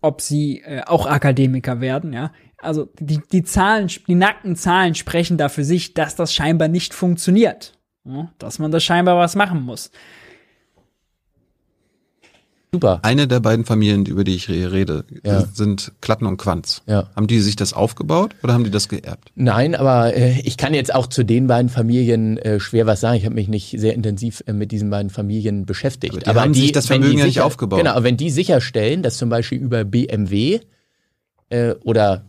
ob sie äh, auch Akademiker werden, ja also die, die Zahlen, die nackten Zahlen sprechen da für sich, dass das scheinbar nicht funktioniert. Ja, dass man da scheinbar was machen muss. Super. Eine der beiden Familien, über die ich rede, Ja. sind Klatten und Quanz. Ja. Haben die sich das aufgebaut oder haben die das geerbt? Nein, aber äh, ich kann jetzt auch zu den beiden Familien äh, schwer was sagen. Ich habe mich nicht sehr intensiv äh, mit diesen beiden Familien beschäftigt. Aber die haben sich das wenn Vermögen die ja nicht aufgebaut. Genau, aber wenn die sicherstellen, dass zum Beispiel über BMW äh, oder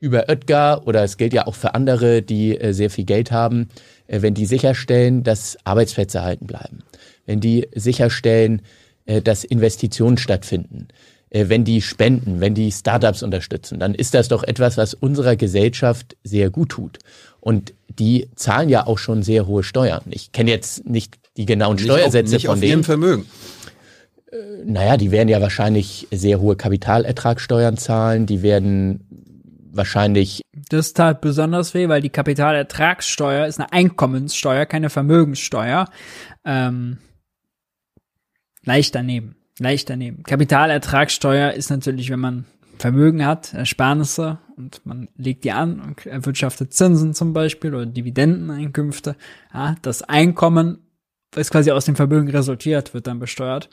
über Oetker oder es gilt ja auch für andere, die äh, sehr viel Geld haben, äh, wenn die sicherstellen, dass Arbeitsplätze erhalten bleiben, wenn die sicherstellen, äh, dass Investitionen stattfinden, wenn die spenden, wenn die Startups unterstützen, dann ist das doch etwas, was unserer Gesellschaft sehr gut tut. Und die zahlen ja auch schon sehr hohe Steuern. Ich kenne jetzt nicht die genauen Nicht auf- Steuersätze nicht von auf denen. ihrem Vermögen. Naja, die werden ja wahrscheinlich sehr hohe Kapitalertragssteuern zahlen, die werden wahrscheinlich Das tat besonders weh, weil die Kapitalertragssteuer ist eine Einkommenssteuer, keine Vermögenssteuer. Ähm, leicht daneben. Leicht daneben. Kapitalertragssteuer ist natürlich, wenn man Vermögen hat, Ersparnisse und man legt die an und erwirtschaftet Zinsen zum Beispiel oder Dividendeneinkünfte. Ja, das Einkommen, was quasi aus dem Vermögen resultiert, wird dann besteuert.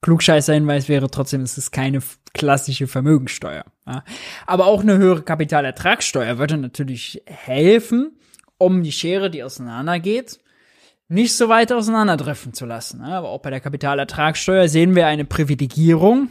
Klugscheißer Hinweis wäre trotzdem, es ist keine klassische Vermögensteuer. Ja. Aber auch eine höhere Kapitalertragssteuer würde natürlich helfen, um die Schere, die auseinandergeht, nicht so weit auseinanderdriften zu lassen. Ja. Aber auch bei der Kapitalertragssteuer sehen wir eine Privilegierung.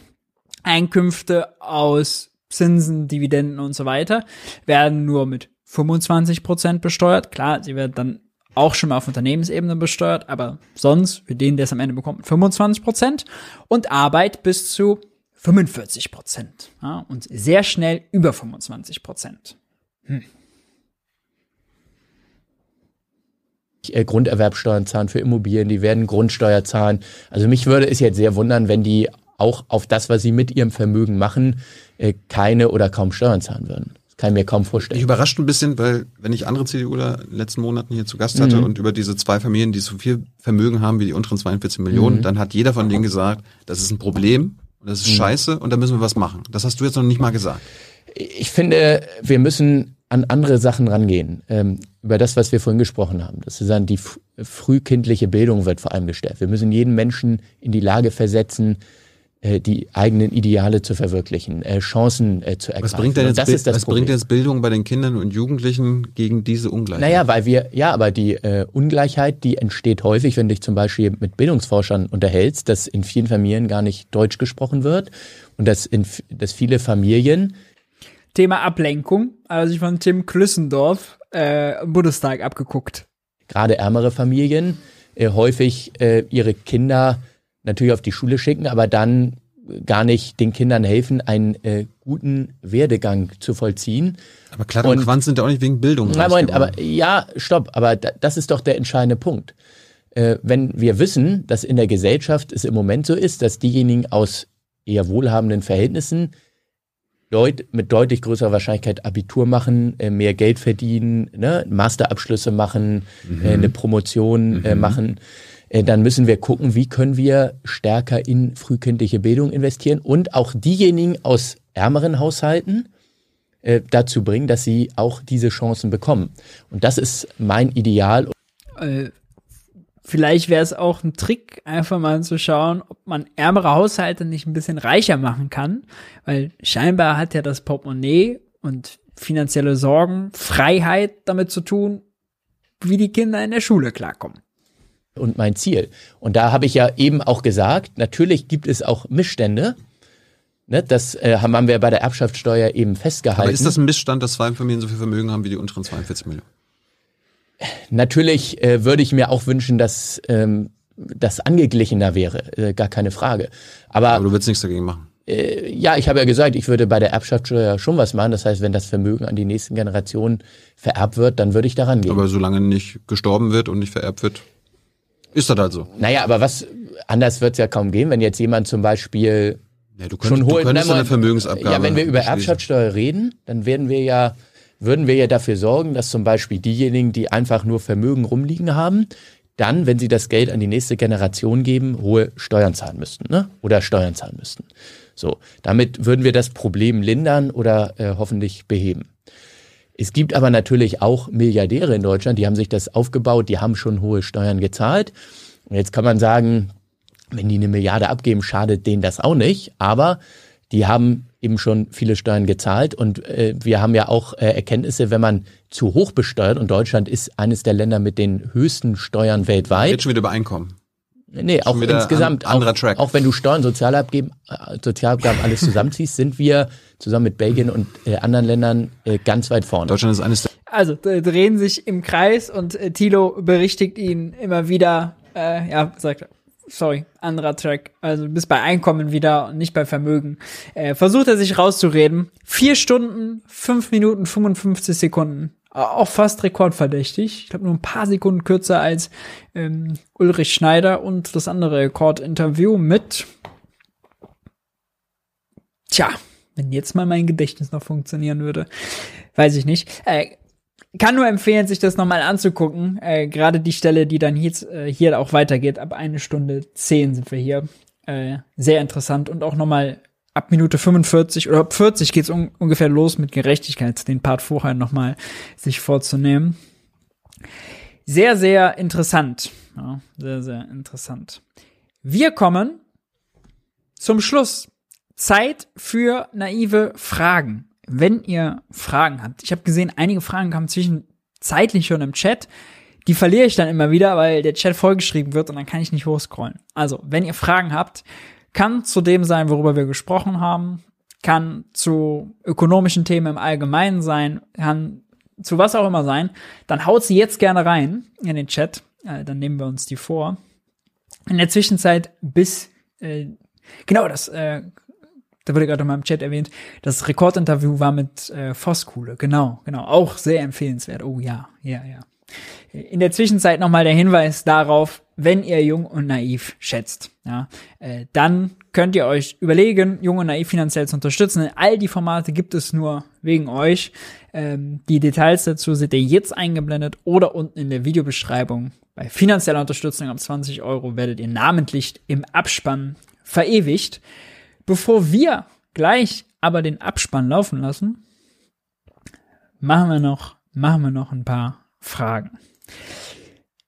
Einkünfte aus Zinsen, Dividenden und so weiter werden nur mit 25 Prozent besteuert. Klar, sie werden dann auch schon mal auf Unternehmensebene besteuert, aber sonst für den, der es am Ende bekommt, 25 Prozent und Arbeit bis zu 45 Prozent ja, und sehr schnell über 25 Prozent. Hm. äh, Grunderwerbsteuern zahlen für Immobilien, die werden Grundsteuer zahlen. Also mich würde es jetzt sehr wundern, wenn die auch auf das, was sie mit ihrem Vermögen machen, äh, keine oder kaum Steuern zahlen würden. Kann ich mir kaum vorstellen. Ich überrascht ein bisschen, weil wenn ich andere CDUler in den letzten Monaten hier zu Gast hatte Mhm. und über diese zwei Familien, die so viel Vermögen haben wie die unteren 42 Millionen, Mhm. dann hat jeder von denen gesagt, das ist ein Problem das ist Mhm. scheiße und da müssen wir was machen. Das hast du jetzt noch nicht mal gesagt. Ich finde, wir müssen an andere Sachen rangehen. Ähm, über das, was wir vorhin gesprochen haben. Das ist dann die frühkindliche Bildung wird vor allem gestellt. Wir müssen jeden Menschen in die Lage versetzen, die eigenen Ideale zu verwirklichen, äh, Chancen äh, zu ergreifen. Was bringt denn jetzt, das Bild- ist das was Problem. bringt jetzt Bildung bei den Kindern und Jugendlichen gegen diese Ungleichheit? Naja, weil wir, ja, aber die äh, Ungleichheit, die entsteht häufig, wenn du dich zum Beispiel mit Bildungsforschern unterhältst, dass in vielen Familien gar nicht Deutsch gesprochen wird und dass, in, dass viele Familien Thema Ablenkung, also ich von Tim Klüssendorf äh, im Bundestag abgeguckt. gerade ärmere Familien äh, häufig äh, ihre Kinder natürlich auf die Schule schicken, aber dann gar nicht den Kindern helfen, einen äh, guten Werdegang zu vollziehen. Aber Klatt und, und Quanz sind ja auch nicht wegen Bildung. Na, Moment, aber ja, stopp, aber da, das ist doch der entscheidende Punkt. Äh, wenn wir wissen, dass in der Gesellschaft es im Moment so ist, dass diejenigen aus eher wohlhabenden Verhältnissen deut mit deutlich größerer Wahrscheinlichkeit Abitur machen, äh, mehr Geld verdienen, ne, Masterabschlüsse machen, mhm. äh, eine Promotion äh, mhm. machen, dann müssen wir gucken, wie können wir stärker in frühkindliche Bildung investieren und auch diejenigen aus ärmeren Haushalten äh, dazu bringen, dass sie auch diese Chancen bekommen. Und das ist mein Ideal. Äh, vielleicht wäre es auch ein Trick, einfach mal zu schauen, ob man ärmere Haushalte nicht ein bisschen reicher machen kann, weil scheinbar hat ja das Portemonnaie und finanzielle Sorgen, Freiheit damit zu tun, wie die Kinder in der Schule klarkommen und mein Ziel. Und da habe ich ja eben auch gesagt, natürlich gibt es auch Missstände. Ne, das äh, haben wir bei der Erbschaftssteuer eben festgehalten. Aber ist das ein Missstand, dass zwei Familien so viel Vermögen haben wie die unteren 42 Millionen? Natürlich äh, würde ich mir auch wünschen, dass ähm, das angeglichener wäre, äh, gar keine Frage. Aber, Aber du willst nichts dagegen machen. Äh, ja, ich habe ja gesagt, ich würde bei der Erbschaftssteuer schon was machen. Das heißt, wenn das Vermögen an die nächsten Generationen vererbt wird, dann würde ich daran gehen. Aber solange nicht gestorben wird und nicht vererbt wird? Ist das halt so. Naja, aber was anders wird es ja kaum gehen, wenn jetzt jemand zum Beispiel ja, du könntest, schon hohe, du könntest eine Vermögensabgabe. Ja, wenn wir über Erbschaftssteuer reden, dann werden wir ja, würden wir ja dafür sorgen, dass zum Beispiel diejenigen, die einfach nur Vermögen rumliegen haben, dann, wenn sie das Geld an die nächste Generation geben, hohe Steuern zahlen müssten, ne? Oder Steuern zahlen müssten. So, damit würden wir das Problem lindern oder äh, hoffentlich beheben. Es gibt aber natürlich auch Milliardäre in Deutschland, die haben sich das aufgebaut, die haben schon hohe Steuern gezahlt. Und jetzt kann man sagen, wenn die eine Milliarde abgeben, schadet denen das auch nicht. Aber die haben eben schon viele Steuern gezahlt und äh, wir haben ja auch äh, Erkenntnisse, wenn man zu hoch besteuert und Deutschland ist eines der Länder mit den höchsten Steuern weltweit. Jetzt schon wieder über Einkommen. Nee, auch insgesamt, an, anderer Track. Auch, auch wenn du Steuern, Sozialabgaben, äh, Sozialabgaben alles zusammenziehst, sind wir zusammen mit Belgien und äh, anderen Ländern äh, ganz weit vorne. Deutschland ist eines der Also drehen sich im Kreis und äh, Thilo berichtigt ihn immer wieder, äh, ja, sagt sorry, anderer Track. Also du bist bei Einkommen wieder und nicht bei Vermögen. Äh, versucht er sich rauszureden. Vier Stunden, fünf Minuten, 55 Sekunden auch fast rekordverdächtig. Ich glaube nur ein paar Sekunden kürzer als ähm, Ulrich Schneider und das andere Rekordinterview mit. Tja, wenn jetzt mal mein Gedächtnis noch funktionieren würde, weiß ich nicht. Äh, kann nur empfehlen, sich das nochmal anzugucken. Äh, Gerade die Stelle, die dann hier, äh, hier auch weitergeht. Ab eine Stunde zehn sind wir hier. Äh, sehr interessant und auch nochmal ab Minute 45 oder ab 40 geht's un ungefähr los mit Gerechtigkeit, den Part vorher nochmal sich vorzunehmen. Sehr, sehr interessant. Ja, sehr, sehr interessant. Wir kommen zum Schluss. Zeit für naive Fragen. Wenn ihr Fragen habt. Ich habe gesehen, einige Fragen kamen zwischenzeitlich schon im Chat. Die verliere ich dann immer wieder, weil der Chat vollgeschrieben wird und dann kann ich nicht hochscrollen. Also, wenn ihr Fragen habt, kann zu dem sein, worüber wir gesprochen haben, kann zu ökonomischen Themen im Allgemeinen sein, kann zu was auch immer sein, dann haut sie jetzt gerne rein in den Chat. Äh, dann nehmen wir uns die vor. In der Zwischenzeit bis äh, genau das, äh, da wurde gerade mal im Chat erwähnt, das Rekordinterview war mit äh, Voskuhle. Genau, genau, auch sehr empfehlenswert. Oh ja, ja, ja. In der Zwischenzeit nochmal der Hinweis darauf, wenn ihr jung und naiv schätzt, ja, äh, dann könnt ihr euch überlegen, jung und naiv finanziell zu unterstützen. All die Formate gibt es nur wegen euch. Ähm, die Details dazu seht ihr jetzt eingeblendet oder unten in der Videobeschreibung. Bei finanzieller Unterstützung ab 20 Euro werdet ihr namentlich im Abspann verewigt. Bevor wir gleich aber den Abspann laufen lassen, machen wir noch, machen wir noch ein paar Fragen.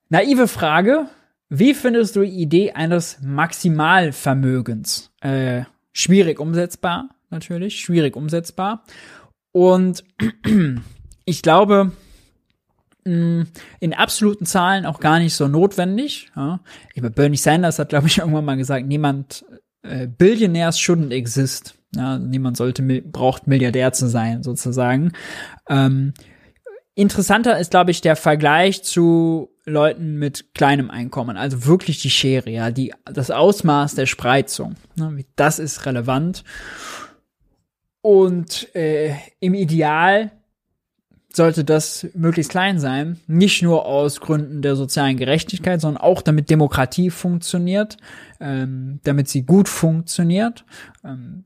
Naive Frage. Wie findest du die Idee eines Maximalvermögens? Äh, schwierig umsetzbar, natürlich. Schwierig umsetzbar. Und ich glaube, mm, in absoluten Zahlen auch gar nicht so notwendig. Ja. Bernie Sanders hat, glaube ich, irgendwann mal gesagt, niemand, äh, Billionaires shouldn't exist. Ja, niemand sollte, braucht Milliardär zu sein, sozusagen. Ähm, Interessanter ist, glaube ich, der Vergleich zu Leuten mit kleinem Einkommen, also wirklich die Schere, ja, die, das Ausmaß der Spreizung, ne, das ist relevant. Und äh, im Ideal sollte das möglichst klein sein, nicht nur aus Gründen der sozialen Gerechtigkeit, sondern auch damit Demokratie funktioniert, ähm, damit sie gut funktioniert, ähm,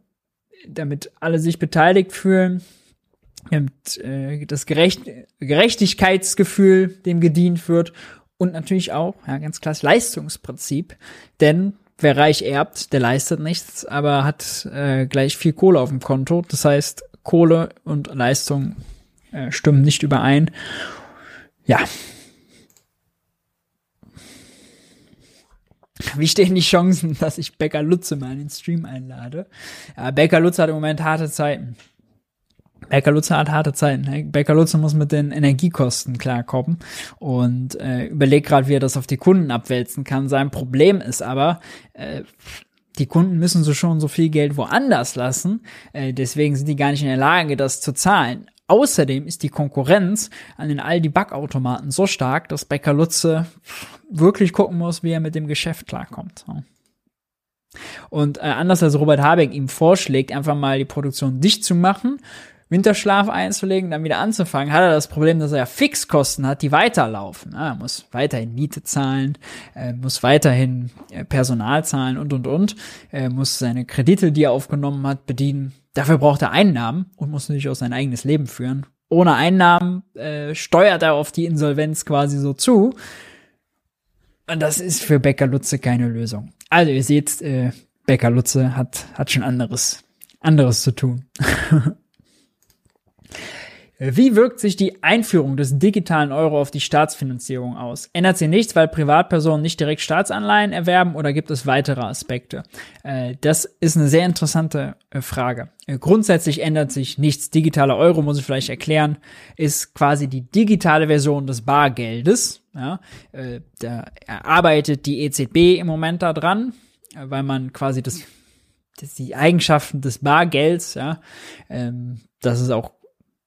damit alle sich beteiligt fühlen, damit äh, das Gerecht Gerechtigkeitsgefühl dem gedient wird und natürlich auch, ja, ganz klar, das Leistungsprinzip, denn wer reich erbt, der leistet nichts, aber hat äh, gleich viel Kohle auf dem Konto. Das heißt, Kohle und Leistung äh, stimmen nicht überein. Ja. Wie stehen die Chancen, dass ich Becker Lutze mal in den Stream einlade? Ja, Becker Lutze hat im Moment harte Zeiten. Becker Lutze hat harte Zeiten. Ne? Becker Lutze muss mit den Energiekosten klarkommen und äh, überlegt gerade, wie er das auf die Kunden abwälzen kann. Sein Problem ist aber, äh, die Kunden müssen so schon so viel Geld woanders lassen, äh, deswegen sind die gar nicht in der Lage, das zu zahlen. Außerdem ist die Konkurrenz an den Aldi Backautomaten so stark, dass Becker Lutze wirklich gucken muss, wie er mit dem Geschäft klarkommt. Und äh, anders als Robert Habeck ihm vorschlägt, einfach mal die Produktion dicht zu machen, Winterschlaf einzulegen, dann wieder anzufangen, hat er das Problem, dass er ja Fixkosten hat, die weiterlaufen. er muss weiterhin Miete zahlen, muss weiterhin äh, Personal zahlen und, und, und. Er muss seine Kredite, die er aufgenommen hat, bedienen. Dafür braucht er Einnahmen und muss natürlich auch sein eigenes Leben führen. Ohne Einnahmen äh, steuert er auf die Insolvenz quasi so zu. Und das ist für Becker Lutze keine Lösung. Also ihr seht, äh, Becker Lutze hat, hat schon anderes, anderes zu tun. Wie wirkt sich die Einführung des digitalen Euro auf die Staatsfinanzierung aus? Ändert sie nichts, weil Privatpersonen nicht direkt Staatsanleihen erwerben oder gibt es weitere Aspekte? Äh, das ist eine sehr interessante äh, Frage. Äh, grundsätzlich ändert sich nichts. Digitaler Euro, muss ich vielleicht erklären, ist quasi die digitale Version des Bargeldes. Da arbeitet die EZB im Moment daran, weil man quasi das, das die Eigenschaften des Bargelds, ja, ähm, das ist auch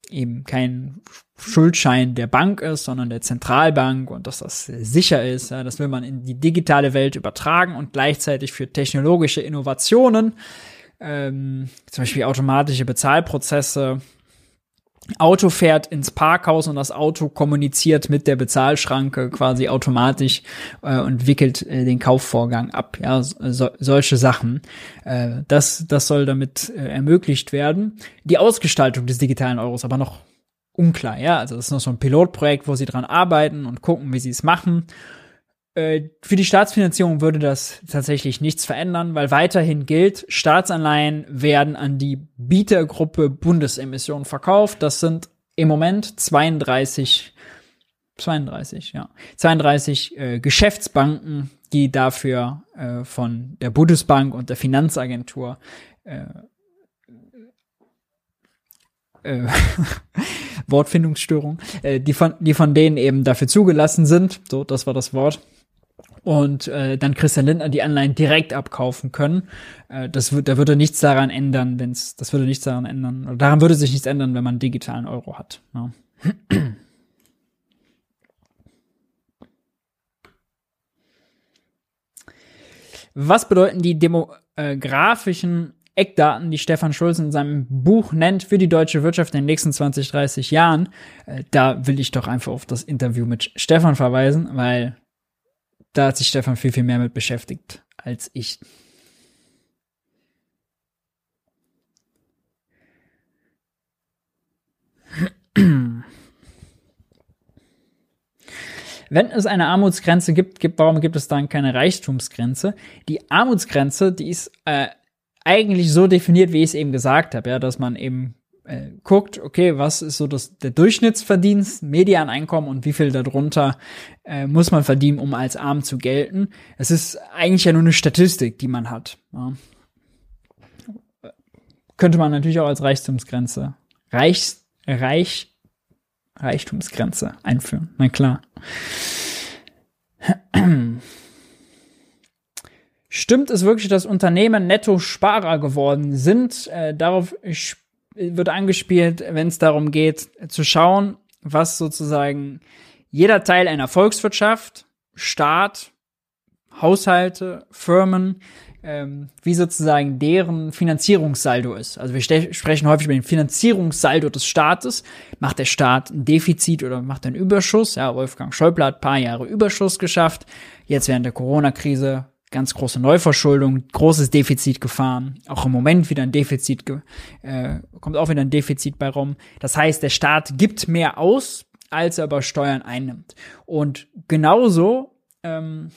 eben kein Schuldschein der Bank ist, sondern der Zentralbank und dass das sicher ist. Ja, das will man in die digitale Welt übertragen und gleichzeitig für technologische Innovationen, ähm, zum Beispiel automatische Bezahlprozesse, Auto fährt ins Parkhaus und das Auto kommuniziert mit der Bezahlschranke quasi automatisch äh, und wickelt äh, den Kaufvorgang ab. Ja, so, solche Sachen. Äh, das, das soll damit äh, ermöglicht werden. Die Ausgestaltung des digitalen Euros aber noch unklar. Ja, also das ist noch so ein Pilotprojekt, wo sie dran arbeiten und gucken, wie sie es machen. Äh, für die Staatsfinanzierung würde das tatsächlich nichts verändern, weil weiterhin gilt, Staatsanleihen werden an die Bietergruppe Bundesemission verkauft. Das sind im Moment 32, 32, ja, 32 äh, Geschäftsbanken, die dafür äh, von der Bundesbank und der Finanzagentur äh, äh, Wortfindungsstörung, äh, die von die von denen eben dafür zugelassen sind. So, das war das Wort und äh, dann Christian Lindner die Anleihen direkt abkaufen können. Äh, das wird, da würde nichts daran ändern, wenn's, das würde nichts daran ändern, oder daran würde sich nichts ändern, wenn man einen digitalen Euro hat. Ja. Was bedeuten die demografischen Eckdaten, die Stefan Schulz in seinem Buch nennt für die deutsche Wirtschaft in den nächsten 20, 30 Jahren? Äh, da will ich doch einfach auf das Interview mit Stefan verweisen, weil da hat sich Stefan viel, viel mehr mit beschäftigt als ich. Wenn es eine Armutsgrenze gibt, gibt, warum gibt es dann keine Reichtumsgrenze? Die Armutsgrenze, die ist äh, eigentlich so definiert, wie ich es eben gesagt habe, ja, dass man eben äh, guckt, okay, was ist so das, der Durchschnittsverdienst, Medianeinkommen und wie viel darunter äh, muss man verdienen, um als arm zu gelten. Es ist eigentlich ja nur eine Statistik, die man hat. Ja. Könnte man natürlich auch als Reichtumsgrenze, Reichs, Reich, Reichtumsgrenze einführen. Na klar. Stimmt es wirklich, dass Unternehmen Netto-Sparer geworden sind? Äh, darauf wird angespielt, wenn es darum geht, zu schauen, was sozusagen jeder Teil einer Volkswirtschaft, Staat, Haushalte, Firmen, ähm, wie sozusagen deren Finanzierungssaldo ist. Also wir sprechen häufig über den Finanzierungssaldo des Staates. Macht der Staat ein Defizit oder macht er einen Überschuss? Ja, Wolfgang Schäuble hat paar Jahre Überschuss geschafft. Jetzt während der Corona-Krise ganz große Neuverschuldung, großes Defizit gefahren. Auch im Moment wieder ein Defizit, äh, kommt auch wieder ein Defizit bei rum. Das heißt, der Staat gibt mehr aus, als er aber Steuern einnimmt. Und genauso ähm,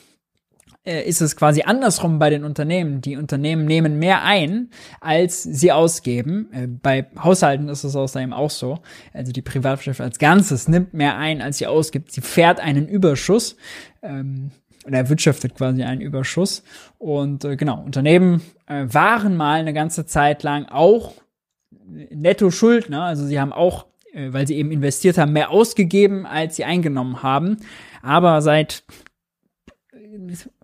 äh, ist es quasi andersrum bei den Unternehmen. Die Unternehmen nehmen mehr ein, als sie ausgeben. Äh, bei Haushalten ist es außerdem auch so. Also die Privatwirtschaft als Ganzes nimmt mehr ein, als sie ausgibt. Sie fährt einen Überschuss. Ähm, oder erwirtschaftet quasi einen Überschuss. Und äh, genau, Unternehmen äh, waren mal eine ganze Zeit lang auch Netto-Schuldner. Also sie haben auch, äh, weil sie eben investiert haben, mehr ausgegeben, als sie eingenommen haben. Aber seit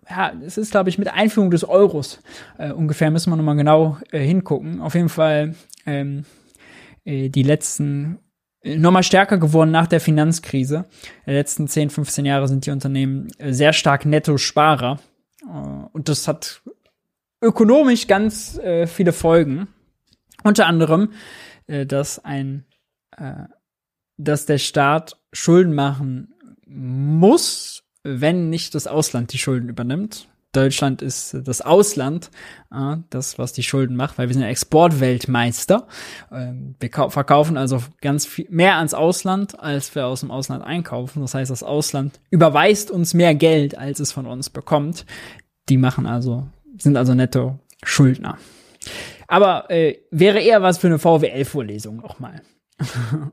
ja, es ist, glaube ich, mit Einführung des Euros äh, ungefähr, müssen wir nochmal genau äh, hingucken. Auf jeden Fall ähm, äh, die letzten nochmal stärker geworden nach der Finanzkrise. Die letzten 10, 15 Jahre sind die Unternehmen äh, sehr stark Netto-Sparer. Äh, und das hat ökonomisch ganz äh, viele Folgen. Unter anderem, äh, dass ein, äh, dass der Staat Schulden machen muss, wenn nicht das Ausland die Schulden übernimmt. Deutschland ist das Ausland, äh, das, was die Schulden macht, weil wir sind Exportweltmeister. Ähm, wir verkaufen also ganz viel mehr ans Ausland, als wir aus dem Ausland einkaufen. Das heißt, das Ausland überweist uns mehr Geld, als es von uns bekommt. Die machen also, sind also netto Schuldner. Aber äh, wäre eher was für eine VWL-Vorlesung nochmal.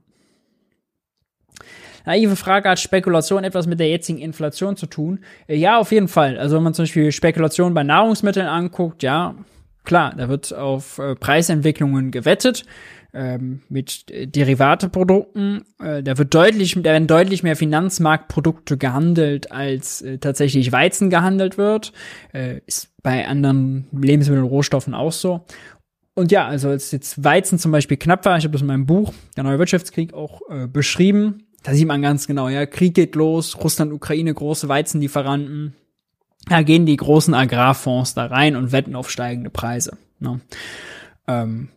Naive Frage, hat Spekulation etwas mit der jetzigen Inflation zu tun? Äh, ja, auf jeden Fall. Also wenn man zum Beispiel Spekulation bei Nahrungsmitteln anguckt, ja, klar, da wird auf äh, Preisentwicklungen gewettet ähm, mit äh, Derivateprodukten. Äh, da wird deutlich, da werden deutlich mehr Finanzmarktprodukte gehandelt, als tatsächlich Weizen gehandelt wird. Ist bei anderen Lebensmitteln und Rohstoffen auch so. Und ja, also als jetzt Weizen zum Beispiel knapp war, ich habe das in meinem Buch, der neue Wirtschaftskrieg, auch äh, beschrieben, da sieht man ganz genau, ja, Krieg geht los, Russland, Ukraine, große Weizenlieferanten. Da gehen die großen Agrarfonds da rein und wetten auf steigende Preise. Ne? Ähm,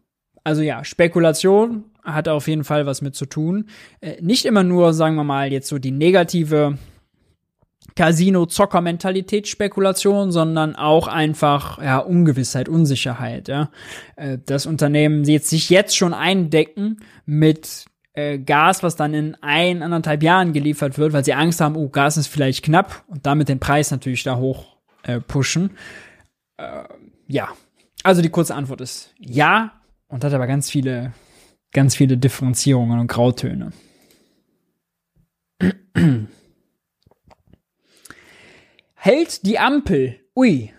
also ja, Spekulation hat auf jeden Fall was mit zu tun. Äh, nicht immer nur, sagen wir mal, jetzt so die negative Casino-Zocker-Mentalität Spekulation, sondern auch einfach ja Ungewissheit, Unsicherheit. Ja, äh, das Unternehmen jetzt sich jetzt schon eindecken mit äh, Gas, was dann in ein, anderthalb Jahren geliefert wird, weil sie Angst haben, oh, Gas ist vielleicht knapp und damit den Preis natürlich da hoch äh, pushen. Äh, ja, also die kurze Antwort ist ja und hat aber ganz viele, ganz viele Differenzierungen und Grautöne. Hält die Ampel, ui,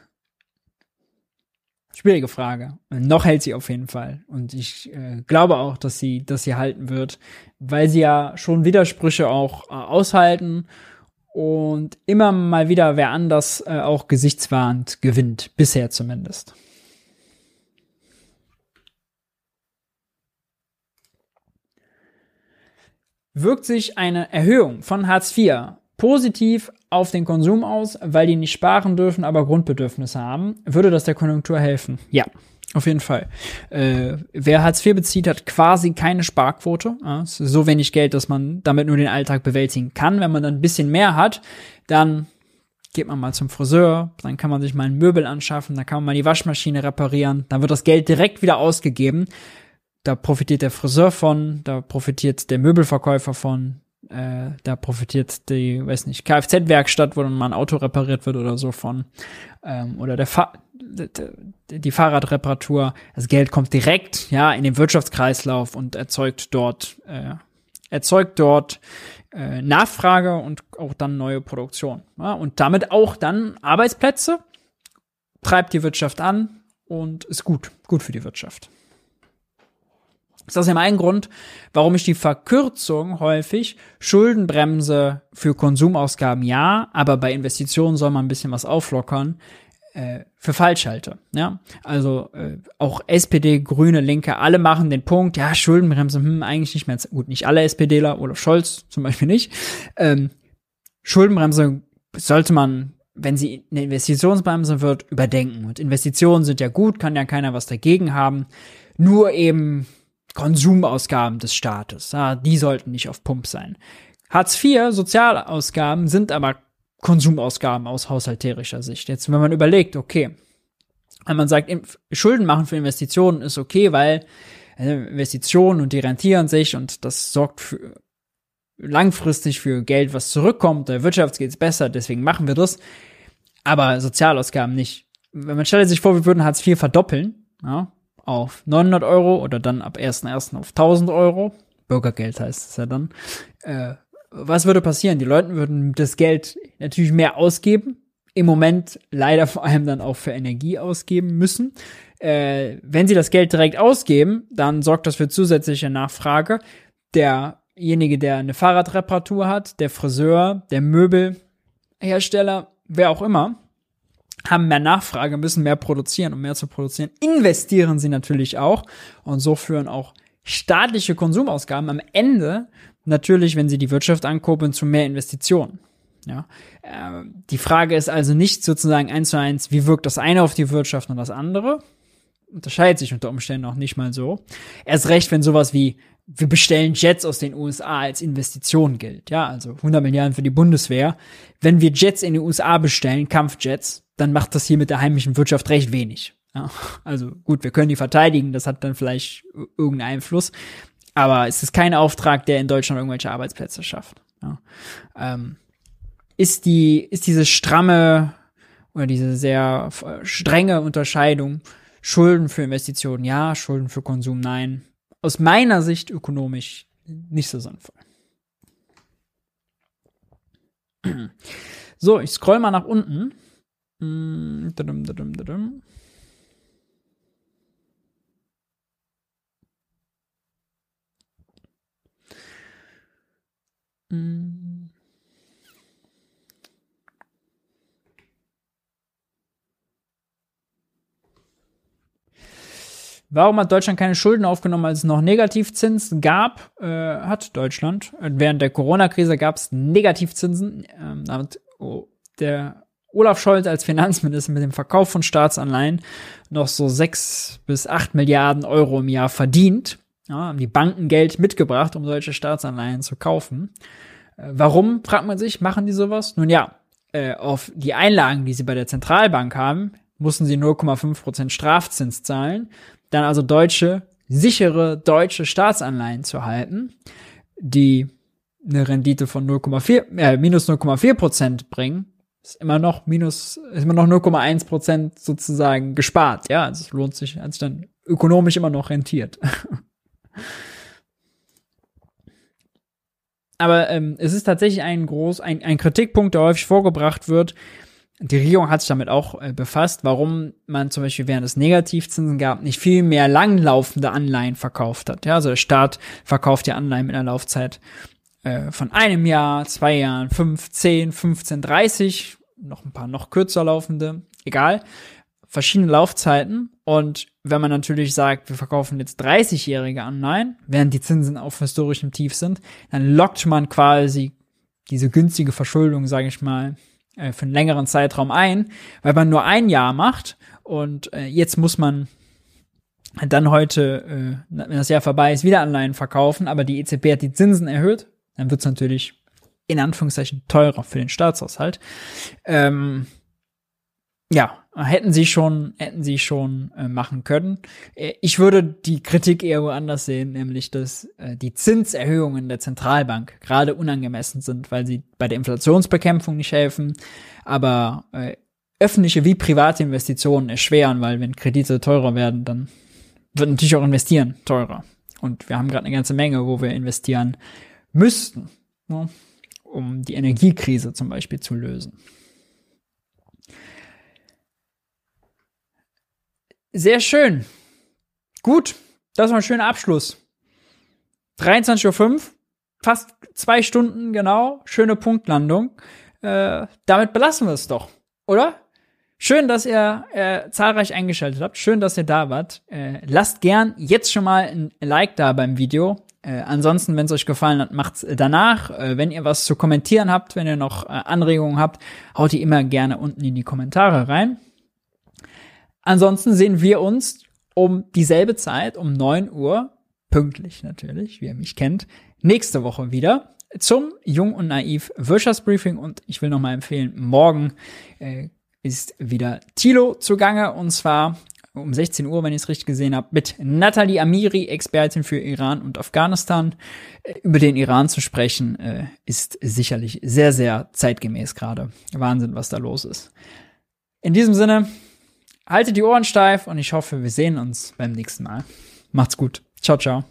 Schwierige Frage. Noch hält sie auf jeden Fall. Und ich äh, glaube auch, dass sie, dass sie halten wird, weil sie ja schon Widersprüche auch äh, aushalten und immer mal wieder wer anders äh, auch gesichtswahrend gewinnt. Bisher zumindest. Wirkt sich eine Erhöhung von Hartz IV positiv auf den Konsum aus, weil die nicht sparen dürfen, aber Grundbedürfnisse haben. Würde das der Konjunktur helfen? Ja, auf jeden Fall. Äh, wer Hartz IV bezieht, hat quasi keine Sparquote. Ja, so wenig Geld, dass man damit nur den Alltag bewältigen kann. Wenn man dann ein bisschen mehr hat, dann geht man mal zum Friseur, dann kann man sich mal ein Möbel anschaffen, dann kann man mal die Waschmaschine reparieren, dann wird das Geld direkt wieder ausgegeben. Da profitiert der Friseur von, da profitiert der Möbelverkäufer von, äh, da profitiert die, weiß nicht, Kfz-Werkstatt, wo dann mal ein Auto repariert wird oder so von, ähm, oder der Fa die Fahrradreparatur. Das Geld kommt direkt, ja, in den Wirtschaftskreislauf und erzeugt dort, äh, erzeugt dort äh, Nachfrage und auch dann neue Produktion. Ja, und damit auch dann Arbeitsplätze, treibt die Wirtschaft an und ist gut, gut für die Wirtschaft. Das ist ja ein Grund, warum ich die Verkürzung häufig Schuldenbremse für Konsumausgaben ja, aber bei Investitionen soll man ein bisschen was auflockern, äh, für falsch halte. Ja, also äh, auch SPD, Grüne, Linke, alle machen den Punkt, ja, Schuldenbremse, hm, eigentlich nicht mehr, gut, nicht alle SPDler, Olaf Scholz zum Beispiel nicht, ähm, Schuldenbremse sollte man, wenn sie eine Investitionsbremse wird, überdenken. Und Investitionen sind ja gut, kann ja keiner was dagegen haben. Nur eben Konsumausgaben des Staates, ja, die sollten nicht auf Pump sein. Hartz IV, Sozialausgaben sind aber Konsumausgaben aus haushalterischer Sicht. Jetzt, wenn man überlegt, okay, wenn man sagt, Schulden machen für Investitionen ist okay, weil äh, Investitionen und die rentieren sich und das sorgt für, langfristig für Geld, was zurückkommt, der Wirtschaft geht's besser, deswegen machen wir das. Aber Sozialausgaben nicht. Wenn man stellt sich vor, wir würden Hartz IV verdoppeln, ja, auf 900 Euro oder dann ab 1.1. auf 1000 Euro. Bürgergeld heißt es ja dann. Äh, was würde passieren? Die Leute würden das Geld natürlich mehr ausgeben. Im Moment leider vor allem dann auch für Energie ausgeben müssen. Äh, wenn sie das Geld direkt ausgeben, dann sorgt das für zusätzliche Nachfrage. Der derjenige, der eine Fahrradreparatur hat, der Friseur, der Möbelhersteller, wer auch immer, haben mehr Nachfrage, müssen mehr produzieren. Um mehr zu produzieren, investieren sie natürlich auch. Und so führen auch staatliche Konsumausgaben am Ende natürlich, wenn sie die Wirtschaft ankurbeln, zu mehr Investitionen. Ja, äh, die Frage ist also nicht sozusagen eins zu eins, wie wirkt das eine auf die Wirtschaft und das andere. Unterscheidet sich unter Umständen auch nicht mal so. Erst recht, wenn sowas wie wir bestellen Jets aus den USA als Investition gilt. Ja, also 100 Milliarden für die Bundeswehr. Wenn wir Jets in die USA bestellen, Kampfjets, dann macht das hier mit der heimischen Wirtschaft recht wenig. Ja, also gut, wir können die verteidigen, das hat dann vielleicht irgendeinen Einfluss. Aber es ist kein Auftrag, der in Deutschland irgendwelche Arbeitsplätze schafft. Ja. Ähm, ist die, ist diese stramme oder diese sehr strenge Unterscheidung Schulden für Investitionen ja, Schulden für Konsum nein, aus meiner Sicht ökonomisch nicht so sinnvoll. So, ich scroll mal nach unten. Mm, Warum hat Deutschland keine Schulden aufgenommen, als es noch Negativzinsen gab? Äh, hat Deutschland. Während der Corona-Krise gab es Negativzinsen. Ähm, damit oh, der Olaf Scholz als Finanzminister mit dem Verkauf von Staatsanleihen noch so sechs bis acht Milliarden Euro im Jahr verdient. Ja, haben die Banken Geld mitgebracht, um solche Staatsanleihen zu kaufen. Äh, warum, fragt man sich, machen die sowas? Nun ja, äh, auf die Einlagen, die sie bei der Zentralbank haben, mussten sie 0,5% Strafzins zahlen dann also deutsche, sichere deutsche Staatsanleihen zu halten, die eine Rendite von 0,4, äh, minus 0,4 Prozent bringen, ist immer noch minus, ist immer noch 0,1 Prozent sozusagen gespart. Ja, also es lohnt sich, als dann ökonomisch immer noch rentiert. Aber ähm, es ist tatsächlich ein groß, ein, ein Kritikpunkt, der häufig vorgebracht wird, die Regierung hat sich damit auch äh, befasst, warum man zum Beispiel während es Negativzinsen gab, nicht viel mehr langlaufende Anleihen verkauft hat. Ja, also der Staat verkauft ja Anleihen mit einer Laufzeit äh, von einem Jahr, zwei Jahren, fünf, zehn, 15, 30, noch ein paar noch kürzer laufende, egal, verschiedene Laufzeiten. Und wenn man natürlich sagt, wir verkaufen jetzt 30-jährige Anleihen, während die Zinsen auf historischem Tief sind, dann lockt man quasi diese günstige Verschuldung, sage ich mal, äh, für einen längeren Zeitraum ein, weil man nur ein Jahr macht. Und äh, jetzt muss man dann heute, äh, wenn das Jahr vorbei ist, wieder Anleihen verkaufen, aber die EZB hat die Zinsen erhöht, dann wird es natürlich in Anführungszeichen teurer für den Staatshaushalt. Ähm, ja, hätten sie schon, hätten sie schon äh, machen können. Äh, ich würde die Kritik eher woanders sehen, nämlich dass äh, die Zinserhöhungen der Zentralbank gerade unangemessen sind, weil sie bei der Inflationsbekämpfung nicht helfen, aber äh, öffentliche wie private Investitionen erschweren, weil wenn Kredite teurer werden, dann wird natürlich auch investieren teurer. Und wir haben gerade eine ganze Menge, wo wir investieren müssten, ne, um die Energiekrise zum Beispiel zu lösen. Sehr schön. Gut, das war ein schöner Abschluss. 23.05 Uhr, fast zwei Stunden genau, schöne Punktlandung. Äh, damit belassen wir es doch, oder? Schön, dass ihr äh, zahlreich eingeschaltet habt. Schön, dass ihr da wart. Äh, lasst gern jetzt schon mal ein Like da beim Video. Äh, ansonsten, wenn es euch gefallen hat, macht's danach. Äh, wenn ihr was zu kommentieren habt, wenn ihr noch äh, Anregungen habt, haut die immer gerne unten in die Kommentare rein. Ansonsten sehen wir uns um dieselbe Zeit, um 9 Uhr, pünktlich natürlich, wie ihr mich kennt, nächste Woche wieder zum Jung und Naiv Wirtschaftsbriefing und ich will nochmal empfehlen, morgen äh, ist wieder Tilo zugange und zwar um 16 Uhr, wenn ich es richtig gesehen habe, mit Nathalie Amiri, Expertin für Iran und Afghanistan. Äh, über den Iran zu sprechen, äh, ist sicherlich sehr, sehr zeitgemäß gerade. Wahnsinn, was da los ist. In diesem Sinne, haltet die Ohren steif und ich hoffe, wir sehen uns beim nächsten Mal. Macht's gut. Ciao, ciao.